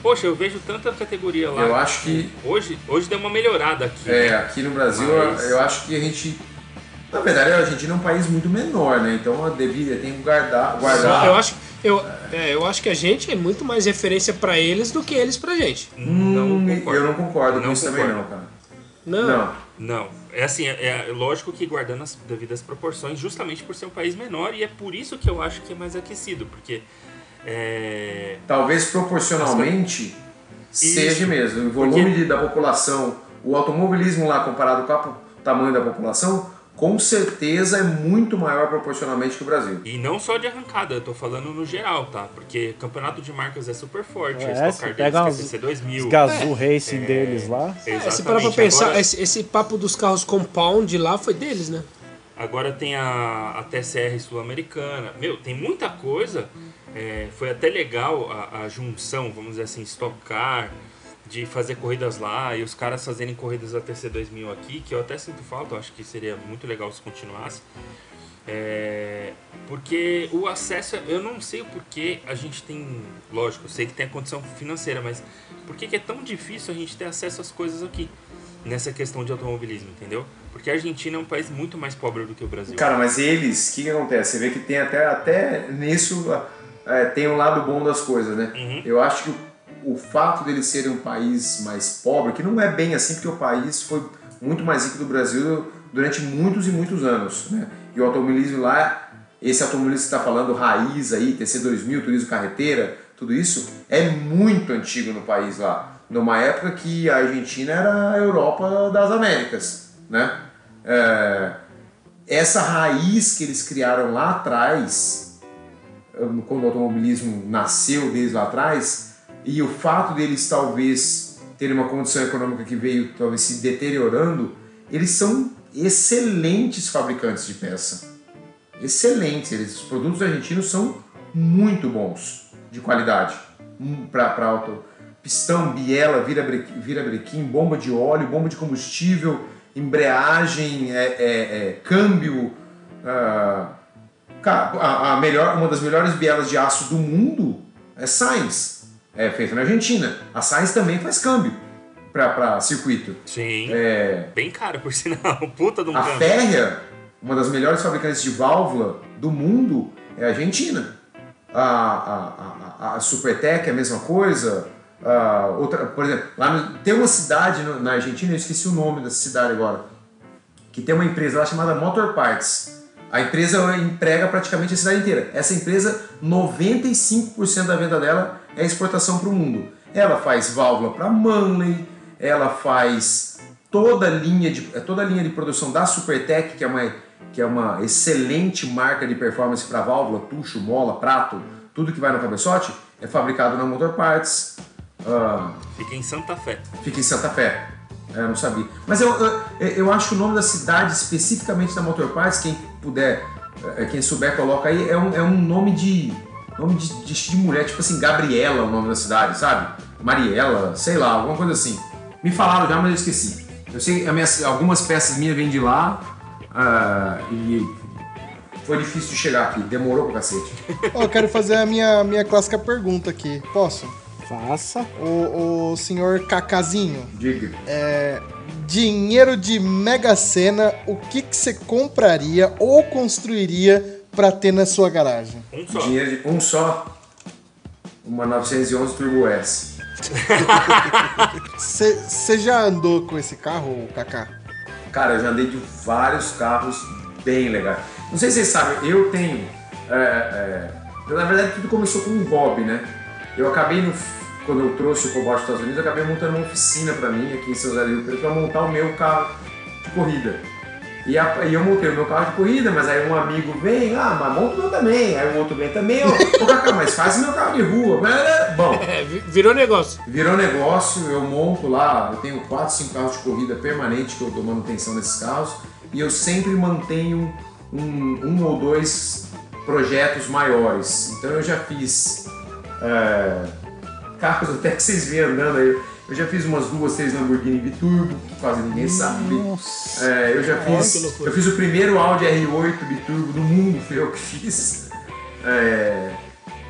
Poxa, eu vejo tanta categoria lá. Eu acho que Hoje, hoje deu uma melhorada aqui. é, né? aqui no Brasil, Mas- eu acho que a gente. Na verdade, a Argentina é um país muito menor, né? Então a devida tem que guardar. guardar Eu acho, eu, é, eu acho que a gente é muito mais referência pra eles do que eles pra gente. Não Hum, concordo. eu não concordo com Não isso também, não, cara. Não. Não. Não, é assim, é, é lógico que guardando as devidas proporções, justamente por ser um país menor, e é por isso que eu acho que é mais aquecido, porque é, Talvez proporcionalmente seja Isso. mesmo. O volume Porque- da população, o automobilismo lá comparado com po- tamanho da população, com certeza é muito maior proporcionalmente que o Brasil. E não só de arrancada, eu tô falando no geral, tá? Porque campeonato de marcas é super forte. É, a Stock Car pega deles, uns- que é CC2000. Os Gazoo Racing deles lá. É, se parar pra Exatamente. pensar, Agora- esse, esse papo dos carros compound lá foi deles, né? Agora tem a, a TCR sul-americana. Meu, tem muita coisa. É, foi até legal a, a junção, vamos dizer assim, Stock Car, de fazer corridas lá e os caras fazerem corridas da TC2000 aqui, que eu até sinto falta, eu acho que seria muito legal se continuasse. É, porque o acesso, eu não sei o porquê a gente tem, lógico, eu sei que tem a condição financeira, mas por que, que é tão difícil a gente ter acesso às coisas aqui? Nessa questão de automobilismo, entendeu? Porque a Argentina é um país muito mais pobre do que o Brasil. Cara, mas eles, o que, que acontece? Você vê que tem até, até nisso é, tem um lado bom das coisas, né? Uhum. Eu acho que o, o fato deles serem um país mais pobre, que não é bem assim, porque o país foi muito mais rico do Brasil durante muitos e muitos anos, né? E o automobilismo lá, esse automobilismo que está falando, raiz aí, TC2000, turismo carreteira, tudo isso, é muito antigo no país lá. Numa época que a Argentina era a Europa das Américas, né? É, essa raiz que eles criaram lá atrás, quando o automobilismo nasceu desde lá atrás, e o fato deles talvez terem uma condição econômica que veio talvez se deteriorando, eles são excelentes fabricantes de peça. Excelentes. Eles, os produtos argentinos são muito bons, de qualidade. Para auto. Pistão, biela, vira-brequim, vira bomba de óleo, bomba de combustível, embreagem, é, é, é, câmbio. ah, cara, a, a melhor, uma das melhores bielas de aço do mundo é Sainz, é feita na Argentina. A Sainz também faz câmbio para circuito. Sim. É, Bem caro, por sinal. Puta de um a câmbio. Férrea, uma das melhores fabricantes de válvula do mundo, é a Argentina. A, a, a, a Supertec é a mesma coisa. A outra, por exemplo, lá no- tem uma cidade no- na Argentina, eu esqueci o nome dessa cidade agora, que tem uma empresa lá chamada Motor Parts. A empresa emprega praticamente a cidade inteira. Essa empresa, 95% da venda dela é exportação para o mundo. Ela faz válvula para Manley, ela faz toda a linha de toda a linha de produção da Supertech, que é uma que é uma excelente marca de performance para válvula, tucho, mola, prato, tudo que vai no cabeçote é fabricado na Motor Parts. Uh, fica em Santa Fé. Fica em Santa Fé. É, eu não sabia. Mas eu, eu, eu acho que o nome da cidade, especificamente da Motor Parts, quem puder, é, quem souber, coloca aí, é um, é um nome de. Nome de, de, de mulher, tipo assim, Gabriela, o nome da cidade, sabe? Mariela, sei lá, alguma coisa assim. Me falaram já, mas eu esqueci. Eu sei minha, algumas peças minhas vêm de lá uh, e foi difícil de chegar aqui, demorou pra cacete. Oh, eu quero fazer a minha, minha clássica pergunta aqui. Posso? Faça. O, o senhor Cacazinho. Diga. É, dinheiro de Mega Sena, o que, que você compraria ou construiria para ter na sua garagem? Um só. Dinheiro de um só. Uma 911 Turbo S. Você já andou com esse carro, Kaká? Cara, eu já andei de vários carros bem legais. Não sei se vocês sabem, eu tenho. É, é, na verdade, tudo começou com um hobby, né? Eu acabei no quando eu trouxe o Cobalt dos Estados Unidos, eu acabei montando uma oficina para mim aqui em São José do Rio Preto para montar o meu carro de corrida. E, a, e, eu montei o meu carro de corrida, mas aí um amigo vem, ah, mas monta o meu também. Aí o outro vem também, ô, ô Cacá, mas faz o meu carro de rua. Bom. É, virou negócio. Virou negócio, eu monto lá, eu tenho 4, 5 carros de corrida permanente que eu dou manutenção nesses carros. E eu sempre mantenho um, um ou dois projetos maiores. Então eu já fiz. É, carros até que vocês veem andando aí. Eu já fiz umas duas, três Lamborghini Biturbo, que quase ninguém sabe. É, eu já fiz. Eu fiz o primeiro Audi R8 Biturbo do mundo, fui eu que fiz. É,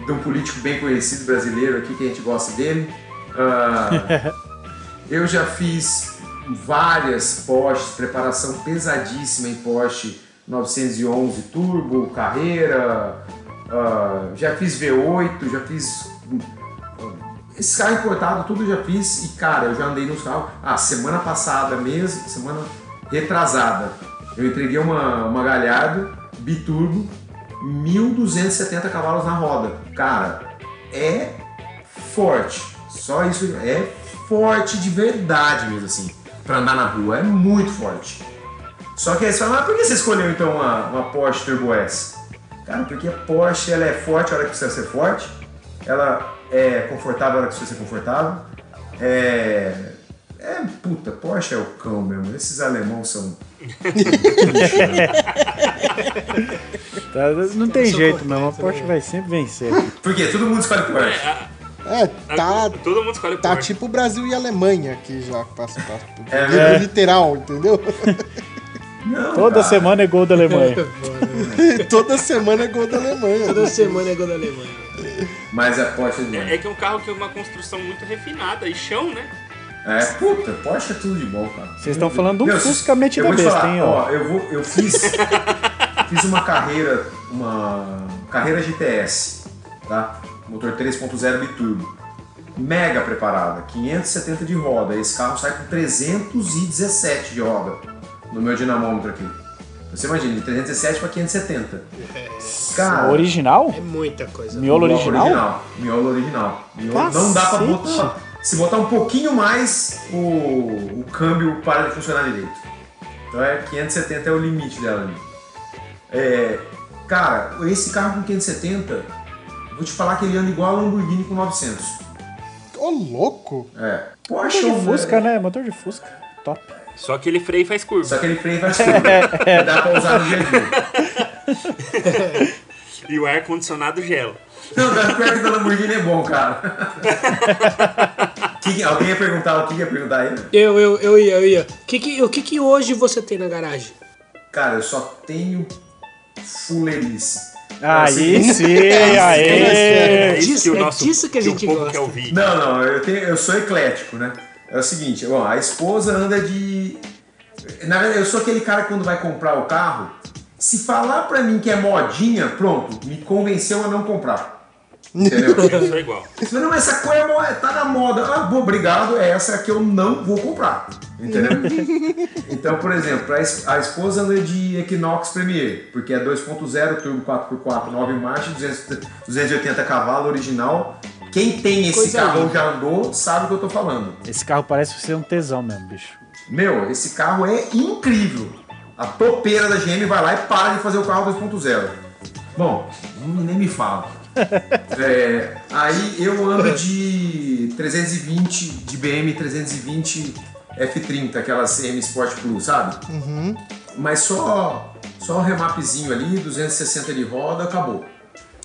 de um político bem conhecido brasileiro aqui, que a gente gosta dele. Uh, eu já fiz várias Porsche, preparação pesadíssima em Porsche 911 Turbo, Carreira. Uh, já fiz V8, já fiz esse carro importado, tudo eu já fiz e, cara, eu já andei nos carros. Ah, semana passada mesmo, semana retrasada, eu entreguei uma, uma Galhardo biturbo, 1270 cavalos na roda. Cara, é forte. Só isso é forte de verdade mesmo, assim, pra andar na rua. É muito forte. Só que aí você fala, mas por que você escolheu então uma, uma Porsche Turbo S? Cara, porque a Porsche ela é forte a hora que precisa ser forte. Ela é confortável a hora que você ser confortável. É. É, puta, Porsche é o cão mesmo. Esses alemãos são. tá, não tem jeito, não. A Porsche vai sempre vencer. Por quê? Todo mundo escolhe Porsche. É, tá. Todo mundo escolhe Tá Porsche. tipo Brasil e Alemanha aqui já. Passo, passo, É, é, literal, entendeu? Não, Toda cara. semana é gol da Alemanha. Toda semana é gol da Alemanha. Toda semana é gol da Alemanha. Mas a Porsche é É, é que é um carro que é uma construção muito refinada e chão, né? É, puta, Porsche é tudo de bom, cara. Vocês estão falando do Meu, Fusca te besta, hein, ó. ó. Eu, vou, eu fiz, fiz uma carreira, uma carreira GTS, tá? Motor 3.0 biturbo. Mega preparada, 570 de roda. Esse carro sai com 317 de roda no meu dinamômetro aqui. Você imagina, de 317 para 570. Cara, Original? É muita coisa. Miolo bloco original? Miolo original. Miolo não dá pra Cacete. botar. Se botar um pouquinho mais, o, o câmbio para de funcionar direito. Então é 570 é o limite dela ali. É, cara, esse carro com 570, vou te falar que ele anda igual a Lamborghini com 900. Ô, louco! É. Porsche Motor de é Fusca, né? Motor de Fusca. Top. Só que ele freia e faz curva. Só que ele freia e faz tudo. Dá pra usar no dia. E o ar-condicionado gela. Não, da que da Lamborghini é bom, cara. Que alguém ia perguntar o que ia perguntar aí? Eu, eu, eu ia, eu ia. O que que, o que que hoje você tem na garagem? Cara, eu só tenho fuleirice. Aí Assim, sim, É aê! disso- é disso que a gente gosta. Não, não, eu, tenho, eu sou eclético, né? É o seguinte, bom, a esposa anda de. Na verdade, eu sou aquele cara que quando vai comprar o carro, se falar pra mim que é modinha, pronto, me convenceu a não comprar. Entendeu? Eu sou igual. Não, essa cor é tá na moda. Ah, bom, obrigado, é essa que eu não vou comprar. Entendeu? então, por exemplo, a esposa anda de Equinox Premier, porque é 2.0, turbo 4x4, 9 marchas, 200 280 cavalos, original. Quem tem esse Coisa carro linda. já andou, sabe o que eu tô falando. Esse carro parece ser um tesão mesmo, bicho. Meu, esse carro é incrível. A topeira da GM vai lá e para de fazer o carro 2.0. Bom, nem me fala. É, aí eu ando de 320, de BM 320 F30, aquelas M Sport Plus, sabe? Mas só, só um remapzinho ali, 260 de roda, acabou.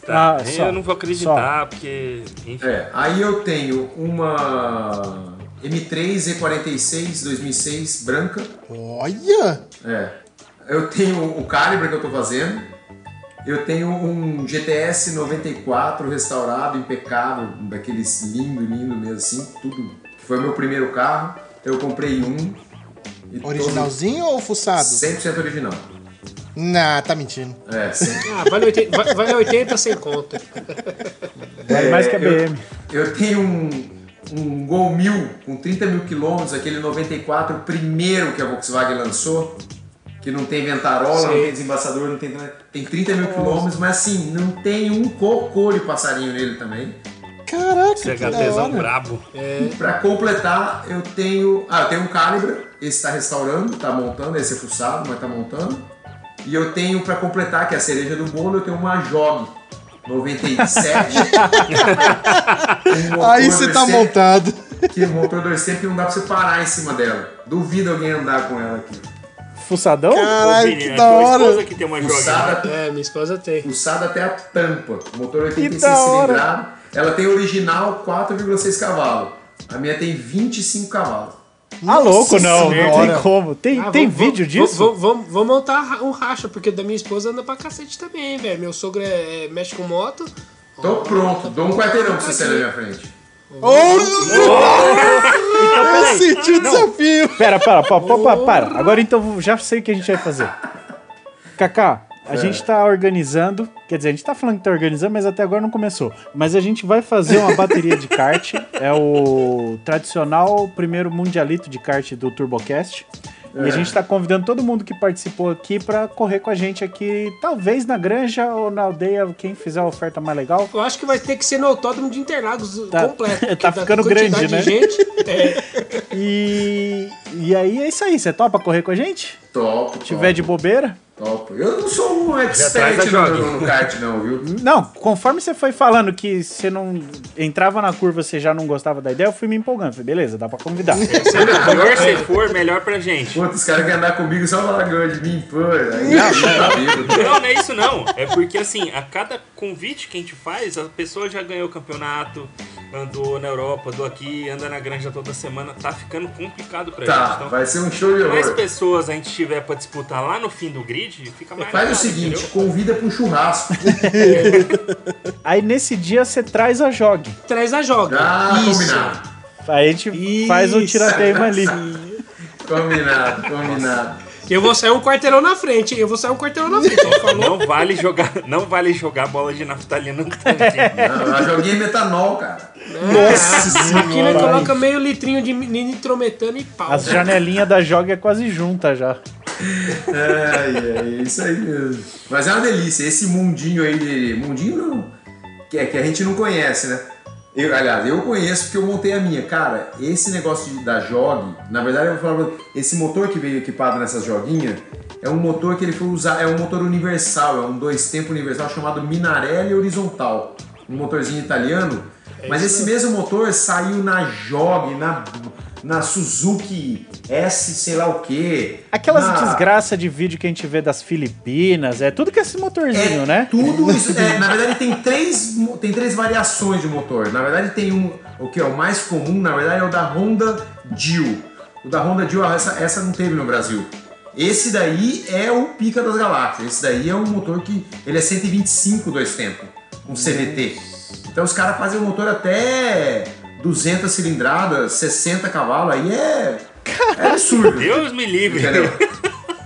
Tá, Ah, só, eu não vou acreditar, porque. Enfim. É, aí eu tenho uma M3 E46 2006 branca. Olha! É. Eu tenho o Calibra que eu tô fazendo. Eu tenho um GTS 94 restaurado, impecável, daqueles lindo, lindo mesmo assim, tudo. Que foi meu primeiro carro. Eu comprei um. todo- Originalzinho ou fuçado? 100% original. Nah, tá mentindo. É, 100%. Ah, vale 80, va- vale 80 sem conta. Vale mais que a É, eu- BM. Eu tenho um, um Gol 1000 com 30 mil quilômetros, aquele 94, o primeiro que a Volkswagen lançou, que não tem ventarola, não Sim. tem desembaçador, não tem, tem 30 mil quilômetros, mas assim, não tem um cocô de passarinho nele também. Caraca, que da CHTzão hora. brabo. Pra completar, eu tenho. Ah, eu tenho um Calibra, esse tá restaurando, tá montando, esse é fuçado, mas tá montando. E eu tenho, pra completar, que é a cereja do bolo, eu tenho uma Jog 97. Um Aí você tá montado. Que o motor dois tempos que não dá pra você parar em cima dela. Duvido alguém andar com ela aqui. Fuçadão? Caralho, Ô, Vini, que da hora. esposa que tem uma. Fuçada, É, minha esposa tem. fuçada até a tampa. Motor 86 da hora. cilindrado. Ela tem original 4,6 cavalos. A minha tem 25 cavalos. Ah, louco, não. Não tem como. Tem, Ah, tem vamos- vídeo vamos- disso? Vamos, vamos, vamos montar um racha, porque da minha esposa anda pra cacete também, velho. Meu sogro é, é- mexe com moto. Tô pronto. Dou um quarteirão pra você sair na minha frente. Oh, Então, eu senti o desafio. Pera, pera, pa, pa, pa, para. Agora então já sei o que a gente vai fazer. Kaká, a gente tá organizando. Quer dizer, a gente tá falando que tá organizando, mas até agora não começou. Mas a gente vai fazer uma bateria de kart. É o tradicional primeiro mundialito de kart do TurboCast. E a gente tá convidando todo mundo que participou aqui pra correr com a gente aqui, talvez na granja ou na aldeia, quem fizer a oferta mais legal. Eu acho que vai ter que ser no autódromo de Interlagos Tá- completo. tá ficando grande, de né? gente, é, E, e aí é isso aí. Você topa correr com a gente? Top. Se tiver de bobeira? Top. Eu não sou um expert no, no kart, não, viu? Não, conforme você foi falando que você não entrava na curva, você já não gostava da ideia, eu fui me empolgando. Falei, beleza, dá pra convidar. Melhor você for, melhor pra gente. Puta, os caras querem andar comigo só falar grande de mim, pô. Aí tá bêbado. Não, não é isso não. É porque assim, a cada convite que a gente faz, a pessoa já ganhou o campeonato, andou na Europa, andou aqui, anda na granja toda semana. Tá ficando complicado pra gente. Tá, Então, vai ser um show de mais horror. pessoas a gente tiver pra disputar lá no fim do grid, fica mais Faz o legal, seguinte, entendeu? convida pra um churrasco. Aí nesse dia você traz a jogue. traz a joga. Ah, Isso. combinado. Aí a gente faz o Isso. tirateima ali. Combinado, combinado. Eu vou sair um quarteirão na frente? Eu vou sair um quarteirão na frente. Não vale jogar, não vale jogar bola de naftalina no tanque. Não, eu joguei metanol, cara. Nossa Aqui nós coloca meio litrinho de nitrometano e pau. As janelinhas da jogue é quase junta já. É, é, isso aí mesmo. Mas é uma delícia, esse mundinho aí de. Mundinho não. Que, é, que a gente não conhece, né? Eu, aliás, eu conheço porque eu montei a minha. Cara, esse negócio de- da jog, na verdade eu vou falar pra você, esse motor que veio equipado nessas joguinhas é um motor que ele foi usar, é um motor universal, é um dois tempo universal chamado Minarelli Horizontal. Um motorzinho italiano. Mas esse mesmo motor saiu na Jog, na, na Suzuki S, sei lá o quê. Aquelas na- desgraças de vídeo que a gente vê das Filipinas, é tudo que é esse motorzinho, é né? Tudo isso. é, na verdade, tem três, tem três variações de motor. Na verdade, tem um. O que é o mais comum, na verdade, é o da Honda Dio. O da Honda Dio, essa, essa não teve no Brasil. Esse daí é o pica das galáxias. Esse daí é um motor que. Ele é 125 dois tempos. Um CVT. Então os caras fazem o motor até 200 cilindradas, 60 cavalos. Aí é. É absurdo. Deus me livre. Entendeu?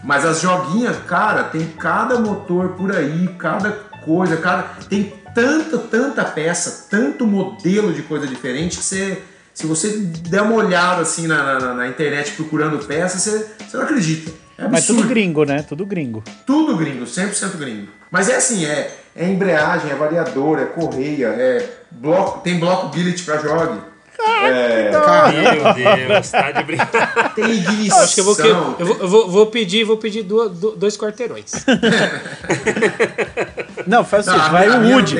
Mas as joguinhas, cara, tem cada motor por aí, cada coisa, cada. Tem tanta, tanta peça, tanto modelo de coisa diferente que você, se você der uma olhada assim na, na, na internet procurando peça, você, você não acredita. É Mas tudo gringo, né? Tudo gringo. Tudo gringo, 100% gringo. Mas é assim, é, é embreagem, é variador, é correia, é bloco, tem bloco billet pra jogue. É, Meu Deus, tá de brincadeira. tem ignição. Acho que eu vou, que- eu vou, eu vou, vou pedir, vou pedir duas- dois quarteirões. Não, faz o Não, seguinte, vai o não Woody.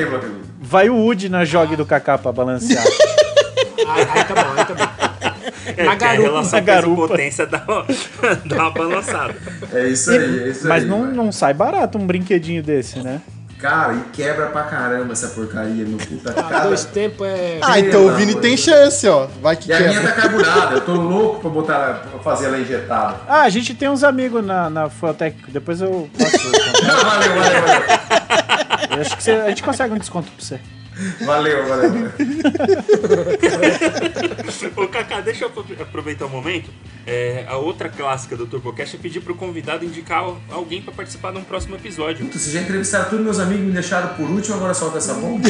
Vai o Woody na jogue do Kaká pra balancear. Aí, aí tá bom, aí tá bom. É, Na porque a garupa. Na garupa. peso-potência dá, uma- dá uma balançada. É isso aí, é isso Mas aí. não, vai. não sai barato um brinquedinho desse, né? Cara, e quebra pra caramba essa porcaria, meu puta Ah, cara. dois tempos é. Ah, então o Vini tem chance, ó. Vai que E a minha quebra. tá carburada, eu tô louco pra botar, pra fazer ela injetada. Ah, a gente tem uns amigos na, na Fueltec, depois eu passo o contato. Não, valeu, valeu, valeu. Eu acho que você- a gente consegue um desconto pra você. Valeu, valeu. valeu. Ô, Kaká, deixa eu apro- aproveitar o momento. É, a outra clássica do TurboCast é pedir pro convidado indicar alguém pra participar de um próximo episódio. Puta, vocês já entrevistaram todos meus amigos, me deixaram por último, agora solta essa bomba?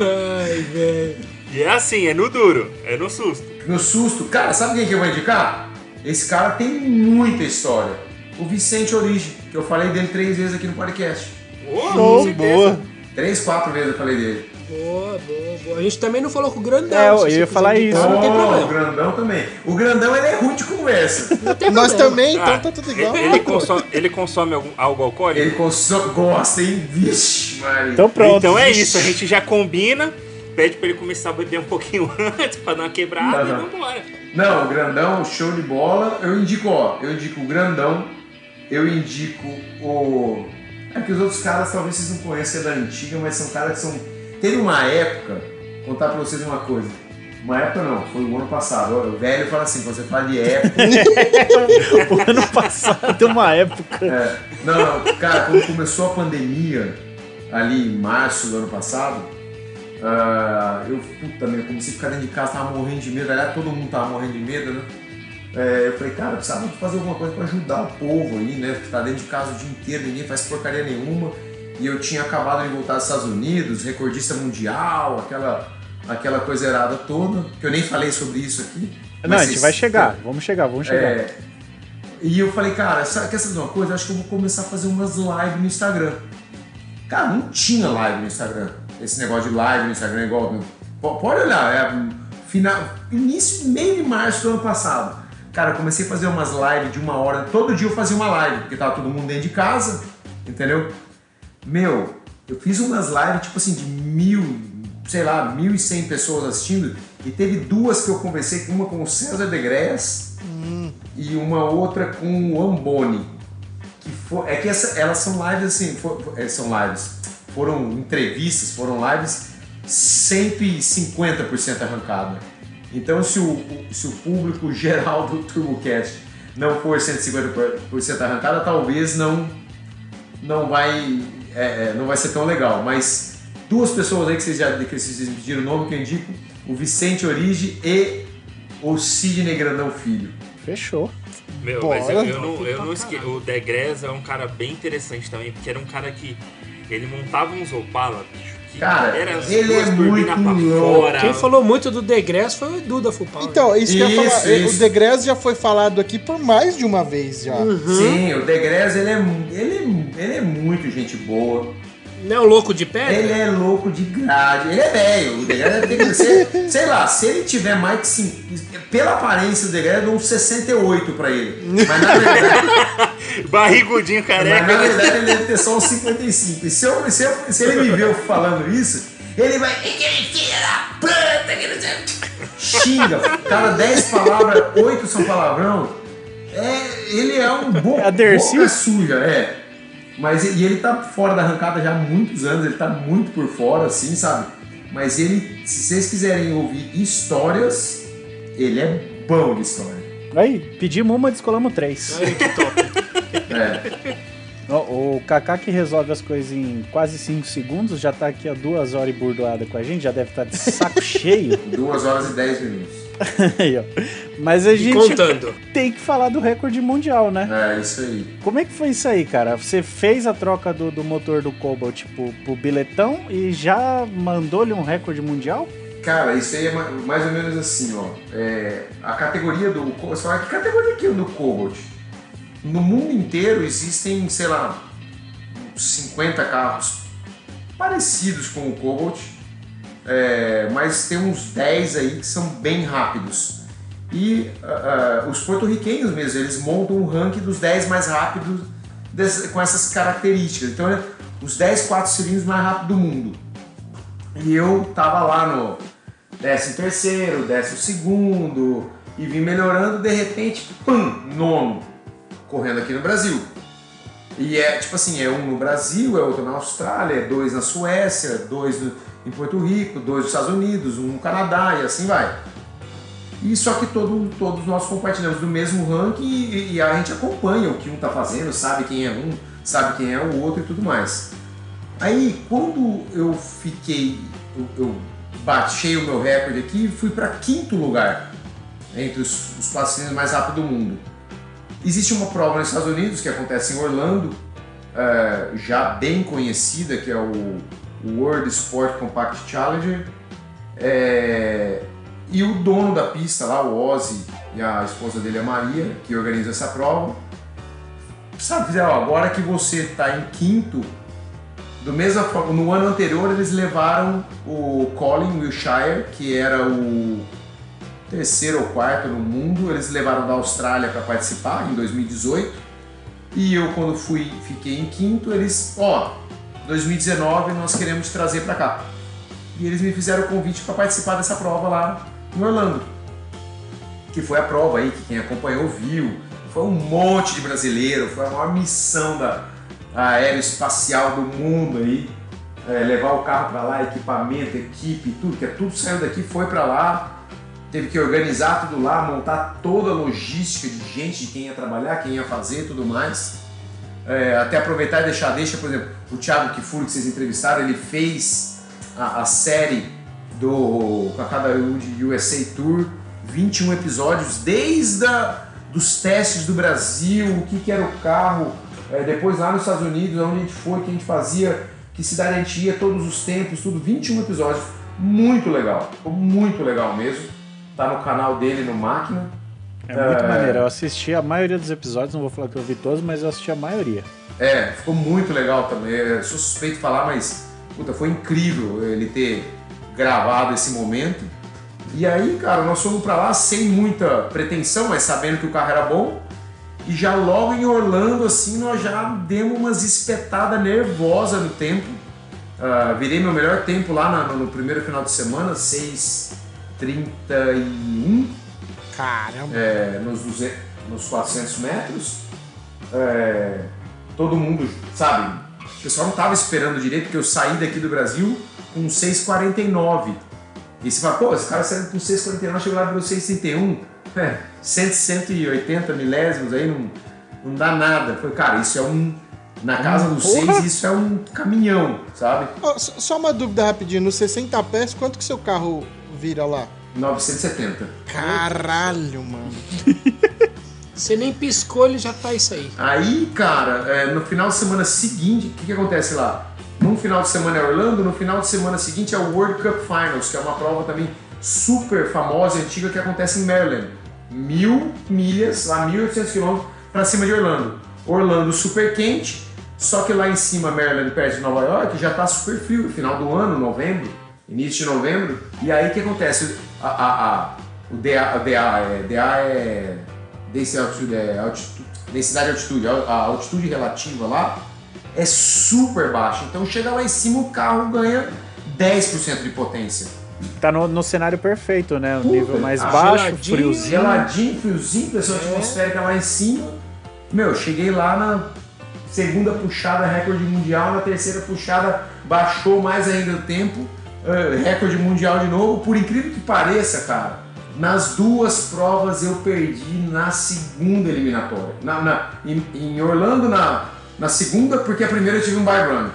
Ai, velho. E é assim, é no duro, é no susto. No susto. Cara, sabe quem que eu vou indicar? Esse cara tem muita história. O Vicente Origi, que eu falei dele três vezes aqui no podcast. Com Show, boa. Três, quatro vezes eu falei dele. Boa, boa, boa. A gente também não falou com o grandão. É, eu ia falar isso. Não tem Oh, o problema. grandão também. O grandão ele é ruim de conversa. Não tem Nós problema. também, então Ah, tá tudo igual. Ele, ele consome, ele consome algum- algo alcoólico? Ele conso- gosta, hein? Vixe, Maria. Então pronto. Então é isso, a gente já combina, pede pra ele começar a beber um pouquinho antes, pra dar uma quebrada Aham. e vambora. Não, o grandão, show de bola. Eu indico, ó, eu indico o grandão, eu indico o. É que os outros caras talvez vocês não conheçam, é da antiga, mas são caras que são. Teve uma época, vou contar pra vocês uma coisa. Uma época não, foi o ano passado. O velho fala assim, você fala de época. O ano passado, tem uma época. é, não, não, cara, quando começou a pandemia, ali em março do ano passado, ah, eu, puta, meu, comecei a ficar dentro de casa, tava morrendo de medo, aliás, todo mundo tava morrendo de medo, né? É, eu falei, cara, eu precisava fazer alguma coisa pra ajudar o povo aí, né? Que tá dentro de casa o dia inteiro, ninguém faz porcaria nenhuma. E eu tinha acabado de voltar dos Estados Unidos, recordista mundial, aquela, aquela coisa errada toda, que eu nem falei sobre isso aqui. Não, a gente vai chegar. Vamos chegar, vamos chegar. é, e eu falei, cara, sabe, quer saber uma coisa? Acho que eu vou começar a fazer umas lives no Instagram. Cara, não tinha live no Instagram. Esse negócio de live no Instagram é igual. Pode olhar, é final, início, meio de março do ano passado. Cara, eu comecei a fazer umas lives de uma hora. Todo dia eu fazia uma live, porque tava todo mundo dentro de casa, entendeu? Meu, eu fiz umas lives tipo assim de mil, sei lá, mil e cem pessoas assistindo. E teve duas que eu conversei, uma com o César Degrés e uma outra com o Amboni. Que for, é que essa- elas são lives assim, for- é, são lives, foram entrevistas, foram lives 150% arrancada. Então se o, o- se o público geral do TurboCast não for 150% arrancada, talvez não não vai é, é, não vai ser tão legal. Mas duas pessoas aí que vocês já que vocês pediram o nome que eu indico, o Vicente Origi e o Sidney Grandão Filho. Fechou. Meu, Bora. mas eu, eu não, eu não esque... O Degrés é um cara bem interessante também, porque era um cara que ele montava uns Opala, bicho. Cara, ele é muito pra louco. fora. Quem falou muito do Degress foi o Edu da Full Power. Então, isso que eu ia Isso, falar. isso. O Degress já foi falado aqui por mais de uma vez já. Sim, o Degrés ele é, ele, é, ele é muito gente boa. Não é o louco de pedra? Ele é louco de grade. Ele é velho. O Degrés tem que ser, sei lá, se ele tiver mais que 5. Pela aparência, o Degrés dá uns 68 pra ele. Mas na verdade, Barrigudinho mas, careca. na verdade ele deve ter só uns 55. E se, eu, se, eu- se ele me ver eu falando isso, ele vai. "Ih, que filha da puta, que não sei-" Xinga. Cada 10 palavras, 8 são palavrão. É, ele é um bom. É a Dercy? boca suja, é. Mas e ele tá fora da arrancada já há muitos anos, ele tá muito por fora, assim, sabe? Mas ele, se vocês quiserem ouvir histórias, ele é bom de história. Aí, pedimos uma, descolamos três. Ai, que top. É. O, o Kaká que resolve as coisas em quase 5 segundos já tá aqui há duas horas e burdoada com a gente, já deve estar de saco cheio. Duas horas e 10 minutos. Aí, ó. Mas a E gente contando. tem que falar do recorde mundial, né? É, isso aí. Como é que foi isso aí, cara? Você fez a troca do, do motor do Cobalt pro, pro biletão e já mandou-lhe um recorde mundial? Cara, isso aí é ma- mais ou menos assim, ó. É, a categoria do. Você fala, que categoria que é do Cobalt? No mundo inteiro existem, sei lá, uns 50 carros parecidos com o Cobalt, é, mas tem uns 10 aí que são bem rápidos. E ah, ah, os porto-riquenhos mesmo, eles montam um ranking dos 10 mais rápidos com essas características. Então, é os 10 quatro cilindros mais rápidos do mundo. E eu tava lá no 13 terceiro, 12 segundo e vim melhorando, de repente, pum, nono, correndo aqui no Brasil. E é tipo assim, é um no Brasil, é outro na Austrália, é dois na Suécia, dois no- em Porto Rico, dois nos Estados Unidos, um no Canadá e assim vai. E só que todo, todos nós compartilhamos do mesmo ranking e, e a gente acompanha o que um tá fazendo, sabe quem é um, sabe quem é o outro e tudo mais. Aí, quando eu fiquei, eu, eu baixei o meu recorde aqui e fui para quinto lugar entre os, os mais rápidos do mundo. Existe uma prova nos Estados Unidos que acontece em Orlando, eh, já bem conhecida, que é o o World Sport Compact Challenger. É, e o dono da pista lá, o Ozzy, e a esposa dele, a Maria, que organiza essa prova, sabe, agora que você está em quinto, do mesma forma, no ano anterior eles levaram o Colin Wilshire, que era o terceiro ou quarto no mundo, eles levaram da Austrália para participar em 2018. E eu quando fui, fiquei em quinto, eles, ó, 2019 nós queremos trazer para cá. E eles me fizeram o convite para participar dessa prova lá em Orlando. Que foi a prova aí que quem acompanhou viu. Foi um monte de brasileiro, foi a maior missão da aeroespacial do mundo aí. É, levar o carro para lá, equipamento, equipe, tudo, que é tudo saiu daqui, foi para lá. Teve que organizar tudo lá, montar toda a logística de gente, de quem ia trabalhar, quem ia fazer tudo mais. É, até aproveitar e deixar, deixa, por exemplo, o Thiago Kifuri que vocês entrevistaram, ele fez a, a série do Kakada USA Tour, 21 episódios, desde a, dos testes do Brasil, o que, que era o carro, é, depois lá nos Estados Unidos, onde a gente foi, que a gente fazia, que cidade a gente ia, todos os tempos, tudo, 21 episódios, muito legal, muito legal mesmo, tá no canal dele no Máquina, É muito É. maneiro. Eu assisti a maioria dos episódios, não vou falar que eu vi todos, mas eu assisti a maioria. É, ficou muito legal também. Eu sou suspeito de falar, mas puta, foi incrível ele ter gravado esse momento. E aí, cara, nós fomos pra lá sem muita pretensão, mas sabendo que o carro era bom. E já logo em Orlando, assim, nós já demos umas espetadas nervosas no tempo. Ah, virei meu melhor tempo lá no, no primeiro final de semana, 6,31 Caramba. é, nos, 200, nos 400 metros. É, todo mundo, sabe? O pessoal não estava esperando direito, porque eu saí daqui do Brasil com 6,49. E você fala, pô, esse cara saiu com 6,49, chegou lá e virou 6,31. É, 100, 180 milésimos aí, não, não dá nada. Eu falei, cara, isso é um. Na casa dos Porra! 6, isso é um caminhão, sabe? Só uma dúvida rapidinho. No 60 pés, quanto que seu carro vira lá? 970. Caralho, mano. Você nem piscou, ele já tá isso aí. Aí, cara, é, no final de semana seguinte, o que, que acontece lá? Num final de semana é Orlando, no final de semana seguinte é o World Cup Finals, que é uma prova também super famosa e antiga que acontece em Maryland. Mil milhas, lá 1.800 quilômetros pra cima de Orlando. Orlando super quente, só que lá em cima, Maryland, perto de Nova York, já tá super frio, final do ano, novembro, início de novembro. E aí o que acontece? A, a, a- o DA, DA, é, DA é densidade altitude, é altitude, densidade altitude, a altitude relativa lá é super baixa. Então chega lá em cima o carro ganha 10% de potência. Tá no, no cenário perfeito, né? O Puta, nível mais baixo, geladinho, friozinho. Geladinho, friozinho, pressão É. atmosférica lá em cima. Meu, cheguei lá na segunda puxada, recorde mundial, na terceira puxada baixou mais ainda o tempo, eh, recorde mundial de novo. Por incrível que pareça, cara, nas duas provas eu perdi na segunda eliminatória. Na, na- em, em Orlando, na, na segunda, porque a primeira eu tive um by run.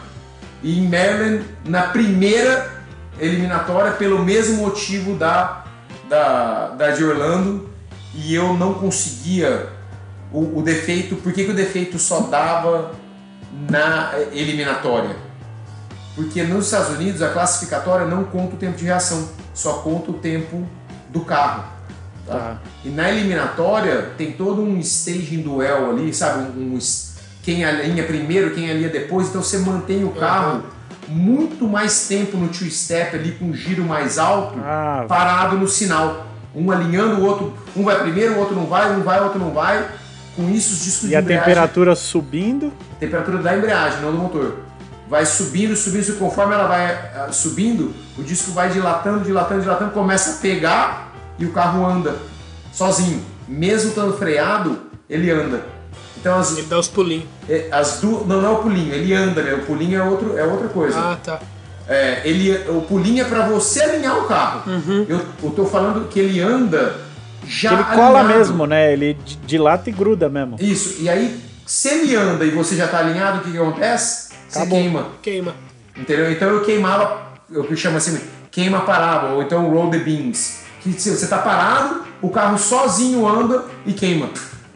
E em Maryland, na primeira eliminatória, pelo mesmo motivo da da, da de Orlando e eu não conseguia o, o defeito. Por que, que o defeito só dava na eliminatória? Porque nos Estados Unidos a classificatória não conta o tempo de reação, só conta o tempo do carro. Tá? Tá. E na eliminatória tem todo um staging duel ali, sabe? Um, um quem alinha primeiro, quem alinha depois, então você mantém o carro muito mais tempo no two-step ali com um giro mais alto, Ah, parado no sinal. Um alinhando, o outro, um vai primeiro, o outro não vai, um vai, o outro não vai. Com isso, os discos e de a embreagem- temperatura subindo. temperatura da embreagem, não do motor. Vai subindo, subindo, e conforme ela vai ah, subindo, o disco vai dilatando, dilatando, dilatando, começa a pegar e o carro anda sozinho. Mesmo estando freado, ele anda. Então as, Ele dá os pulinhos. eh, as duas. Não, não é o pulinho, ele anda, né? O pulinho é, outro, é outra coisa. Ah, tá. É, ele, o pulinho é para você alinhar o carro. Eu, eu tô falando que ele anda já. ele cola alinhado. mesmo, né? Ele di- dilata e gruda mesmo. Isso, e aí, se ele anda e você já tá alinhado, o que, que acontece? Você Acabou. queima. Queima. Entendeu? Então eu queimava, eu que chamo assim, queima parábola, ou então roll the beams. Que se você tá parado, o carro sozinho anda e queima.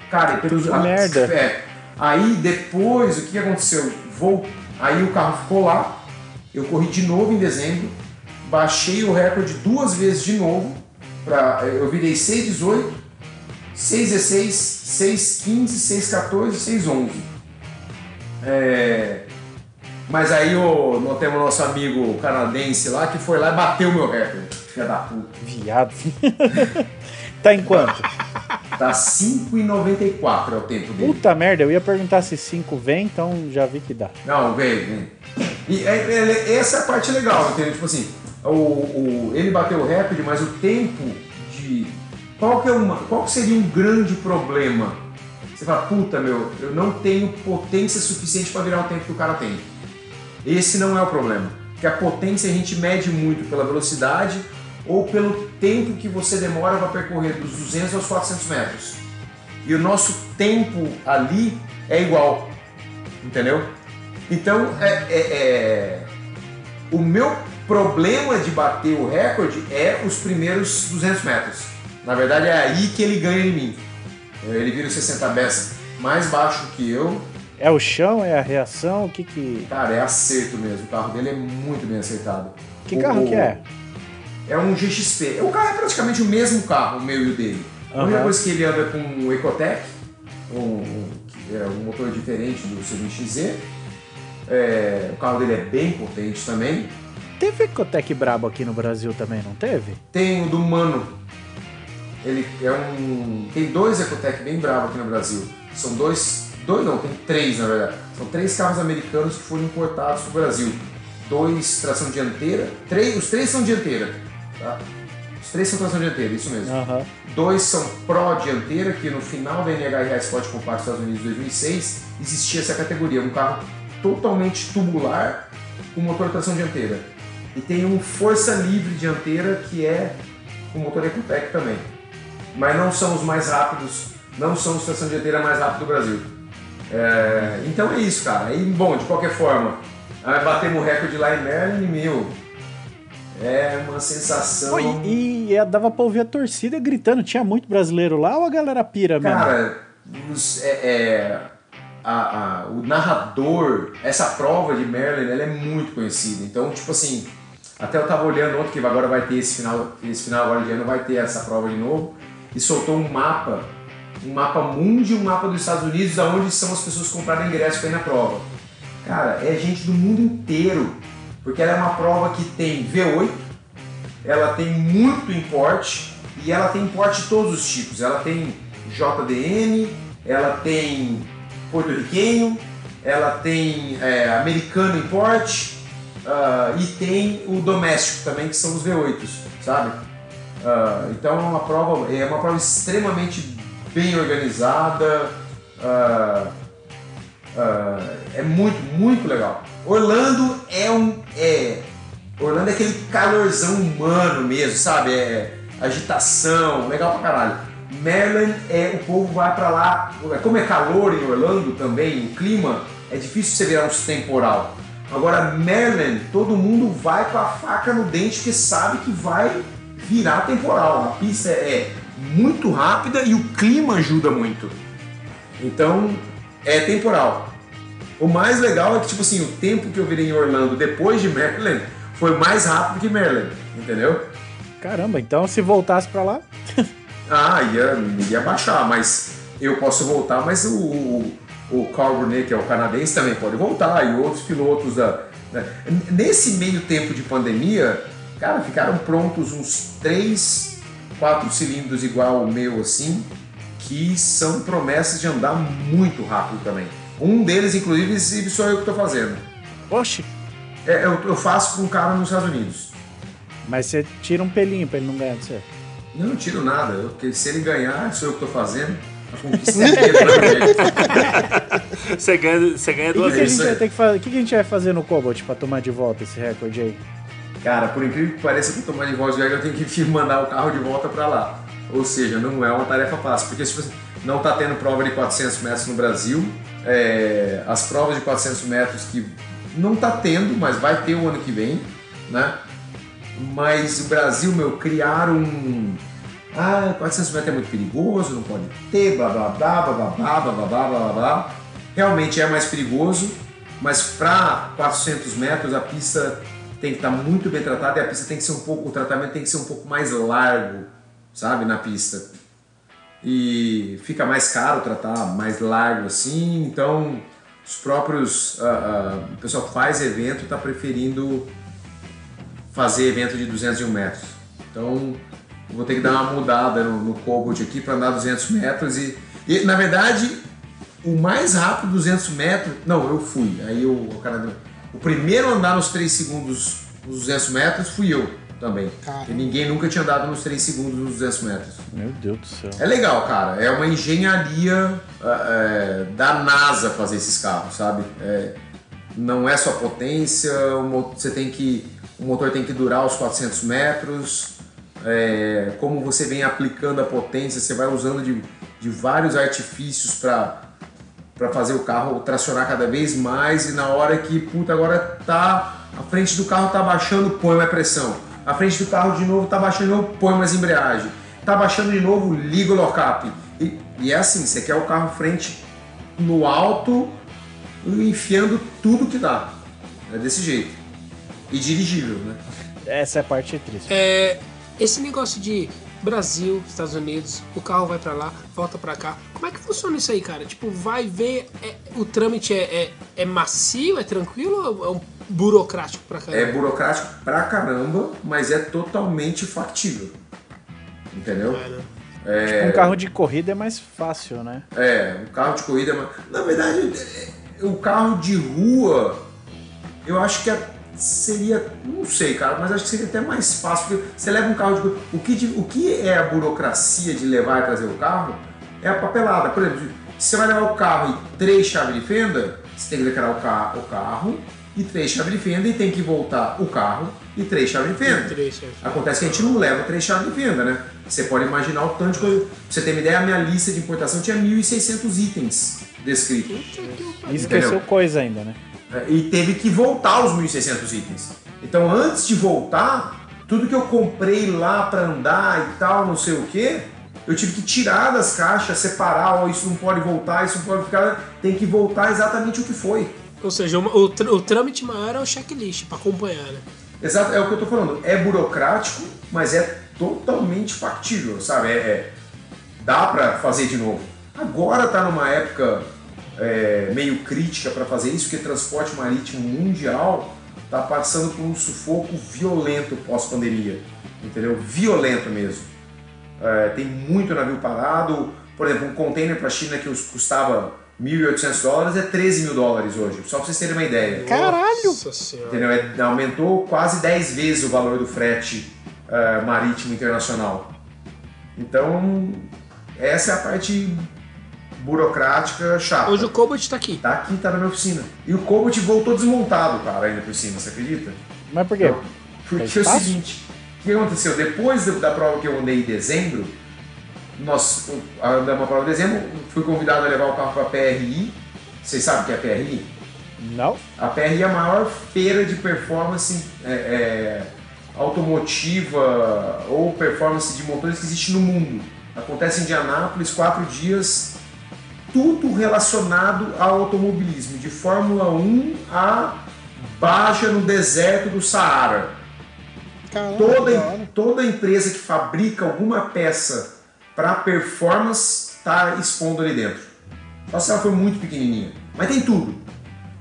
Cara, então, Que merda. É. Aí depois, o que aconteceu? Vou, aí o carro ficou lá, eu corri de novo em dezembro, baixei o recorde duas vezes de novo, pra, eu virei 6,18, 6,16, 6,15, 6,14, 6,11. É, mas aí o, nós temos nosso amigo canadense lá que foi lá e bateu o meu recorde. Filha da puta. Viado. tá em quanto? Tá 5,94 é o tempo dele. Puta merda, eu ia perguntar se 5 vem, então já vi que dá. Não, vem, vem. E é- é- essa é a parte legal, entendeu? Tipo assim, o, o- ele bateu o recorde, mas o tempo de. Qual, que é uma, qual que seria um grande problema? Você fala, puta meu, eu não tenho potência suficiente para virar o tempo que o cara tem. Esse não é o problema. Porque a potência a gente mede muito pela velocidade ou pelo tempo que você demora para percorrer dos 200 aos 400 metros. E o nosso tempo ali é igual. Entendeu? Então, é, é- é- o meu problema de bater o recorde é os primeiros 200 metros. Na verdade, é aí que ele ganha em mim. Ele vira o 60 best mais baixo que eu. É o chão, é a reação, o que que... Cara, é acerto mesmo. O carro dele é muito bem acertado. Que O- carro que é? É um GXP. O carro é praticamente o mesmo carro, o meu e o dele. A única coisa que ele anda com um Ecotec, um, um, é um motor diferente do seu XZ. É, o carro dele é bem potente também. Teve Ecotec brabo aqui no Brasil também, não teve? Tem o do Mano. Ele é um. Tem dois Ecotec bem bravos aqui no Brasil. São dois. Dois não, tem três na verdade. São três carros americanos que foram importados para o Brasil. Dois tração dianteira. Três, os três são dianteira. Tá? Os três são tração dianteira, isso mesmo. Aham. Dois são Pro dianteira, que no final da NHRA Sport Compact Estados Unidos de 2006 existia essa categoria, um carro totalmente tubular com motor tração dianteira. E tem um Força Livre dianteira que é com motor Ecotec também. Mas não são os mais rápidos, não são os tração dianteira mais rápidos do Brasil. É, então é isso, cara. E bom, de qualquer forma, batemos o recorde lá em Merlin, meu. É uma sensação. Pô, e, e dava pra ouvir a torcida gritando. Tinha muito brasileiro lá ou a galera pira mesmo? Cara, os- é, é, a- a- o narrador, essa prova de Merlin, ela é muito conhecida. Então, tipo assim, até eu tava olhando ontem, que agora vai ter esse final, esse final agora de ano, vai ter essa prova de novo, e soltou um mapa, um mapa mundi um mapa dos Estados Unidos, aonde são as pessoas que ingresso para ir na prova. Cara, é gente do mundo inteiro, porque ela é uma prova que tem V8, ela tem muito importe e ela tem importe de todos os tipos. Ela tem JDM, ela tem porto-riquenho, ela tem é, americano importe ah, e tem o doméstico também, que são os V8s, sabe? Ah, então é uma prova, é uma prova extremamente bem organizada. ah, ah, é muito, muito legal. Orlando é um. É, Orlando é aquele calorzão humano mesmo, sabe? É agitação, legal pra caralho. Maryland é o povo vai pra lá. Como é calor em Orlando também, o clima, é difícil você virar um temporal. Agora, Maryland, todo mundo vai com a faca no dente porque sabe que vai virar temporal. A pista é muito rápida e o clima ajuda muito. Então é temporal. O mais legal é que, tipo assim, o tempo que eu virei em Orlando depois de Maryland foi mais rápido que Maryland, entendeu? Caramba, então se voltasse pra lá. Ah, ia, ia baixar, mas eu posso voltar, mas o, o, o Carl Brunet, que é o canadense, também pode voltar, e outros pilotos da. da- Nesse meio tempo de pandemia, cara, ficaram prontos uns três, quatro cilindros igual o meu assim, que são promessas de andar muito rápido também. Um deles, inclusive, sou eu que estou fazendo. Oxe, É, eu, eu faço com um cara nos Estados Unidos. mas você tira um pelinho pra ele não ganhar de você. Eu não tiro nada, eu- porque se ele ganhar, sou eu que estou fazendo. A conquista é é. Você ganha, você ganha E o que, duas vezes. gente vai ter que fazer? O que, que a gente vai fazer no Cobalt pra tomar de volta esse recorde aí? Cara, por incrível que pareça, para tomar de de eu tenho que mandar o carro de volta para lá. Ou seja, não é uma tarefa fácil, porque você não está tendo prova de 400 metros no Brasil, é, as provas de 400 metros que não está tendo, mas vai ter o ano que vem, né? Mas o Brasil, meu, criaram um... Ah, 400 metros é muito perigoso, não pode ter, blá blá blá, blá blá blá, blá blá blá blá blá. Realmente é mais perigoso, mas para 400 metros a pista tem que estar muito bem tratada e a pista tem que ser um pouco, o tratamento tem que ser um pouco mais largo, sabe, na pista. E fica mais caro tratar mais largo assim, então os próprios, ah, ah, o pessoal que faz evento está preferindo fazer evento de 201 metros. Então vou ter que dar uma mudada no, no Cobalt aqui para andar 200 metros e, e, na verdade o mais rápido 200 metros, não, eu fui. Aí o, o cara, o primeiro a andar nos 3 segundos nos 200 metros fui eu também. Caramba. Ninguém nunca tinha andado nos 3 segundos nos 200 metros. Meu Deus do céu. É legal, cara. É uma engenharia ah, é, da NASA fazer esses carros, sabe? É, não é só potência, você tem que, o motor tem que durar os 400 metros. É, como você vem aplicando a potência, você vai usando de, de vários artifícios para para fazer o carro tracionar cada vez mais e na hora que, puta, agora tá a frente do carro tá baixando, põe mais pressão. A frente do carro de novo tá baixando, de novo, põe mais embreagem. Tá baixando de novo, liga o lock-up. E, e é assim, você quer o carro frente no alto, enfiando tudo que dá. É desse jeito. E dirigível, né? Essa é a parte triste. É, esse negócio de Brasil, Estados Unidos, o carro vai pra lá, volta pra cá. Como é que funciona isso aí, cara? Tipo, vai ver, é- o trâmite é, é, é macio, é tranquilo ou é um burocrático pra caramba? É burocrático pra caramba, mas é totalmente factível. Entendeu? É, né? Tipo, um carro de corrida é mais fácil, né? É, o carro de corrida. é ma- Na verdade, é, o carro de rua, eu acho que é- seria. Não sei, cara, mas acho que seria até mais fácil. Porque você leva um carro de. O que, o que é a burocracia de levar e trazer o carro é a papelada. Por exemplo, se você vai levar o carro e três chaves de fenda, você tem que declarar o, ca- o carro e três chaves de fenda e tem que voltar o carro e três chaves de fenda. Três chaves. Acontece que a gente não leva três chaves de venda, né? Você pode imaginar o tanto de coisa. Pra você ter uma ideia, a minha lista de importação tinha 1.600 itens descritos. E esqueceu coisa ainda, né? É, E teve que voltar os 1.600 itens. Então, antes de voltar, tudo que eu comprei lá pra andar e tal, não sei o que, eu tive que tirar das caixas, separar, ó, isso não pode voltar, isso não pode ficar. Tem que voltar exatamente o que foi. Ou seja, o, tr- o trâmite maior é o checklist pra acompanhar, né? Exato, é o que eu tô falando. É burocrático, mas é totalmente factível, sabe? É, é- dá pra fazer de novo. Agora tá numa época é, meio crítica para fazer isso, porque transporte marítimo mundial tá passando por um sufoco violento pós-pandemia, entendeu? Violento mesmo. É, tem muito navio parado. Por exemplo, um container para a China que custava 1.800 dólares é 13 mil dólares hoje, só para vocês terem uma ideia. Caralho! Nossa senhora. Entendeu? É- aumentou quase 10 vezes o valor do frete eh, marítimo internacional. Então, essa é a parte burocrática chata. Hoje o Cobalt tá aqui. Tá aqui, tá na minha oficina. E o Cobalt voltou desmontado, cara, ainda por cima, você acredita? Mas por quê? Porque é o seguinte, o que aconteceu? Depois da- prova que eu andei em dezembro, nós andamos a prova em dezembro, fui convidado a levar o carro para a PRI. Vocês sabem o que é a PRI? Não? A PRI é a maior feira de performance é, é, automotiva ou performance de motores que existe no mundo. Acontece em Indianápolis, quatro dias, tudo relacionado ao automobilismo, de Fórmula 1 a Baja no deserto do Saara. Caramba, Toda, toda empresa que fabrica alguma peça para performance está expondo ali dentro. Só se ela for muito pequenininha. Mas tem tudo.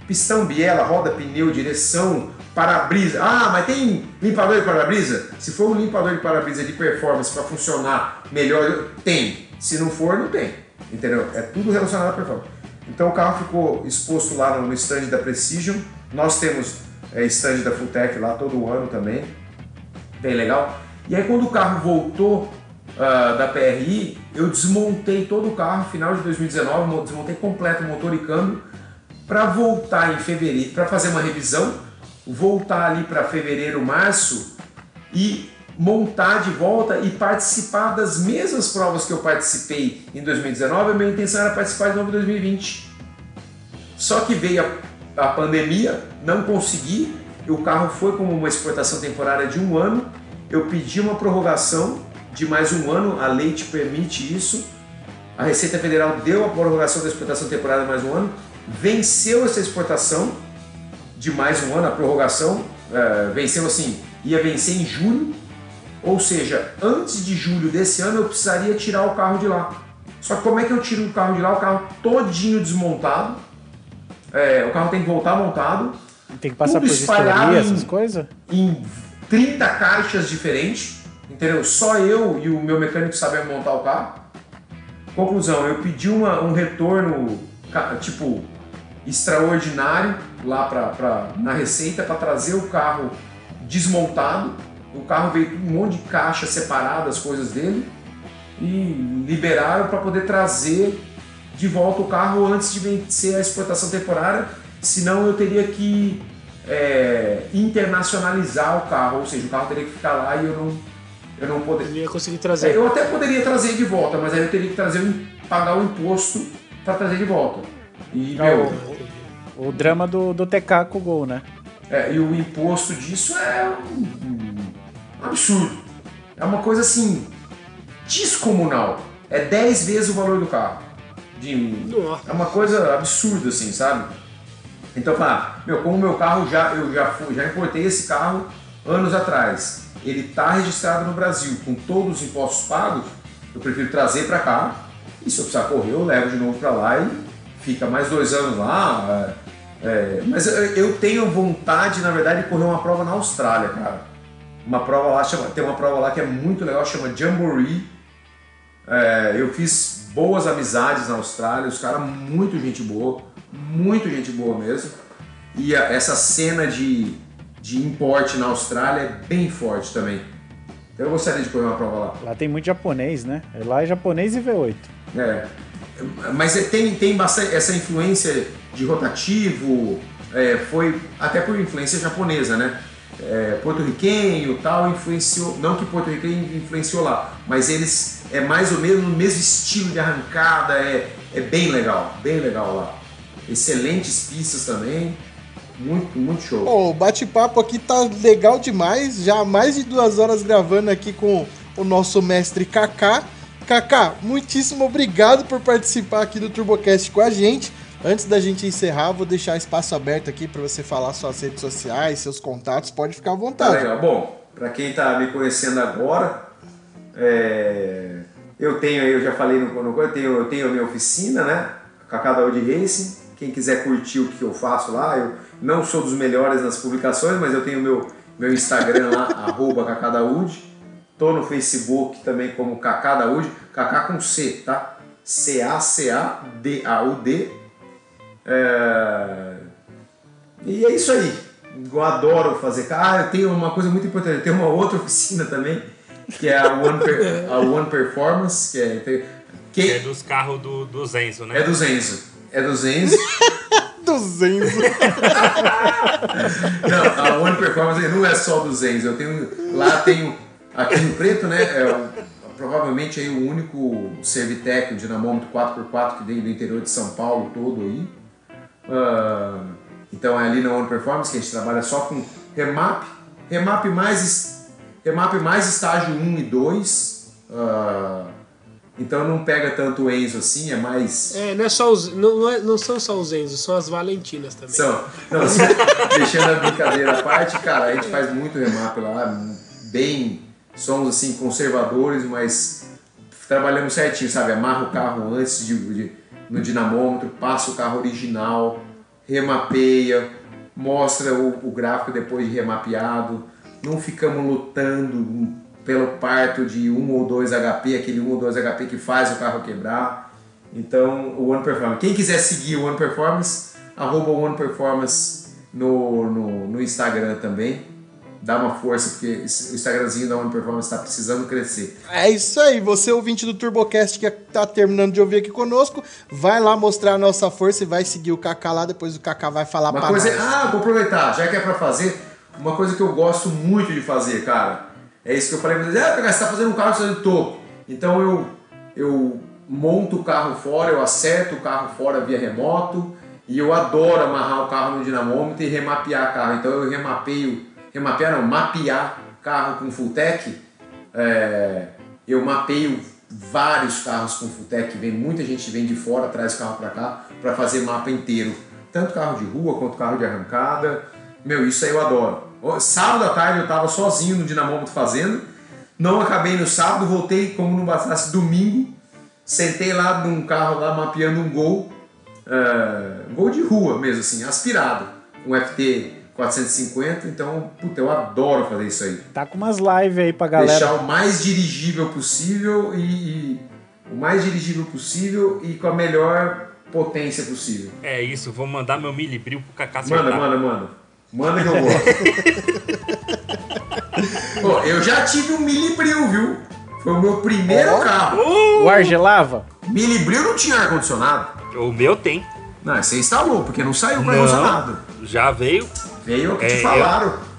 Pistão, biela, roda, pneu, direção, para-brisa. Ah, mas tem limpador de para-brisa? Se for um limpador de para-brisa de performance para funcionar melhor, tem. Se não for, não tem. Entendeu? É tudo relacionado à performance. Então o carro ficou exposto lá no stand da Precision. Nós temos é, stand da Fulltech lá todo ano também bem legal. E aí quando o carro voltou ah, da PRI, eu desmontei todo o carro, final de 2019, mo- desmontei completo motor e câmbio para voltar em fevereiro, para fazer uma revisão, voltar ali para fevereiro, março e montar de volta e participar das mesmas provas que eu participei em 2019. A minha intenção era participar de novo em 2020. Só que veio a, a pandemia, não consegui. O carro foi como uma exportação temporária de um ano. Eu pedi uma prorrogação de mais um ano, a lei te permite isso. A Receita Federal deu a prorrogação da exportação temporária de mais um ano, venceu essa exportação de mais um ano, a prorrogação, eh, venceu assim, ia vencer em julho, ou seja, antes de julho desse ano eu precisaria tirar o carro de lá. Só que como é que eu tiro o carro de lá? O carro todinho desmontado, é, o carro tem que voltar montado, Tem que passar Tudo por espalhado vistoria, em- essas coisas? em 30 caixas diferentes, entendeu? Só eu e o meu mecânico sabemos montar o carro. Conclusão, eu pedi uma- um retorno, tipo, extraordinário lá pra, pra- na Receita para trazer o carro desmontado. O carro veio com um monte de caixa separada, as coisas dele, e liberaram para poder trazer de volta o carro antes de vencer a exportação temporária, senão eu teria que é, internacionalizar o carro, ou seja, o carro teria que ficar lá e eu não, eu não poderia. Ia conseguir É, trazer. Eu até poderia trazer de volta, mas aí eu teria que trazer pagar o imposto para trazer de volta. E, Não, meu, O drama do, do TK com o gol, né? é, e o imposto disso é um absurdo. É uma coisa assim, descomunal. É 10 vezes o valor do carro. De, é uma coisa absurda, assim, sabe? Então, fala, meu, como o meu carro já, eu já, fui, já importei esse carro anos atrás, ele está registrado no Brasil com todos os impostos pagos, eu prefiro trazer para cá e se eu precisar correr, eu levo de novo para lá e fica mais dois anos lá. é, é, mas eu tenho vontade, na verdade, de correr uma prova na Austrália, cara. Uma prova lá, chama, tem uma prova lá que é muito legal, chama Jamboree. É, eu fiz boas amizades na Austrália, os caras muito gente boa, muito gente boa mesmo. E a- essa cena de, de importe na Austrália é bem forte também. Eu gostaria de correr uma prova lá. Lá tem muito japonês, né? Lá é japonês e V8. É. Mas é- tem, tem bastante essa influência de rotativo, é, foi até por influência japonesa, né? É, porto-riquenho tal, influenciou, não que porto-riquenho influenciou lá, mas eles é mais ou menos no mesmo estilo de arrancada, é, é bem legal, bem legal lá. Excelentes pistas também, muito, muito show. Pô, o bate-papo aqui tá legal demais. Já mais de duas horas gravando aqui com o nosso mestre Kaká. Kaká, muitíssimo obrigado por participar aqui do TurboCast com a gente. Antes da gente encerrar, vou deixar espaço aberto aqui para você falar suas redes sociais, seus contatos. Pode ficar à Tá vontade. legal. Bom, para quem tá me conhecendo agora, é, eu tenho, eu já falei no, no eu tenho, eu tenho a minha oficina, né? Cacá Daúde Racing. Quem quiser curtir o que eu faço lá, eu não sou dos melhores nas publicações, mas eu tenho meu meu Instagram lá, arroba Cacá Daúde. Tô no Facebook também como Cacá Daúde, Cacá com C, tá? C-A-C-A-D-A-U-D. É, e é isso aí. Eu adoro fazer. Ah, eu tenho uma coisa muito importante. Eu tenho uma outra oficina também, que é a One, Per- a One Performance, que é, Que que é dos carros do, do Zenzo, né? é do Zenzo. É do Zenzo. 200. Não, a One Performance não é só do Zenzo. Eu tenho, lá tenho, aqui no Preto, né? É o- provavelmente aí o único Servitec, o dinamômetro 4x4 que veio do interior de São Paulo todo aí. Ah, então é ali na One Performance que a gente trabalha só com remap, remap mais remap mais estágio 1 e 2. ah, então não pega tanto o Enzo assim, é mais. É, não, é só os, não, não, é- não são só os Enzo, são as Valentinas também. São. Não, assim, deixando a brincadeira à parte, cara, a gente faz muito remap lá, bem. Somos assim, conservadores, mas trabalhamos certinho, sabe? Amarra o carro antes de, de- no dinamômetro, passa o carro original, remapeia, mostra o, o gráfico depois de remapeado. Não ficamos lutando pelo parto de um ou dois HP, aquele um ou dois HP que faz o carro quebrar. Então, o One Performance. Quem quiser seguir o One Performance, arroba One Performance no, no, no Instagram também. Dá uma força, porque o Instagramzinho da One Performance está precisando crescer. É isso aí, você ouvinte do TurboCast que tá terminando de ouvir aqui conosco, vai lá mostrar a nossa força e vai seguir o Kaká lá, depois o Kaká vai falar Uma pra coisa, nós. ah, vou aproveitar, já que é pra fazer, uma coisa que eu gosto muito de fazer, cara. É isso que eu falei pra vocês, ah, você tá fazendo um carro, você tô. Então eu, eu monto o carro fora, eu acerto o carro fora via remoto e eu adoro amarrar o carro no dinamômetro e remapear o carro. Então eu remapeio, remapear não, mapear carro com full tech. É, eu mapeio vários carros com Futec, vem muita gente vem de fora, traz o carro para cá para fazer mapa inteiro, tanto carro de rua quanto carro de arrancada. Meu, isso aí eu adoro. Sábado à tarde eu tava sozinho no dinamômetro fazendo, não acabei no sábado, voltei como não bastasse domingo, sentei lá num carro lá mapeando um gol, é, gol de rua mesmo assim, aspirado, um FT 450, então, puta, eu adoro fazer isso aí Tá com umas lives aí pra galera. deixar o mais dirigível possível e, e- o mais dirigível possível e com a melhor potência possível. É isso, vou mandar meu milibril pro Kaká Manda, acertar. manda, manda. Manda que eu gosto. Pô, eu já tive um Milibril, viu? Foi o meu primeiro carro. O ar gelava? Milibril não tinha ar-condicionado. O meu tem. Não, você instalou, porque não saiu com ar-condicionado. Já veio. Veio o que É, te eu- falaram.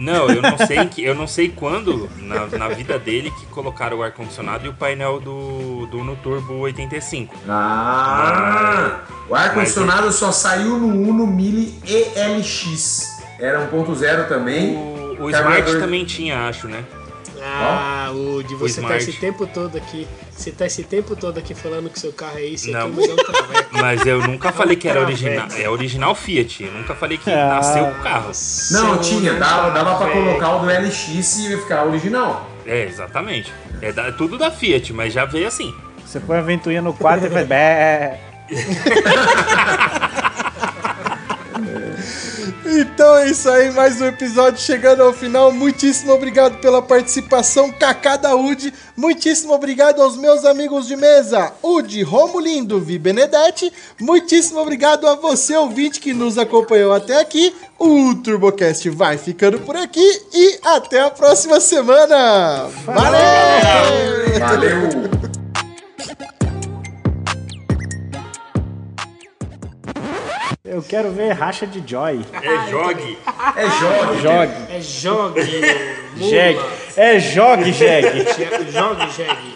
Não, eu não sei que, eu não sei quando na, na vida dele que colocaram o ar condicionado e o painel do do Uno Turbo 85. Ah! O ar-condicionado só saiu no Uno Mille ELX. Era 1.0 também. O, o Smart também tinha, acho, né? Ah, o de você tá Smart. esse tempo todo aqui. Você tá esse tempo todo aqui falando que seu carro é isso, Não. aqui, mas é um. Mas eu nunca falei que era original. É original Fiat. Eu nunca falei que Ah. nasceu o carro. Não, tinha, dava, dava pra colocar o do LX e ia ficar original. É, exatamente. É da- tudo da Fiat, mas já veio assim. Você põe a ventoinha no quarto e faz. Então é isso aí, mais um episódio chegando ao final. Muitíssimo obrigado pela participação, Kaká da UD. Muitíssimo obrigado aos meus amigos de mesa, UD, Romulindo, Vi Benedetti. Muitíssimo obrigado a você, ouvinte, que nos acompanhou até aqui. O TurboCast vai ficando por aqui e até a próxima semana. Valeu! Valeu! Eu quero ver racha de Joy. É jogue. É jogue. Jogue. É jogue. Jegue. É jogue, jegue. Jogue, jegue.